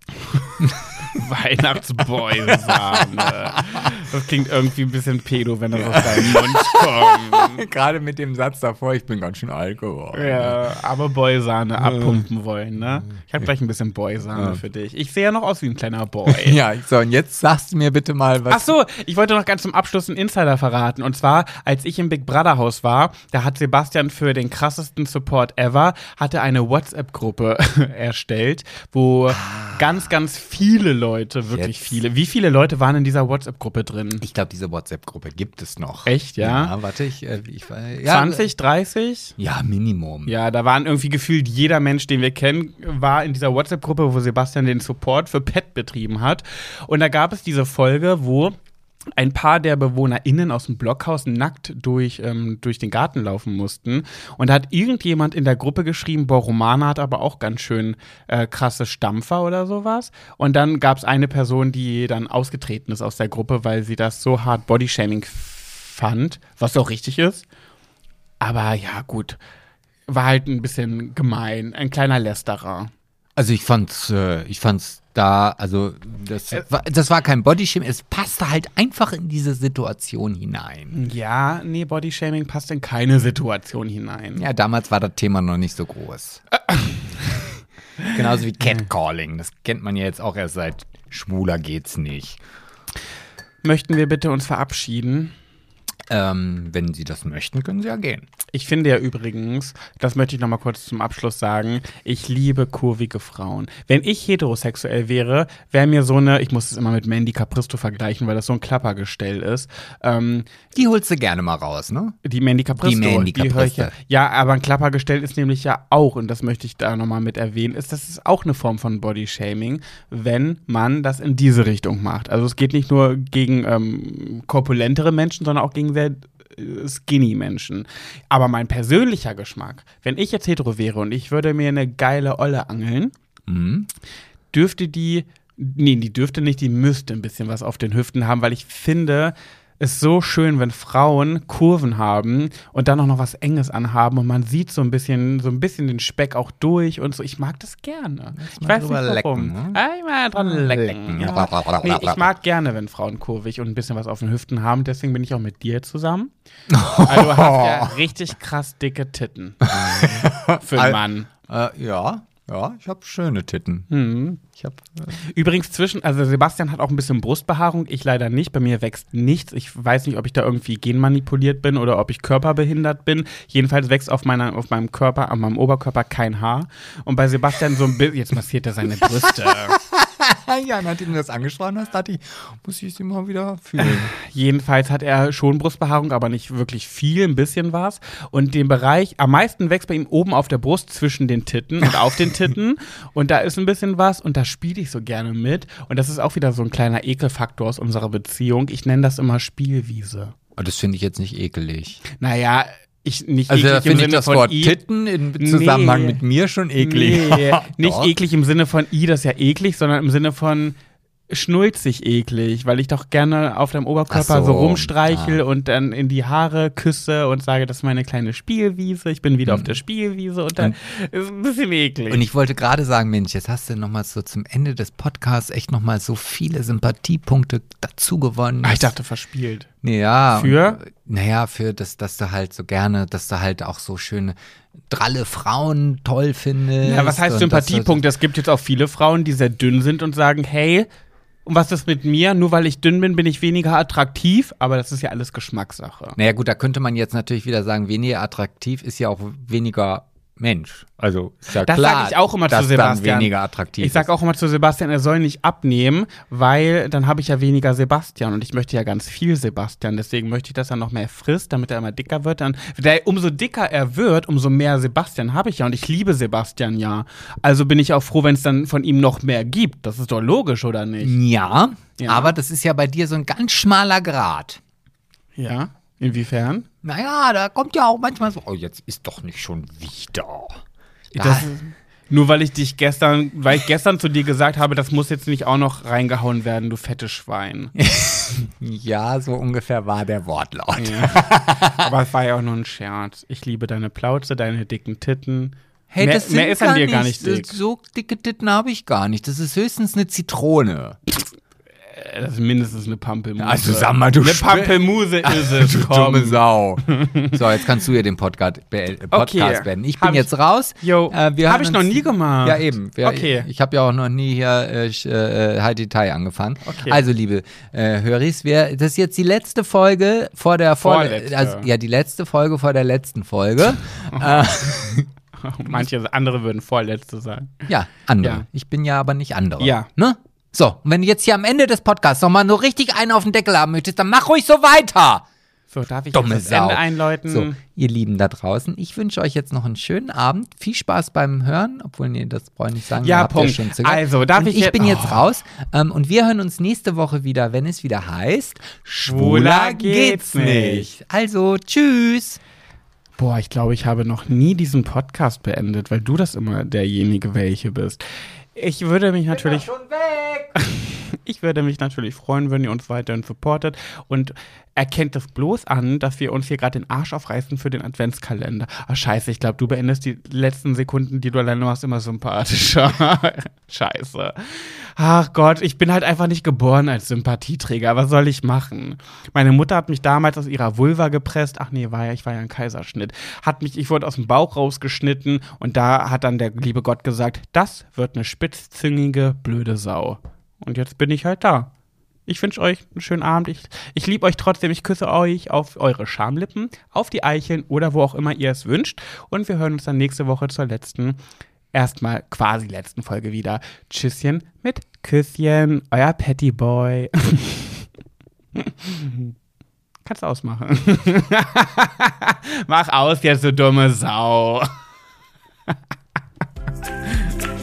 Speaker 1: Weihnachtsboy-Sahne. Das klingt irgendwie ein bisschen pedo, wenn das aus deinem Mund kommt.
Speaker 2: Gerade mit dem Satz davor, ich bin ganz schön alt geworden.
Speaker 1: Ja, aber Boy-Sahne abpumpen wollen, ne? Ich habe gleich ein bisschen Boy-Sahne
Speaker 2: Ja.
Speaker 1: für dich. Ich sehe ja noch aus wie ein kleiner Boy.
Speaker 2: Ja, so, und jetzt sagst du mir bitte mal, was.
Speaker 1: Ach so, ich wollte noch ganz zum Abschluss einen Insider verraten. Und zwar, als ich im Big Brother Haus war, da hat Sebastian für den krassesten Support ever, hatte eine WhatsApp-Gruppe erstellt, wo ganz, ganz viele Leute, wirklich
Speaker 2: Jetzt.
Speaker 1: viele. Wie viele Leute waren in dieser WhatsApp-Gruppe drin?
Speaker 2: Ich glaube, diese WhatsApp-Gruppe gibt es noch.
Speaker 1: Echt, ja?
Speaker 2: Ja, warte, ich, äh, ich äh, ja,
Speaker 1: 20, 30?
Speaker 2: Ja, Minimum.
Speaker 1: Ja, da waren irgendwie gefühlt jeder Mensch, den wir kennen, war in dieser WhatsApp-Gruppe, wo Sebastian den Support für Pet betrieben hat. Und da gab es diese Folge, wo ein paar der BewohnerInnen aus dem Blockhaus nackt durch, ähm, durch den Garten laufen mussten. Und da hat irgendjemand in der Gruppe geschrieben, boah, Romana hat aber auch ganz schön äh, krasse Stampfer oder sowas. Und dann gab es eine Person, die dann ausgetreten ist aus der Gruppe, weil sie das so hart Bodyshaming fand, was auch richtig ist. Aber ja, gut. War halt ein bisschen gemein. Ein kleiner Lästerer.
Speaker 2: Also ich fand's, äh, ich fand's da, also das,
Speaker 1: Äh,
Speaker 2: war, das war kein Bodyshaming, es passte halt einfach in diese Situation hinein.
Speaker 1: Ja, nee, Bodyshaming passt in keine Situation hinein.
Speaker 2: Ja, damals war das Thema noch nicht so groß. Genauso wie Catcalling, das kennt man ja jetzt auch erst seit Schwuler geht's nicht.
Speaker 1: Möchten wir bitte uns verabschieden?
Speaker 2: Ähm, wenn Sie das möchten, können Sie ja gehen.
Speaker 1: Ich finde ja übrigens, das möchte ich noch mal kurz zum Abschluss sagen, ich liebe kurvige Frauen. Wenn ich heterosexuell wäre, wäre mir so eine, ich muss es immer mit Mandy Capristo vergleichen, weil das so ein Klappergestell ist, ähm,
Speaker 2: Die holst du gerne mal raus, ne?
Speaker 1: Die Mandy Capristo.
Speaker 2: Die Mandy
Speaker 1: höre ich ja,
Speaker 2: Capristo.
Speaker 1: ja, aber ein Klappergestell ist nämlich ja auch, und das möchte ich da nochmal mit erwähnen, ist, das ist auch eine Form von Bodyshaming, wenn man das in diese Richtung macht. Also es geht nicht nur gegen ähm, korpulentere Menschen, sondern auch gegen sehr äh, skinny Menschen. Aber mein persönlicher Geschmack, wenn ich jetzt hetero wäre und ich würde mir eine geile Olle angeln,
Speaker 2: Mhm.
Speaker 1: dürfte die, nee, die dürfte nicht, die müsste ein bisschen was auf den Hüften haben, weil ich finde, ist so schön, wenn Frauen Kurven haben und dann auch noch was Enges anhaben und man sieht so ein bisschen, so ein bisschen den Speck auch durch und so. Ich mag das gerne. Ich weiß nicht warum.
Speaker 2: lecken, ne?
Speaker 1: Ah, ich mag dran lecken.
Speaker 2: Lecken.
Speaker 1: Ja. Nee, ich mag gerne, wenn Frauen kurvig und ein bisschen was auf den Hüften haben. Deswegen bin ich auch mit dir zusammen. Also du hast ja richtig krass dicke Titten. Für einen Mann.
Speaker 2: Äh, ja, ja, ich habe schöne Titten.
Speaker 1: Mhm.
Speaker 2: Ich habe
Speaker 1: Übrigens zwischen, also Sebastian hat auch ein bisschen Brustbehaarung, ich leider nicht. Bei mir wächst nichts. Ich weiß nicht, ob ich da irgendwie genmanipuliert bin oder ob ich körperbehindert bin. Jedenfalls wächst auf, meiner, auf meinem Körper, an meinem Oberkörper kein Haar. Und bei Sebastian so ein bisschen, jetzt massiert er seine Brüste.
Speaker 2: ja, nachdem du das angesprochen hast, dachte ich, muss ich sie mal wieder fühlen.
Speaker 1: Jedenfalls hat er schon Brustbehaarung, aber nicht wirklich viel, ein bisschen was. Und den Bereich, am meisten wächst bei ihm oben auf der Brust zwischen den Titten und auf den Titten. Und da ist ein bisschen was und da spiele ich so gerne mit. Und das ist auch wieder so ein kleiner Ekelfaktor aus unserer Beziehung. Ich nenne das immer Spielwiese.
Speaker 2: Aber das finde ich jetzt nicht ekelig.
Speaker 1: Naja, ich nicht
Speaker 2: Also
Speaker 1: eklig im
Speaker 2: finde ich
Speaker 1: Sinne
Speaker 2: das
Speaker 1: von
Speaker 2: Wort
Speaker 1: i.
Speaker 2: Titten in Zusammenhang
Speaker 1: Nee.
Speaker 2: mit mir schon eklig.
Speaker 1: Nee, nicht eklig im Sinne von i, das ist ja eklig, sondern im Sinne von schnulzig eklig, weil ich doch gerne auf deinem Oberkörper
Speaker 2: Ach so,
Speaker 1: so, rumstreichel
Speaker 2: ah.
Speaker 1: und dann in die Haare küsse und sage, das ist meine kleine Spielwiese, ich bin wieder auf der Spielwiese und dann ist ein bisschen eklig.
Speaker 2: Und ich wollte gerade sagen, Mensch, jetzt hast du nochmal so zum Ende des Podcasts echt nochmal so viele Sympathiepunkte dazu gewonnen.
Speaker 1: ah, ich dachte verspielt.
Speaker 2: Ja.
Speaker 1: Für?
Speaker 2: Und, naja, für das, dass du halt so gerne, dass du halt auch so schöne dralle Frauen toll findest.
Speaker 1: Ja, was heißt
Speaker 2: und
Speaker 1: Sympathiepunkt? Es gibt jetzt auch viele Frauen, die sehr dünn sind und sagen, hey, und was ist mit mir? Nur weil ich dünn bin, bin ich weniger attraktiv, aber das ist ja alles Geschmackssache.
Speaker 2: Naja, gut, da könnte man jetzt natürlich wieder sagen, weniger attraktiv ist ja auch weniger Mensch. Also ist ja
Speaker 1: Das
Speaker 2: klar,
Speaker 1: ich auch immer
Speaker 2: dass
Speaker 1: zu Sebastian.
Speaker 2: dann weniger attraktiv
Speaker 1: Ich sage auch immer zu Sebastian, er soll nicht abnehmen, weil dann habe ich ja weniger Sebastian und ich möchte ja ganz viel Sebastian. Deswegen möchte ich, dass er noch mehr frisst, damit er immer dicker wird. Dann, der, umso dicker er wird, umso mehr Sebastian habe ich ja und ich liebe Sebastian ja. Also bin ich auch froh, wenn es dann von ihm noch mehr gibt. Das ist doch logisch, oder nicht?
Speaker 2: Ja,
Speaker 1: Ja.
Speaker 2: aber das ist ja bei dir so ein ganz schmaler Grad.
Speaker 1: Ja. Inwiefern?
Speaker 2: Naja, da kommt ja auch manchmal so, oh, jetzt ist doch nicht schon wieder.
Speaker 1: Das, nur weil ich dich gestern, weil ich gestern zu dir gesagt habe, das muss jetzt nicht auch noch reingehauen werden, du fette Schwein.
Speaker 2: Ja, so ungefähr war der Wortlaut.
Speaker 1: Ja. Aber es war ja auch nur ein Scherz. Ich liebe deine Plauze, deine dicken Titten.
Speaker 2: Hey,
Speaker 1: mehr,
Speaker 2: das sind
Speaker 1: mehr ist an dir gar nicht dick.
Speaker 2: So dicke Titten habe ich gar nicht. Das ist höchstens eine Zitrone.
Speaker 1: Äh, Das ist mindestens eine Pampelmuse.
Speaker 2: Also sag mal, du
Speaker 1: Eine Pampelmuse ist es.
Speaker 2: Du
Speaker 1: komm.
Speaker 2: dumme Sau. So, jetzt kannst du ja den Podcast, be äh, Podcast
Speaker 1: Okay.
Speaker 2: beenden. Ich
Speaker 1: Hab
Speaker 2: bin
Speaker 1: ich-
Speaker 2: jetzt raus.
Speaker 1: Jo,
Speaker 2: Äh, wir
Speaker 1: hab
Speaker 2: hören
Speaker 1: ich noch
Speaker 2: uns-
Speaker 1: nie gemacht.
Speaker 2: Ja, eben. Wir,
Speaker 1: Okay.
Speaker 2: Ich, ich habe ja auch noch nie hier äh, sch- äh, High Detail angefangen.
Speaker 1: Okay.
Speaker 2: Also, liebe äh, Höris, wir, das ist jetzt die letzte Folge vor der Folge.
Speaker 1: Vorletzte.
Speaker 2: Also, ja, die letzte Folge vor der letzten Folge. äh,
Speaker 1: Manche andere würden vorletzte sagen.
Speaker 2: ja, andere.
Speaker 1: Ja.
Speaker 2: Ich bin ja aber nicht andere.
Speaker 1: Ja.
Speaker 2: Ne? So, und wenn du jetzt hier am Ende des Podcasts nochmal nur richtig einen auf den Deckel haben möchtest, dann mach ruhig so weiter.
Speaker 1: So, darf ich
Speaker 2: Dumme
Speaker 1: jetzt das
Speaker 2: Sau.
Speaker 1: Ende einläuten?
Speaker 2: So, ihr Lieben da draußen, ich wünsche euch jetzt noch einen schönen Abend. Viel Spaß beim Hören, obwohl, nee, das brauche ich nicht sagen.
Speaker 1: Ja, Punkt.
Speaker 2: schon zu gehört.
Speaker 1: Also, darf
Speaker 2: und
Speaker 1: ich
Speaker 2: ich
Speaker 1: jetzt-
Speaker 2: bin jetzt
Speaker 1: Oh.
Speaker 2: raus ähm, und wir hören uns nächste Woche wieder, wenn es wieder heißt,
Speaker 1: Schwuler geht's nicht.
Speaker 2: Also, tschüss.
Speaker 1: Boah, ich glaube, ich habe noch nie diesen Podcast beendet, weil du das immer derjenige welche bist. Ich würde mich natürlich.
Speaker 2: Schon weg.
Speaker 1: Ich würde mich natürlich freuen, wenn ihr uns weiterhin supportet und erkennt es bloß an, dass wir uns hier gerade den Arsch aufreißen für den Adventskalender. Ah, scheiße, ich glaube, du beendest die letzten Sekunden, die du alleine machst, immer sympathischer. scheiße. Ach Gott, ich bin halt einfach nicht geboren als Sympathieträger. Was soll ich machen? Meine Mutter hat mich damals aus ihrer Vulva gepresst. Ach nee, war ja, ich war ja ein Kaiserschnitt. Hat mich, ich wurde aus dem Bauch rausgeschnitten und da hat dann der liebe Gott gesagt, das wird eine spitzzüngige, blöde Sau. Und jetzt bin ich halt da. Ich wünsche euch einen schönen Abend. Ich, ich liebe euch trotzdem. Ich küsse euch auf eure Schamlippen, auf die Eicheln oder wo auch immer ihr es wünscht. Und wir hören uns dann nächste Woche zur letzten, erstmal quasi letzten Folge wieder. Tschüsschen mit Küsschen. Euer Patty Boy. Kannst du ausmachen. Mach aus, jetzt du dumme Sau.